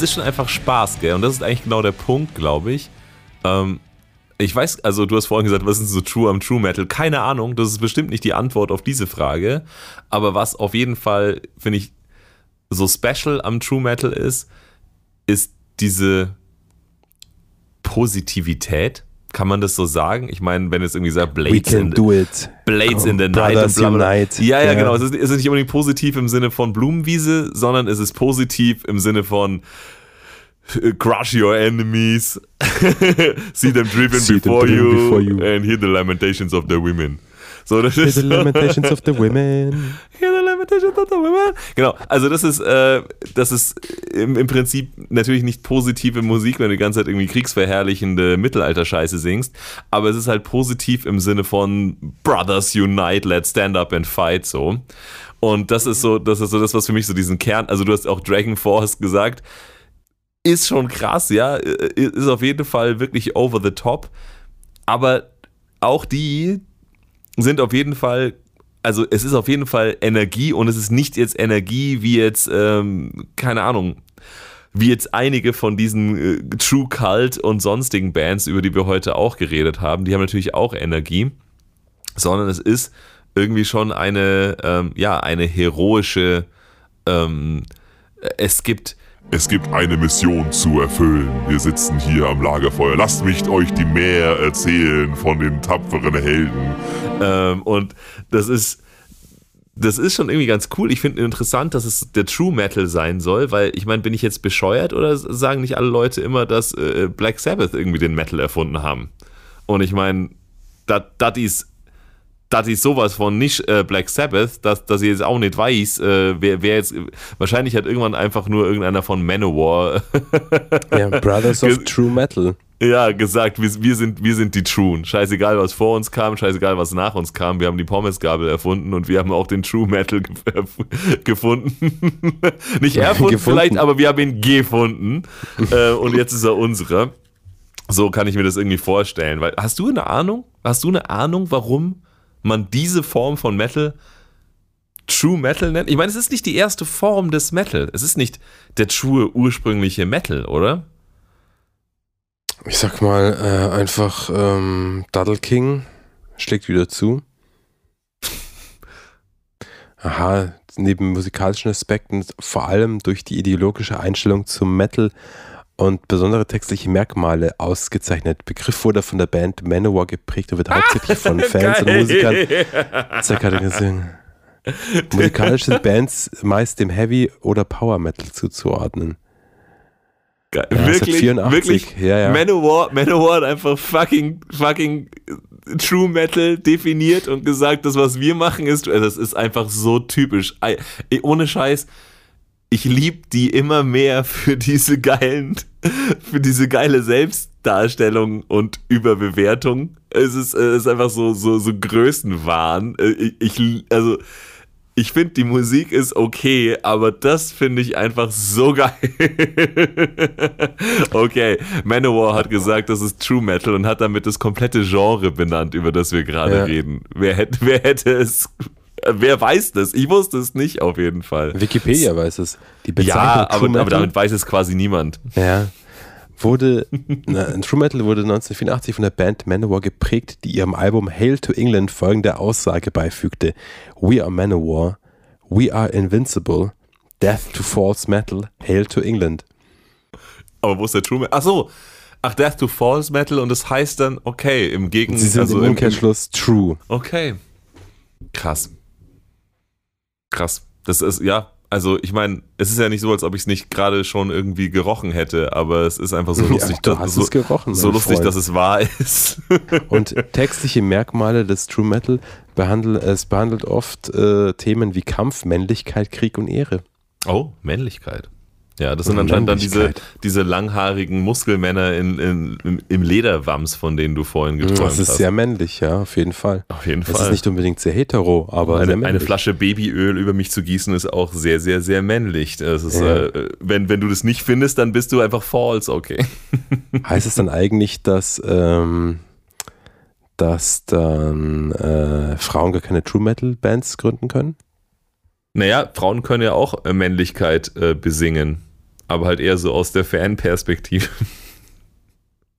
Es ist schon einfach Spaß, gell? Und das ist eigentlich genau der Punkt, glaube ich. Ähm, ich weiß, also du hast vorhin gesagt, was ist so True am True Metal? Keine Ahnung, das ist bestimmt nicht die Antwort auf diese Frage. Aber was auf jeden Fall, finde ich, so special am True Metal ist, ist diese Positivität. Kann man das so sagen? Ich meine, wenn es irgendwie sagt, Blades, in, Blades in the Night und bla, bla. Ja, ja, yeah. genau. Es ist, es ist nicht unbedingt positiv im Sinne von Blumenwiese, sondern es ist positiv im Sinne von crush your enemies, see them driven, see before, them you, before, you, and hear the lamentations of the women. So, das hear ist, the lamentations of the women. Hear the Genau, also das ist, äh, das ist im, im Prinzip natürlich nicht positive Musik, wenn du die ganze Zeit irgendwie kriegsverherrlichende Mittelalter-Scheiße singst, aber es ist halt positiv im Sinne von Brothers unite, let's stand up and fight, so. Und das ist so, das ist so das, was für mich so diesen Kern, also du hast auch Dragon Force gesagt, ist schon krass, ja, ist auf jeden Fall wirklich over the top. Aber auch die sind auf jeden Fall, also es ist auf jeden Fall Energie und es ist nicht jetzt Energie wie jetzt, ähm, keine Ahnung, wie jetzt einige von diesen äh, True Cult und sonstigen Bands, über die wir heute auch geredet haben, die haben natürlich auch Energie, sondern es ist irgendwie schon eine, ähm, ja, eine heroische, ähm, es gibt es gibt eine Mission zu erfüllen. Wir sitzen hier am Lagerfeuer. Lasst mich euch die mehr erzählen von den tapferen Helden. Ähm, und das ist, das ist schon irgendwie ganz cool. Ich finde interessant, dass es der True Metal sein soll, weil ich meine, bin ich jetzt bescheuert oder sagen nicht alle Leute immer, dass äh, Black Sabbath irgendwie den Metal erfunden haben? Und ich meine, das ist das ist sowas von nicht äh, Black Sabbath, dass, dass ich jetzt auch nicht weiß, äh, wer, wer jetzt, wahrscheinlich hat irgendwann einfach nur irgendeiner von Manowar. ja, Brothers of True Metal. Ja, gesagt, wir, wir, sind, wir sind die Truen. Scheißegal, was vor uns kam, scheißegal, was nach uns kam. Wir haben die Pommesgabel erfunden und wir haben auch den True Metal gefunden. Nicht erfunden gefunden. vielleicht, aber wir haben ihn gefunden. äh, und jetzt ist er unsere. So kann ich mir das irgendwie vorstellen. Weil, hast du eine Ahnung? Hast du eine Ahnung, warum man diese Form von Metal True Metal nennt. Ich meine, es ist nicht die erste Form des Metal. Es ist nicht der true ursprüngliche Metal, oder? Ich sag mal äh, einfach ähm, Duddle King schlägt wieder zu. Aha, neben musikalischen Aspekten, vor allem durch die ideologische Einstellung zum Metal und besondere textliche Merkmale ausgezeichnet. Begriff wurde von der Band Manowar geprägt und wird hauptsächlich von Fans und Musikern zerkategorisiert. Musikalisch sind Bands meist dem Heavy oder Power Metal zuzuordnen. Geil. Ja, wirklich, wirklich. Ja, ja. Manowar, Manowar hat einfach fucking, fucking True Metal definiert und gesagt, das, was wir machen, ist, das ist einfach so typisch. Ohne Scheiß, ich liebe die immer mehr für diese geilen, für diese geile Selbstdarstellung und Überbewertung. Es ist, es ist einfach so, so, so Größenwahn. Ich, ich also, ich finde, die Musik ist okay, aber das finde ich einfach so geil. okay, Manowar hat gesagt, das ist True Metal und hat damit das komplette Genre benannt, über das wir gerade ja. reden. Wer hätte, wer hätte es Wer weiß das? Ich wusste es nicht auf jeden Fall. Wikipedia weiß es. Die Bezeichnung ja, aber, aber damit weiß es quasi niemand. Ja. Wurde, na, True Metal wurde 1984 von der Band Manowar geprägt, die ihrem Album Hail to England folgende Aussage beifügte. We are Manowar, we are invincible, death to false metal, Hail to England. Aber wo ist der True Metal? Ach so, ach, Death to false metal und das heißt dann, okay, im Gegensatz. Sie sind also im Umkehrschluss True. Okay. Krass krass. Das ist, ja, also ich meine, es ist ja nicht so, als ob ich es nicht gerade schon irgendwie gerochen hätte, aber es ist einfach so lustig, ja, du hast so, es gerochen, so lustig, dass es wahr ist. Und textliche Merkmale des True Metal behandelt, es behandelt oft äh, Themen wie Kampf, Männlichkeit, Krieg und Ehre. Oh, Männlichkeit. Ja, das sind anscheinend dann diese, diese langhaarigen Muskelmänner in, in, in, im Lederwams, von denen du vorhin geträumt hast. Das ist hast. sehr männlich, ja, auf jeden Fall. Auf jeden Fall. Es ist nicht unbedingt sehr hetero, aber eine, eine, Flasche Babyöl über mich zu gießen ist auch sehr, sehr, sehr männlich. Das ist, ja. äh, wenn, wenn du das nicht findest, dann bist du einfach false, okay. heißt es dann eigentlich, dass, ähm, dass dann äh, Frauen gar keine True Metal Bands gründen können? Naja, Frauen können ja auch Männlichkeit äh, besingen. Aber halt eher so aus der Fanperspektive.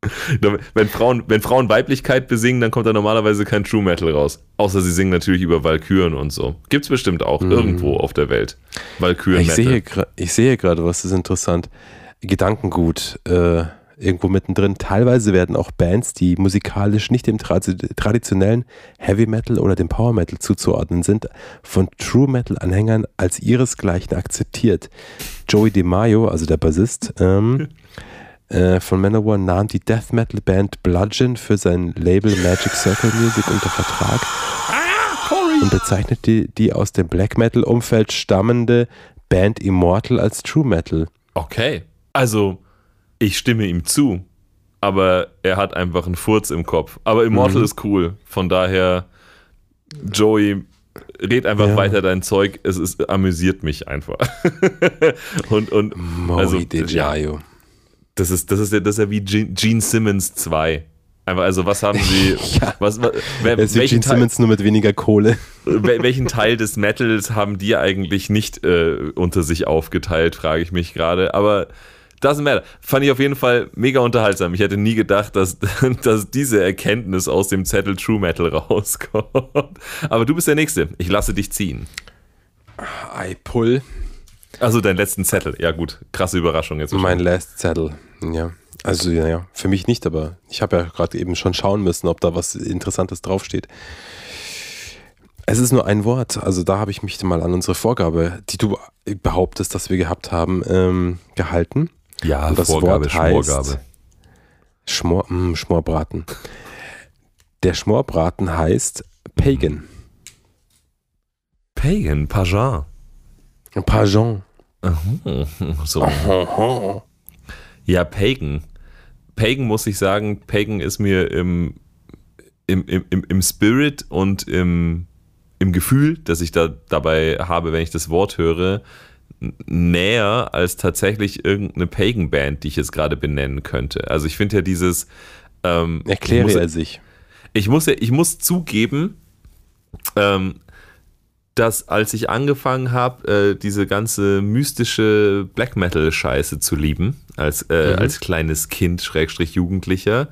wenn, Frauen, wenn Frauen Weiblichkeit besingen, dann kommt da normalerweise kein True Metal raus. Außer sie singen natürlich über Valkyren und so. Gibt's bestimmt auch mhm. irgendwo auf der Welt. Valkyren Metal. Ich sehe gerade, was ist interessant. Gedankengut. Äh, irgendwo mittendrin. Teilweise werden auch Bands, die musikalisch nicht dem traditionellen Heavy Metal oder dem Power Metal zuzuordnen sind, von True Metal Anhängern als ihresgleichen akzeptiert. Joey DeMaio, also der Bassist, ähm, äh, von Manowar nahm die Death Metal Band Bludgeon für sein Label Magic Circle Music unter Vertrag und bezeichnete die aus dem Black Metal Umfeld stammende Band Immortal als True Metal. Okay, also ich stimme ihm zu, aber er hat einfach einen Furz im Kopf. Aber Immortal mhm. ist cool, von daher Joey red einfach ja. weiter dein Zeug, es ist, amüsiert mich einfach. und und Moi also, ja, das ist, das ist ja, das ist ja wie Gene Simmons 2. Einfach, also was haben sie. ja. was, was, wer, es ist Gene Teil, Simmons nur mit weniger Kohle. welchen Teil des Metals haben die eigentlich nicht äh, unter sich aufgeteilt, frage ich mich gerade. Aber doesn't matter. Fand ich auf jeden Fall mega unterhaltsam. Ich hätte nie gedacht, dass, dass diese Erkenntnis aus dem Zettel True Metal rauskommt. Aber du bist der Nächste. Ich lasse dich ziehen. I pull. Also deinen letzten Zettel. Ja gut, krasse Überraschung jetzt. Mein last Zettel, ja. Also ja, ja, für mich nicht, aber ich habe ja gerade eben schon schauen müssen, ob da was Interessantes draufsteht. Es ist nur ein Wort, also da habe ich mich mal an unsere Vorgabe, die du behauptest, dass wir gehabt haben, ähm, gehalten. Ja, Und das Vorgabe, Wort Schmorgabe. Schmor, mh, hm, Schmorbraten. Der Schmorbraten heißt Pagan. Pagan, Pajan. Pajan. So. Ja, Pagan. Pagan muss ich sagen, Pagan ist mir im, im, im, im Spirit und im, im Gefühl, das ich da dabei habe, wenn ich das Wort höre, näher als tatsächlich irgendeine Pagan-Band, die ich jetzt gerade benennen könnte. Also ich finde ja dieses ähm, Erkläre er sich. Ich muss ja, ich muss zugeben, ähm, dass als ich angefangen habe, äh, diese ganze mystische Black Metal-Scheiße zu lieben, als, äh, mhm. als kleines Kind, Schrägstrich Jugendlicher,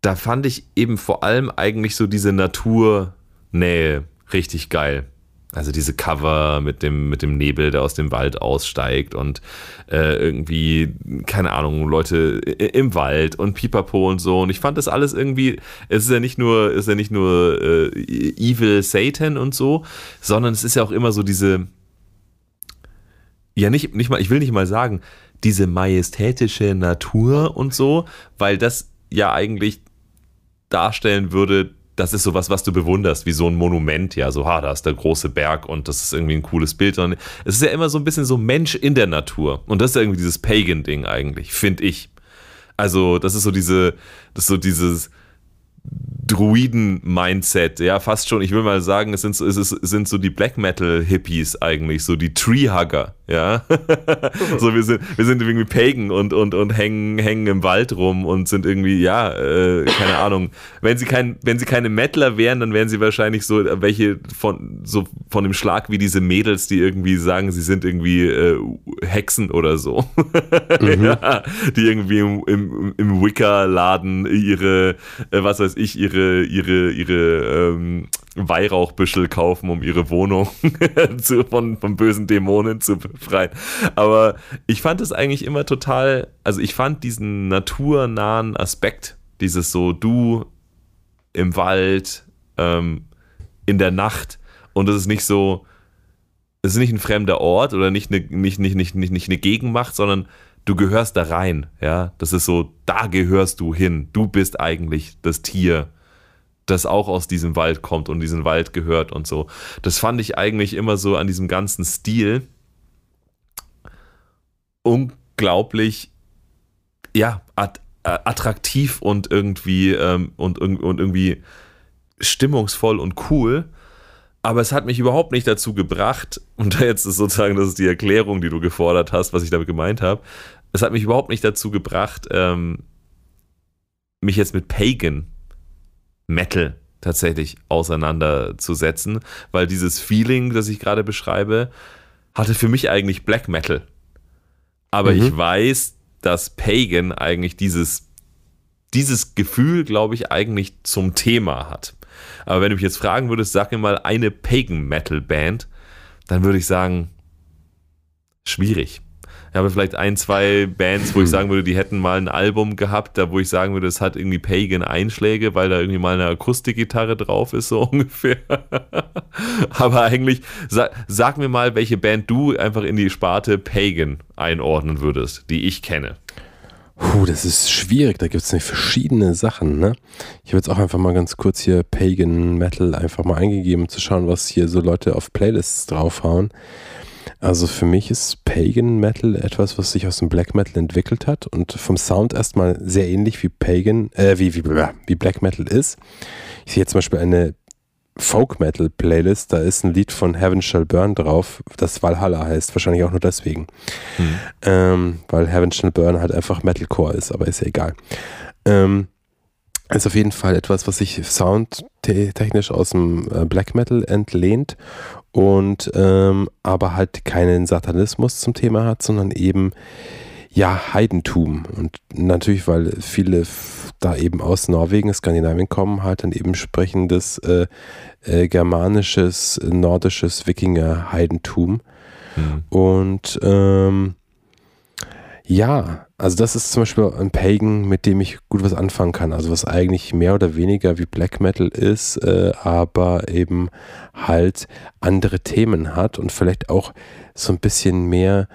da fand ich eben vor allem eigentlich so diese Naturnähe richtig geil. Also diese Cover mit dem, mit dem Nebel, der aus dem Wald aussteigt und äh, irgendwie, keine Ahnung, Leute im Wald und Pipapo und so. Und ich fand das alles irgendwie, es ist ja nicht nur, ist ja nicht nur äh, Evil Satan und so, sondern es ist ja auch immer so diese, ja nicht, nicht mal, ich will nicht mal sagen, diese majestätische Natur und so, weil das ja eigentlich darstellen würde, das ist sowas, was du bewunderst, wie so ein Monument, ja, so, ha, da ist der große Berg und das ist irgendwie ein cooles Bild. Sondern es ist ja immer so ein bisschen so Mensch in der Natur. Und das ist irgendwie dieses Pagan-Ding eigentlich, finde ich. Also, das ist so diese, das ist so dieses, Druiden-Mindset, ja, fast schon. Ich will mal sagen, es sind so, es ist, sind so die Black Metal-Hippies eigentlich, so die Treehugger, ja. so, wir sind, wir sind irgendwie Pagan und, und, und hängen, hängen im Wald rum und sind irgendwie, ja, äh, keine Ahnung. Wenn sie kein, wenn sie keine Metaler wären, dann wären sie wahrscheinlich so welche von, so von dem Schlag wie diese Mädels, die irgendwie sagen, sie sind irgendwie äh, Hexen oder so. mhm. ja, die irgendwie im, im, im Wicca-Laden ihre, äh, was weiß ich, ihre, ihre, ihre ähm, Weihrauchbüschel kaufen, um ihre Wohnung zu, von, von bösen Dämonen zu befreien. Aber ich fand es eigentlich immer total, also ich fand diesen naturnahen Aspekt, dieses so du im Wald, ähm, in der Nacht und es ist nicht so, es ist nicht ein fremder Ort oder nicht eine, nicht, nicht, nicht, nicht, nicht eine Gegenmacht, sondern du gehörst da rein, ja. Das ist so, da gehörst du hin. Du bist eigentlich das Tier, das auch aus diesem Wald kommt und diesen Wald gehört und so. Das fand ich eigentlich immer so an diesem ganzen Stil unglaublich, ja, att attraktiv und irgendwie ähm, und, und irgendwie stimmungsvoll und cool. Aber es hat mich überhaupt nicht dazu gebracht, und jetzt ist sozusagen, das ist die Erklärung, die du gefordert hast, was ich damit gemeint habe. Es hat mich überhaupt nicht dazu gebracht, ähm, mich jetzt mit Pagan Metal tatsächlich auseinanderzusetzen, weil dieses Feeling, das ich gerade beschreibe, hatte für mich eigentlich Black Metal. Aber Mhm. ich weiß, dass Pagan eigentlich dieses, dieses Gefühl, glaube ich, eigentlich zum Thema hat. Aber wenn du mich jetzt fragen würdest, sag mir mal eine Pagan Metal Band, dann würde ich sagen, schwierig. Ich habe vielleicht ein, zwei Bands, wo ich sagen würde, die hätten mal ein Album gehabt, da wo ich sagen würde, es hat irgendwie Pagan Einschläge, weil da irgendwie mal eine Akustikgitarre drauf ist, so ungefähr. Aber eigentlich, sag, sag mir mal, welche Band du einfach in die Sparte Pagan einordnen würdest, die ich kenne. Puh, das ist schwierig. Da gibt es nämlich verschiedene Sachen. Ne? Ich habe jetzt auch einfach mal ganz kurz hier Pagan Metal einfach mal eingegeben, um zu schauen, was hier so Leute auf Playlists draufhauen. Also für mich ist Pagan Metal etwas, was sich aus dem Black Metal entwickelt hat und vom Sound erstmal sehr ähnlich wie Pagan, äh, wie, wie, wie Black Metal ist. Ich sehe jetzt zum Beispiel eine Folk Metal Playlist, da ist ein Lied von Heaven Shall Burn drauf, das Valhalla heißt, wahrscheinlich auch nur deswegen. Hm. Ähm, weil Heaven Shall Burn halt einfach Metalcore ist, aber ist ja egal. Ähm, ist auf jeden Fall etwas, was sich soundtechnisch aus dem äh, Black Metal entlehnt und ähm, aber halt keinen Satanismus zum Thema hat, sondern eben ja Heidentum und natürlich, weil viele da eben aus Norwegen, Skandinavien kommen, halt dann eben sprechendes äh, äh, germanisches, nordisches Wikinger-Heidentum. Hm. Und ähm, ja, also das ist zum Beispiel ein Pagan, mit dem ich gut was anfangen kann. Also was eigentlich mehr oder weniger wie Black Metal ist, äh, aber eben halt andere Themen hat und vielleicht auch so ein bisschen mehr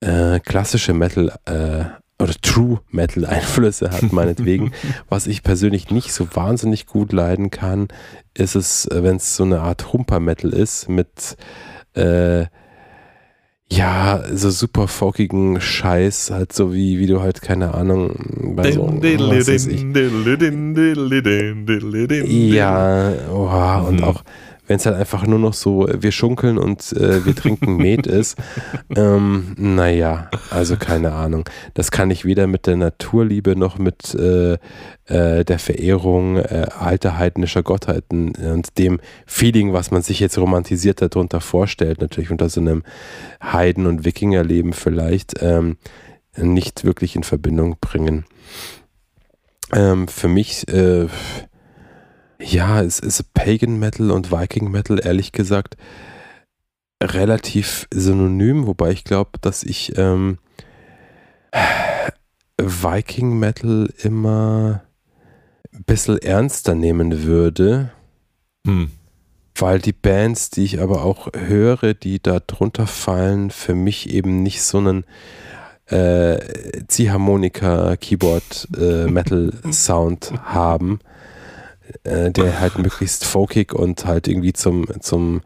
äh, klassische Metal äh, oder True Metal Einflüsse hat, meinetwegen. was ich persönlich nicht so wahnsinnig gut leiden kann, ist es, äh, wenn es so eine Art Humper Metal ist mit äh, ja, so super folkigen Scheiß, halt so wie, wie du halt, keine Ahnung, bei so, was weiß ich. Ja, oha, und Mhm. auch wenn es halt einfach nur noch so, wir schunkeln und äh, wir trinken Met ist, ähm, naja, also keine Ahnung. Das kann ich weder mit der Naturliebe noch mit äh, äh, der Verehrung äh, alter heidnischer Gottheiten und dem Feeling, was man sich jetzt romantisiert darunter vorstellt, natürlich unter so einem Heiden- und Wikingerleben vielleicht, ähm, nicht wirklich in Verbindung bringen. Ähm, für mich, äh, ja, es ist Pagan Metal und Viking Metal, ehrlich gesagt, relativ synonym, wobei ich glaube, dass ich ähm, Viking Metal immer ein bisschen ernster nehmen würde, Hm. weil die Bands, die ich aber auch höre, die da drunter fallen, für mich eben nicht so einen äh, Ziehharmonika, Keyboard, äh, Metal Sound haben, äh, der halt möglichst folkig und halt irgendwie zum, zum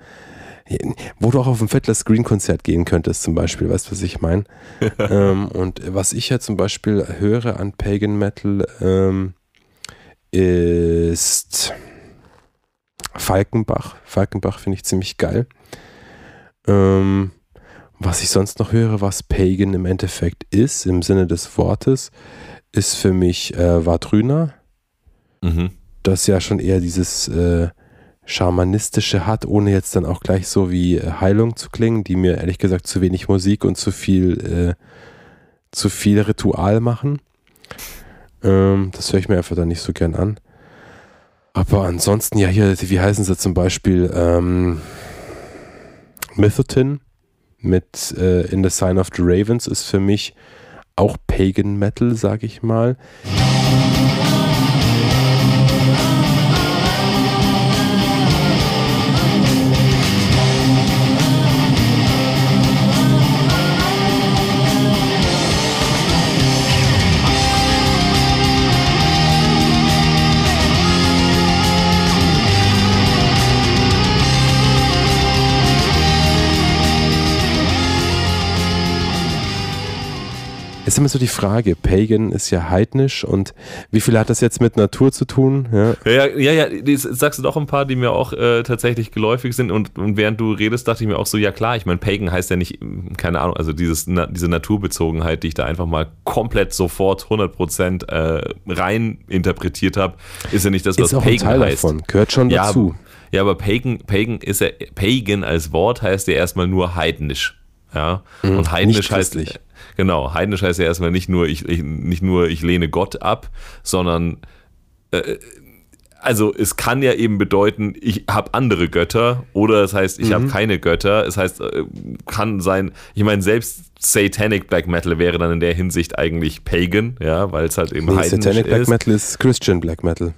wo du auch auf ein Fiddler Screen Konzert gehen könntest zum Beispiel, weißt du, was ich meine? ähm, und was ich ja zum Beispiel höre an Pagan Metal ähm, ist Falkenbach. Falkenbach finde ich ziemlich geil. Ähm, was ich sonst noch höre, was Pagan im Endeffekt ist, im Sinne des Wortes, ist für mich äh, Vadruna, Mhm. Das ja schon eher dieses äh, Schamanistische hat, ohne jetzt dann auch gleich so wie äh, Heilung zu klingen, die mir ehrlich gesagt zu wenig Musik und zu viel, äh, zu viel Ritual machen. Ähm, das höre ich mir einfach dann nicht so gern an. Aber ansonsten, ja, hier, wie heißen sie zum Beispiel? Ähm, Mythotin mit äh, In the Sign of the Ravens ist für mich auch Pagan Metal, sag ich mal. Ist immer so die Frage, Pagan ist ja heidnisch und wie viel hat das jetzt mit Natur zu tun? Ja, Ja, ja, ja, ja, das sagst du doch ein paar, die mir auch äh, tatsächlich geläufig sind. Und, und während du redest, dachte ich mir auch so, ja klar, ich meine, Pagan heißt ja nicht, mm, keine Ahnung, also dieses, na, diese Naturbezogenheit, die ich da einfach mal komplett sofort 100% äh, rein interpretiert habe, ist ja nicht das, was ist auch ein Pagan Teil heißt. davon, gehört schon Ja, dazu. Ja, aber Pagan, Pagan ist ja, Pagan als Wort heißt ja erstmal nur heidnisch. Ja. Mhm, Und heidnisch heißt. Genau, heidnisch heißt ja erstmal nicht nur ich, ich nicht nur ich lehne Gott ab, sondern äh, also es kann ja eben bedeuten, ich habe andere Götter oder es heißt, ich habe Mhm. keine Götter. Es heißt, äh, kann sein, ich meine, selbst Satanic Black Metal wäre dann in der Hinsicht eigentlich Pagan, ja, weil es halt eben Nee, heidnisch Satanic Black ist. Metal ist Christian Black Metal.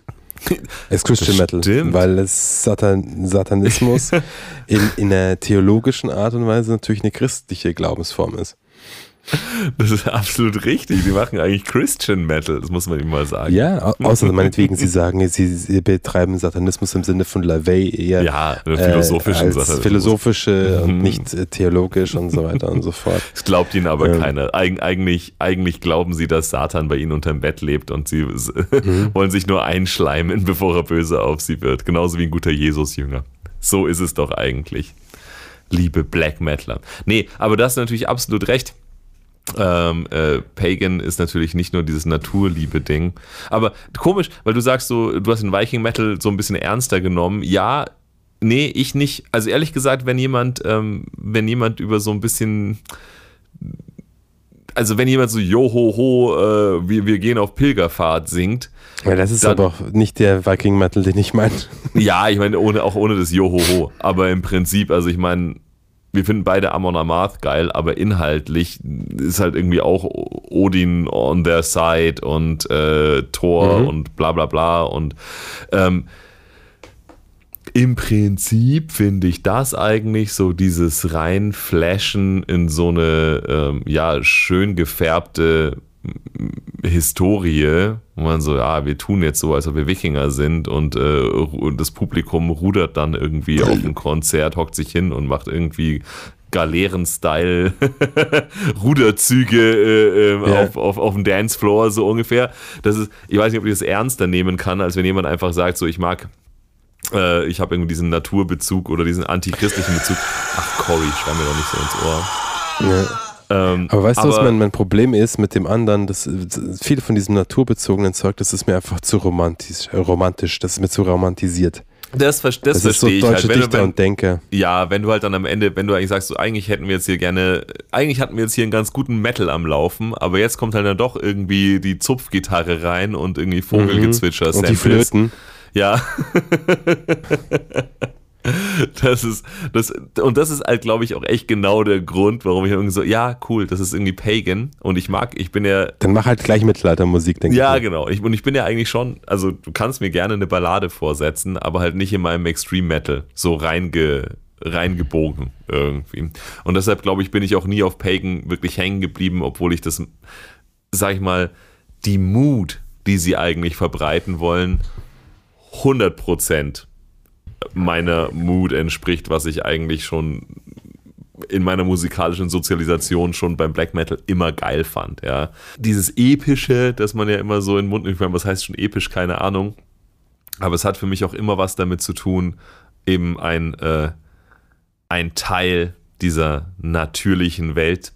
Es ist Christian Metal, weil es Satan, Satanismus in, in einer theologischen Art und Weise natürlich eine christliche Glaubensform ist. Das ist absolut richtig. Die machen eigentlich Christian Metal, das muss man ihm mal sagen. Ja, au- außer meinetwegen, sie sagen, sie, sie betreiben Satanismus im Sinne von LaVey eher Ja, einen philosophischen äh, als philosophische und Mhm. nicht äh, theologisch und so weiter und so fort. Das glaubt ihnen aber Ähm. keiner. Eig eigentlich, eigentlich glauben sie, dass Satan bei ihnen unterm Bett lebt und sie Mhm. wollen sich nur einschleimen, bevor er böse auf sie wird. Genauso wie ein guter Jesus-Jünger. So ist es doch eigentlich. Liebe Black Metaler. Nee, aber das ist natürlich absolut recht. Ähm, äh, Pagan ist natürlich nicht nur dieses Naturliebe-Ding. Aber komisch, weil du sagst so, du hast den Viking Metal so ein bisschen ernster genommen. Ja, nee, ich nicht. Also ehrlich gesagt, wenn jemand, ähm, wenn jemand über so ein bisschen also wenn jemand so Joho ho, äh, wir, wir gehen auf Pilgerfahrt singt, Ja, das ist Dann- aber auch nicht der Viking Metal, den ich meine. ja, ich meine, ohne, auch ohne das Joho ho, aber im Prinzip, also ich meine, wir finden beide Amon Amarth geil, aber inhaltlich ist halt irgendwie auch Odin on their side und äh, Thor Mhm. und bla bla bla und ähm, im Prinzip finde ich das eigentlich so dieses reinflashen in so eine ähm, ja schön gefärbte Historie, wo man so, ja, wir tun jetzt so, als ob wir Wikinger sind und, äh, das Publikum rudert dann irgendwie auf ein Konzert, hockt sich hin und macht irgendwie Galeeren-Style Ruderzüge äh, ähm, Ja. auf, auf, auf dem Dancefloor, so ungefähr. Das ist, ich weiß nicht, ob ich das ernster nehmen kann, als wenn jemand einfach sagt, so, ich mag äh, ich habe irgendwie diesen Naturbezug oder diesen antichristlichen Bezug. Ach, Cory, schreib mir doch nicht so ins Ohr. Ja. Ähm, Aber weißt du, was aber- mein, mein Problem ist mit dem anderen? Das, viel von diesem naturbezogenen Zeug, das ist mir einfach zu romantisch, romantisch das ist mir zu romantisiert. Das, das, Das, ist so verstehe ich deutsche halt. Wenn, du- Dichter wenn, und Denker. ja, wenn du halt dann am Ende, wenn du eigentlich sagst, so eigentlich hätten wir jetzt hier gerne, eigentlich hatten wir jetzt hier einen ganz guten Metal am Laufen, aber jetzt kommt halt dann doch irgendwie die Zupfgitarre rein und irgendwie Vogelgezwitscher. Mhm. Und die. Flöten. Ja. Das ist, das, und das ist halt, glaube ich, auch echt genau der Grund, warum ich irgendwie so, ja, cool, das ist irgendwie Pagan und ich mag, ich bin ja, Dann mach halt gleich Mittelaltermusik, denke ja, ich. genau, ich, und ich bin ja eigentlich schon, also du kannst mir gerne eine Ballade vorsetzen, aber halt nicht in meinem Extreme Metal, so reinge, reingebogen irgendwie. Und deshalb, glaube ich, bin ich auch nie auf Pagan wirklich hängen geblieben, obwohl ich das, sag ich mal, die Mut, die sie eigentlich verbreiten wollen, 100% meiner Mood entspricht, was ich eigentlich schon in meiner musikalischen Sozialisation schon beim Black Metal immer geil fand, ja. Dieses epische, das man ja immer so in den Mund nimmt, was heißt schon episch, keine Ahnung. Aber es hat für mich auch immer was damit zu tun, eben ein, äh, ein Teil dieser natürlichen Welt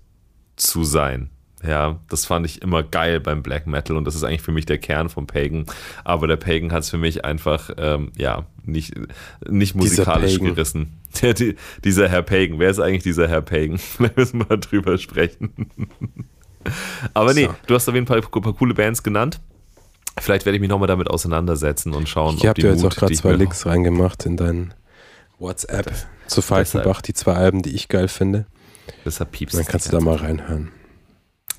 zu sein. Ja, das fand ich immer geil beim Black Metal und das ist eigentlich für mich der Kern vom Pagan. Aber der Pagan hat es für mich einfach, ähm, ja, nicht, nicht musikalisch Pagan. gerissen. Der, die, dieser Herr Pagan, wer ist eigentlich dieser Herr Pagan? Da müssen wir mal drüber sprechen. Aber nee, So. du hast auf jeden Fall ein paar coole Bands genannt. Vielleicht werde ich mich nochmal damit auseinandersetzen und schauen, Ich habe die dir jetzt auch gerade ich zwei Links reingemacht in dein WhatsApp zu Falkenbach, die zwei Alben, die ich geil finde. Deshalb piepst Dann kannst du da mal reinhören.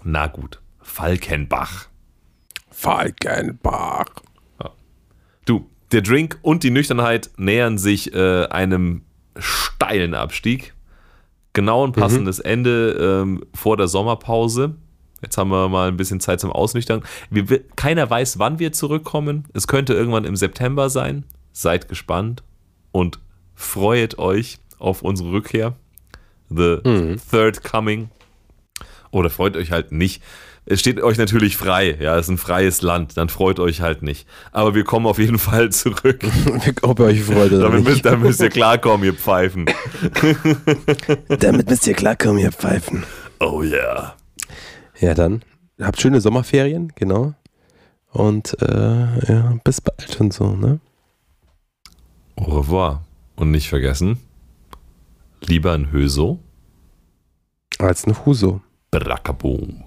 Na gut. Falkenbach. Falkenbach. Du, der Drink und die Nüchternheit nähern sich äh, einem steilen Abstieg. Genau ein passendes Ende ähm, vor der Sommerpause. Jetzt haben wir mal ein bisschen Zeit zum Ausnüchtern. Wir, wi- keiner weiß, wann wir zurückkommen. Es könnte irgendwann im September sein. Seid gespannt und freut euch auf unsere Rückkehr. The Third Coming. Oder freut euch halt nicht. Es steht euch natürlich frei. Ja, es ist ein freies Land. Dann freut euch halt nicht. Aber wir kommen auf jeden Fall zurück. Ob ihr euch freut oder Damit müsst, nicht. da müsst ihr klarkommen, ihr Pfeifen. Damit müsst ihr klarkommen, ihr Pfeifen. Oh yeah. Ja, dann. Habt schöne Sommerferien, genau. Und äh, ja, bis bald und so, ne? Au revoir. Und nicht vergessen, lieber ein Höso Als ein Huso. per la.